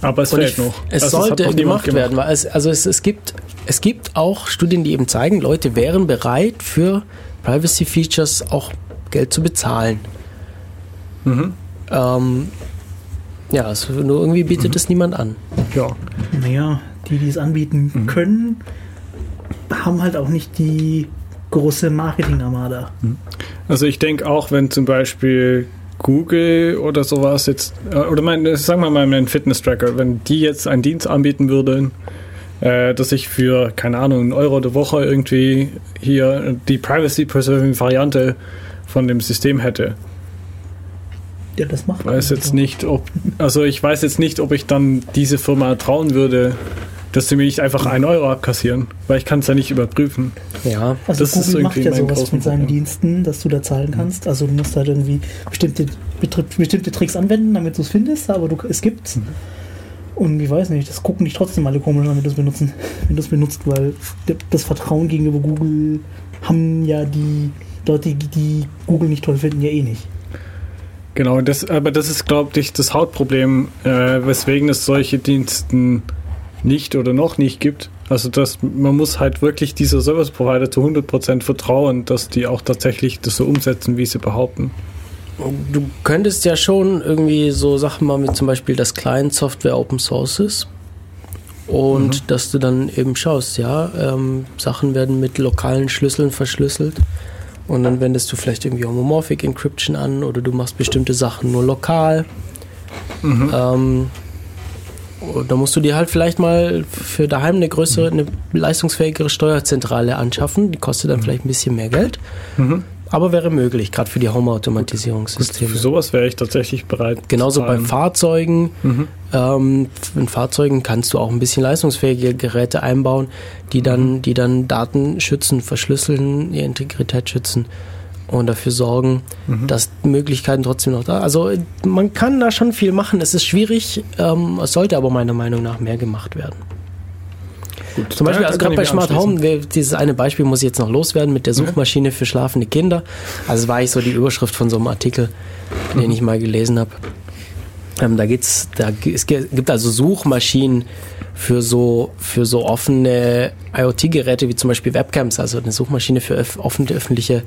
Aber es Und fehlt ich, noch. es Also, sollte noch niemand gemacht werden, weil es, also es, es, gibt, es gibt auch Studien, die eben zeigen, Leute wären bereit für Privacy Features auch Geld zu bezahlen. Mhm. Ähm, ja, es, nur irgendwie bietet es niemand an. Ja. Naja, die, die es anbieten Mhm. können, haben halt auch nicht die große Marketing-Armada. Also ich denke auch, wenn zum Beispiel Google oder sowas jetzt, äh, oder mein, sagen wir mal einen Fitness-Tracker, wenn die jetzt einen Dienst anbieten würden, äh, dass ich für, keine Ahnung, einen Euro die Woche irgendwie hier die Privacy-Preserving-Variante von dem System hätte. Ja, das macht Ich weiß man jetzt so. nicht, ob, also ich weiß jetzt nicht, ob ich dann diese Firma trauen würde, dass sie mir nicht einfach einen Euro abkassieren, weil ich kann es ja nicht überprüfen. Ja, Also das ist Google macht ja sowas mit seinen Problem. Diensten, dass du da zahlen kannst. Also du musst halt irgendwie bestimmte, bestimmte Tricks anwenden, damit du es findest, aber du, es gibt's. Mhm. Und ich weiß nicht, das gucken dich trotzdem alle komisch an, wenn du es benutzen, wenn du es benutzt, weil das Vertrauen gegenüber Google haben ja die Leute, die- die Google nicht toll finden, ja eh nicht. Genau, das, aber das ist, glaube ich, das Hauptproblem, äh, weswegen es solche Diensten nicht oder noch nicht gibt. Also dass man muss halt wirklich dieser Service Provider zu 100% vertrauen, dass die auch tatsächlich das so umsetzen, wie sie behaupten. du könntest ja schon irgendwie so Sachen machen, wie zum Beispiel, dass Client-Software Open Source ist. Und dass du dann eben schaust, ja, ähm, Sachen werden mit lokalen Schlüsseln verschlüsselt. Und dann wendest du vielleicht irgendwie Homomorphic Encryption an oder du machst bestimmte Sachen nur lokal. Ähm, und da musst du dir halt vielleicht mal für daheim eine größere, eine leistungsfähigere Steuerzentrale anschaffen. Die kostet dann vielleicht ein bisschen mehr Geld. Aber wäre möglich, gerade für die Home-Automatisierungssysteme. Für sowas wäre ich tatsächlich bereit. Genauso bei. Fahrzeugen. Ähm, in Fahrzeugen kannst du auch ein bisschen leistungsfähige Geräte einbauen, die dann, die dann Daten schützen, verschlüsseln, ihre Integrität schützen und dafür sorgen, dass Möglichkeiten trotzdem noch da. Also man kann da schon viel machen. Es ist schwierig, ähm, es sollte aber meiner Meinung nach mehr gemacht werden. Gut, Zum Beispiel, also gerade bei Smart Home, dieses eine Beispiel muss ich jetzt noch loswerden mit der Suchmaschine für schlafende Kinder. Also war ich so die Überschrift von so einem Artikel, den ich mal gelesen habe. Ähm, da geht's, da, es gibt also Suchmaschinen für so, für so offene IoT-Geräte wie zum Beispiel Webcams, also eine Suchmaschine für öff, offene öffentliche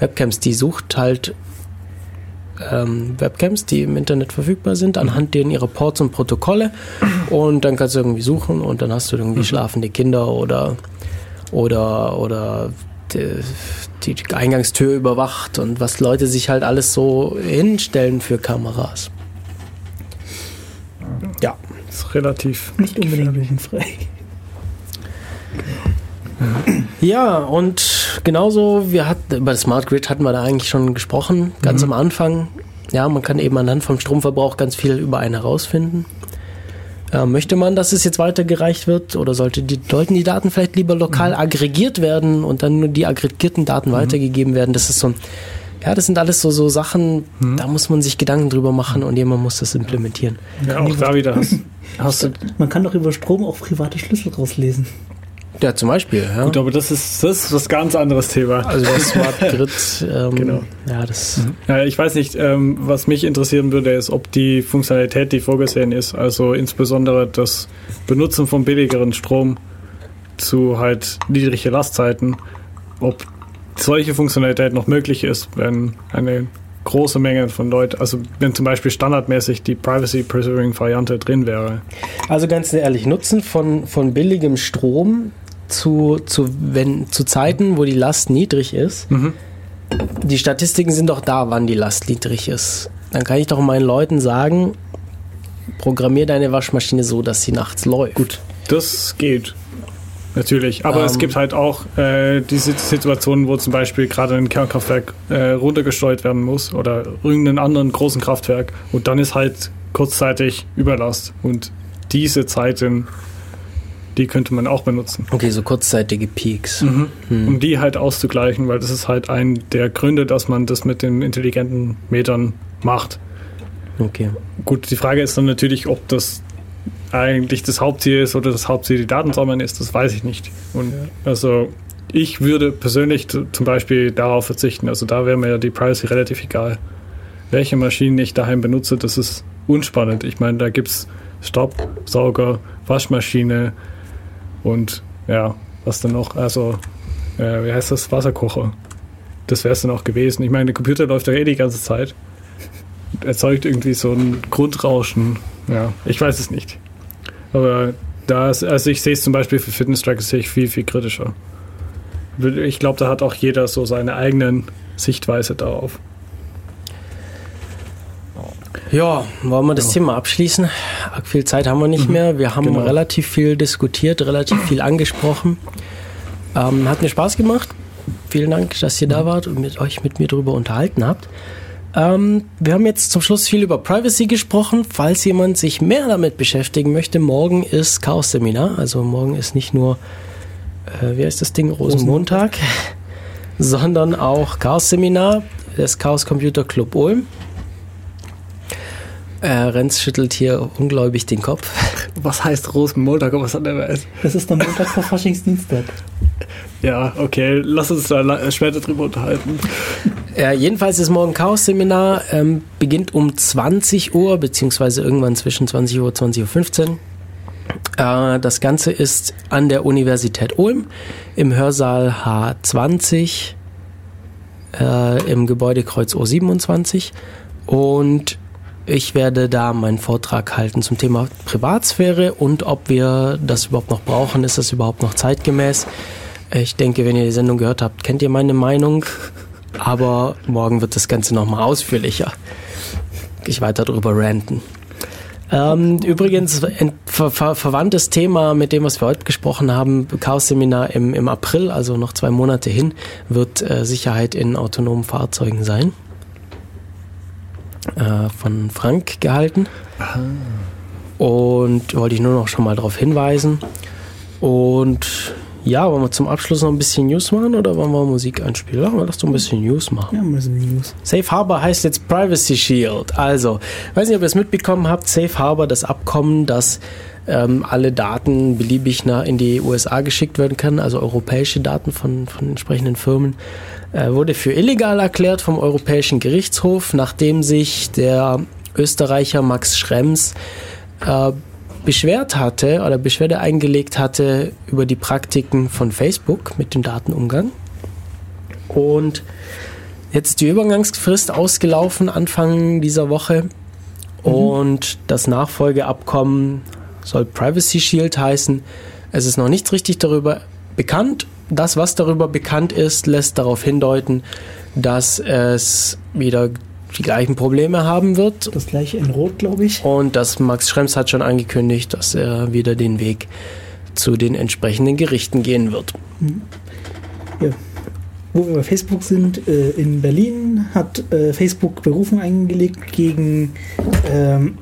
Webcams, die sucht halt ähm, Webcams, die im Internet verfügbar sind, anhand denen ihre Ports und Protokolle und dann kannst du irgendwie suchen und dann hast du irgendwie schlafende Kinder oder oder oder die, die Eingangstür überwacht und was Leute sich halt alles so hinstellen für Kameras. Ja. Das ist relativ. Nicht unbedingt jugendfrei. Ja, und genauso, wir hatten, über das Smart Grid hatten wir da eigentlich schon gesprochen, ganz am Anfang. Ja, man kann eben anhand vom Stromverbrauch ganz viel über einen herausfinden. Äh, möchte man, dass es jetzt weitergereicht wird oder sollte die, sollten die Daten vielleicht lieber lokal aggregiert werden und dann nur die aggregierten Daten weitergegeben werden? Das ist so ein, ja, das sind alles so, so Sachen, da muss man sich Gedanken drüber machen und jemand muss das implementieren. Ja, auch da wieder hast, hast du. Man kann doch über Strom auch private Schlüssel rauslesen. Ja, zum Beispiel. Ja. Gut, aber das ist, das ist was ganz anderes Thema. Also das Smart Grid, ähm, Genau. ja, das Ja, ich weiß nicht, ähm, was mich interessieren würde, ist, ob die Funktionalität, die vorgesehen ist, also insbesondere das Benutzen von billigeren Strom zu halt niedrige Lastzeiten, ob solche Funktionalität noch möglich ist, wenn eine große Menge von Leuten, also wenn zum Beispiel standardmäßig die Privacy Preserving Variante drin wäre. Also ganz ehrlich, Nutzen von, von billigem Strom zu, zu, wenn, zu Zeiten, wo die Last niedrig ist. Die Statistiken sind doch da, wann die Last niedrig ist. Dann kann ich doch meinen Leuten sagen, programmier deine Waschmaschine so, dass sie nachts läuft. Gut. Das geht. Natürlich. Aber es Ähm. gibt halt auch äh, diese Situationen, wo zum Beispiel gerade ein Kernkraftwerk äh, runtergesteuert werden muss oder irgendeinen anderen großen Kraftwerk und dann ist halt kurzzeitig Überlast. Und diese Zeiten, Die könnte man auch benutzen. Okay, so kurzzeitige Peaks. um die halt auszugleichen, weil das ist halt ein der Gründe, dass man das mit den intelligenten Metern macht. Okay. Gut, die Frage ist dann natürlich, ob das eigentlich das Hauptziel ist oder das Hauptziel die Daten sammeln ist, das weiß ich nicht. Und also ich würde persönlich zum Beispiel darauf verzichten. Also da wäre mir ja die Privacy relativ egal. Welche Maschinen ich daheim benutze, das ist unspannend. Ich meine, da gibt es Staubsauger, Waschmaschine und ja, was dann noch? Also, äh, wie heißt das? Wasserkocher. Das wäre es dann auch gewesen. Ich meine, der Computer läuft ja eh die ganze Zeit. Erzeugt irgendwie so ein Grundrauschen. Ja, ich weiß es nicht. Aber da ist, also ich sehe es zum Beispiel für Fitness-Trackers sehe ich viel, viel kritischer. Ich glaube, da hat auch jeder so seine eigenen Sichtweise darauf. Ja, wollen wir das Thema abschließen? Viel Zeit haben wir nicht mehr. Wir haben Genau. relativ viel diskutiert, relativ viel angesprochen. Ähm, hat mir Spaß gemacht. Vielen Dank, dass ihr da wart und mit euch mit mir darüber unterhalten habt. Ähm, wir haben jetzt zum Schluss viel über Privacy gesprochen. Falls jemand sich mehr damit beschäftigen möchte, morgen ist Chaos-Seminar. Also morgen ist nicht nur, äh, wie heißt das Ding, Rosenmontag, sondern auch Chaos-Seminar des Chaos Computer Club Ulm. Äh, Renz schüttelt hier ungläubig den Kopf. Was heißt Rosenmontag? Was hat der weiß? Das ist der Montag vor Faschingsdienstag. Ja, okay, lass uns da später drüber unterhalten. Ja, jedenfalls ist morgen Chaos-Seminar, ähm, beginnt um 20 Uhr, beziehungsweise irgendwann zwischen 20 Uhr und 20.15 Uhr. Äh, das Ganze ist an der Universität Ulm im Hörsaal H20 äh, im Gebäudekreuz O27 und ich werde da meinen Vortrag halten zum Thema Privatsphäre und ob wir das überhaupt noch brauchen, ist das überhaupt noch zeitgemäß. Ich denke, wenn ihr die Sendung gehört habt, kennt ihr meine Meinung, aber morgen wird das Ganze nochmal ausführlicher. Ich weiter drüber ranten. Ähm, übrigens, ein ver ver verwandtes Thema mit dem, was wir heute gesprochen haben, Chaos-Seminar im, im April, also noch zwei Monate hin, wird äh, Sicherheit in autonomen Fahrzeugen sein. Äh, von Frank gehalten. Und wollte ich nur noch schon mal darauf hinweisen. Und ja, wollen wir zum Abschluss noch ein bisschen News machen oder wollen wir Musik einspielen? Ja, lass doch ein bisschen News machen. Ja, mal so News. Safe Harbor heißt jetzt Privacy Shield. Also, weiß nicht, ob ihr es mitbekommen habt, Safe Harbor, das Abkommen, dass ähm, alle Daten beliebig nach in die USA geschickt werden können, also europäische Daten von, von entsprechenden Firmen, wurde für illegal erklärt vom Europäischen Gerichtshof, nachdem sich der Österreicher Max Schrems äh, beschwert hatte oder Beschwerde eingelegt hatte über die Praktiken von Facebook mit dem Datenumgang. Und jetzt ist die Übergangsfrist ausgelaufen Anfang dieser Woche und das Nachfolgeabkommen soll Privacy Shield heißen. Es ist noch nichts richtig darüber bekannt. Das, was darüber bekannt ist, lässt darauf hindeuten, dass es wieder die gleichen Probleme haben wird Das gleiche in Rot, glaube ich. und dass Max Schrems hat schon angekündigt, dass er wieder den Weg zu den entsprechenden Gerichten gehen wird. Ja. Wo wir bei Facebook sind, äh, in Berlin hat äh, Facebook Berufung eingelegt gegen ähm,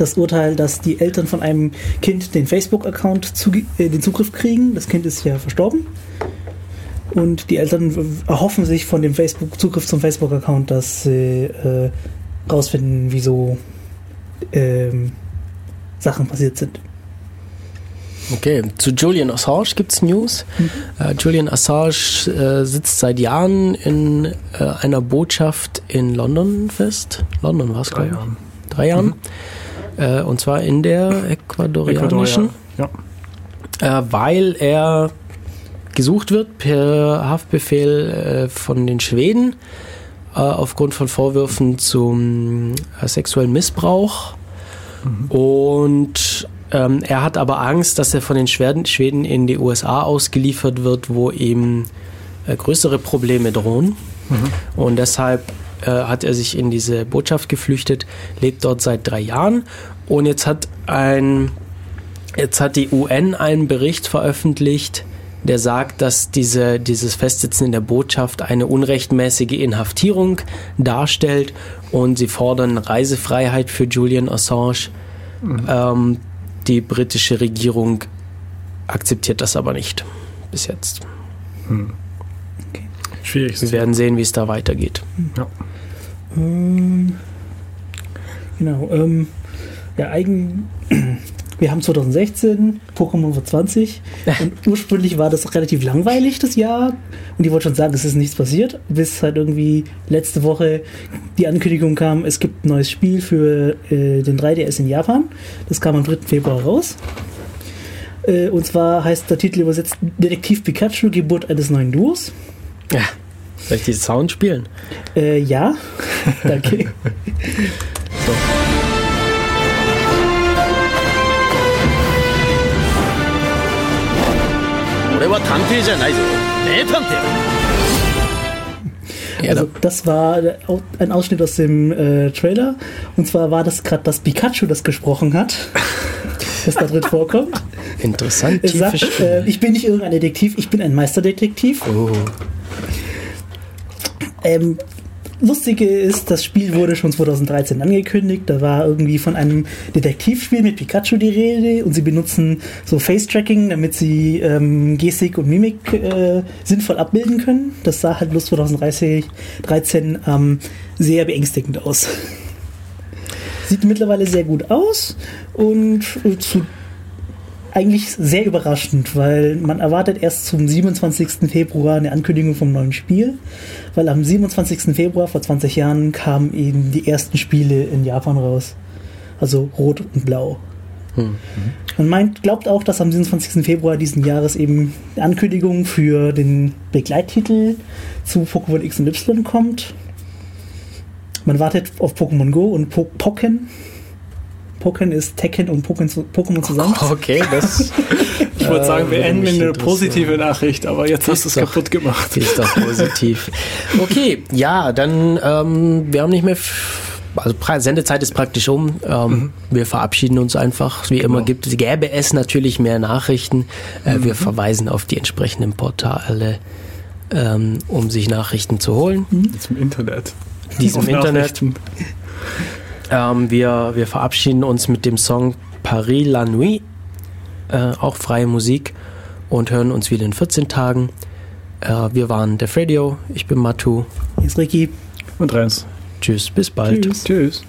das Urteil, dass die Eltern von einem Kind den Facebook-Account zuge- äh, den Zugriff kriegen. Das Kind ist ja verstorben. Und die Eltern erhoffen sich von dem Facebook Zugriff zum Facebook-Account, dass sie äh, rausfinden, wieso ähm, Sachen passiert sind. Okay, zu Julian Assange gibt's News. Äh, Julian Assange äh, sitzt seit Jahren in äh, einer Botschaft in London fest. London war es, glaube ich. Jahren. Drei Jahren. Äh, und zwar in der ecuadorianischen. ja. äh, weil er gesucht wird per Haftbefehl äh, von den Schweden äh, aufgrund von Vorwürfen zum äh, sexuellen Missbrauch. Und ähm, er hat aber Angst, dass er von den Schweden, in die USA ausgeliefert wird, wo ihm äh, größere Probleme drohen. Und deshalb äh, hat er sich in diese Botschaft geflüchtet, lebt dort seit drei Jahren. Und jetzt hat ein Jetzt hat die UN einen Bericht veröffentlicht, der sagt, dass diese, dieses Festsitzen in der Botschaft eine unrechtmäßige Inhaftierung darstellt und sie fordern Reisefreiheit für Julian Assange. Ähm, die britische Regierung akzeptiert das aber nicht. Bis jetzt. Schwierig. Wir werden sehen, wie es da weitergeht. Ja. Ähm, genau. Ähm, ja, eigen. Wir haben 2016, Pokémon wird 20 und ursprünglich war das relativ langweilig das Jahr und die wollten schon sagen, es ist nichts passiert, bis halt irgendwie letzte Woche die Ankündigung kam, es gibt ein neues Spiel für äh, den 3DS in Japan. Das kam am 3. Februar raus. Äh, und zwar heißt der Titel übersetzt Detektiv Pikachu, Geburt eines neuen Duos. Ja. Soll ich diesen Sound spielen? Äh, ja, danke. Ja, Also das war au- ein Ausschnitt aus dem äh, Trailer. Und zwar war das gerade das Pikachu, das gesprochen hat, das da drin vorkommt. interessant. Sagt, äh, ich bin nicht irgendein Detektiv, ich bin ein Meisterdetektiv. oh. Ähm, Lustige ist, das Spiel wurde schon 2013 angekündigt. Da war irgendwie von einem Detektivspiel mit Pikachu die Rede und sie benutzen so Face-Tracking, damit sie ähm, Gestik und Mimik äh, sinnvoll abbilden können. Das sah halt bloß 2013 13, ähm, sehr beängstigend aus. Sieht mittlerweile sehr gut aus und äh, zu eigentlich sehr überraschend, weil man erwartet erst zum 27. Februar eine Ankündigung vom neuen Spiel, weil am 27. Februar vor 20 Jahren kamen eben die ersten Spiele in Japan raus. Also Rot und Blau. Man meint, glaubt auch, dass am 27. Februar diesen Jahres eben eine Ankündigung für den Begleittitel zu Pokémon X und Y kommt. Man wartet auf Pokémon Go und po Pokken. Pokken ist Tekken und Pokémon zu- Pokémon zusammen. Okay, das Ich wollte sagen, wir würde enden mit einer positiven Nachricht, aber jetzt hast du es doch- kaputt gemacht. ist doch positiv. Okay, ja, dann ähm, wir haben nicht mehr. Also Sendezeit ist praktisch um. Ähm, Wir verabschieden uns einfach. Wie immer gibt es, gäbe es natürlich mehr Nachrichten. Äh, Wir verweisen auf die entsprechenden Portale, ähm, um sich Nachrichten zu holen. Zum Internet. Diesem Internet. Ähm, wir, wir verabschieden uns mit dem Song Paris la Nuit, äh, auch freie Musik, und hören uns wieder in 14 Tagen. Äh, wir waren Def Radio, ich bin Matu. Hier ist Ricky. Und Renz. Tschüss, bis bald. Tschüss. Tschüss.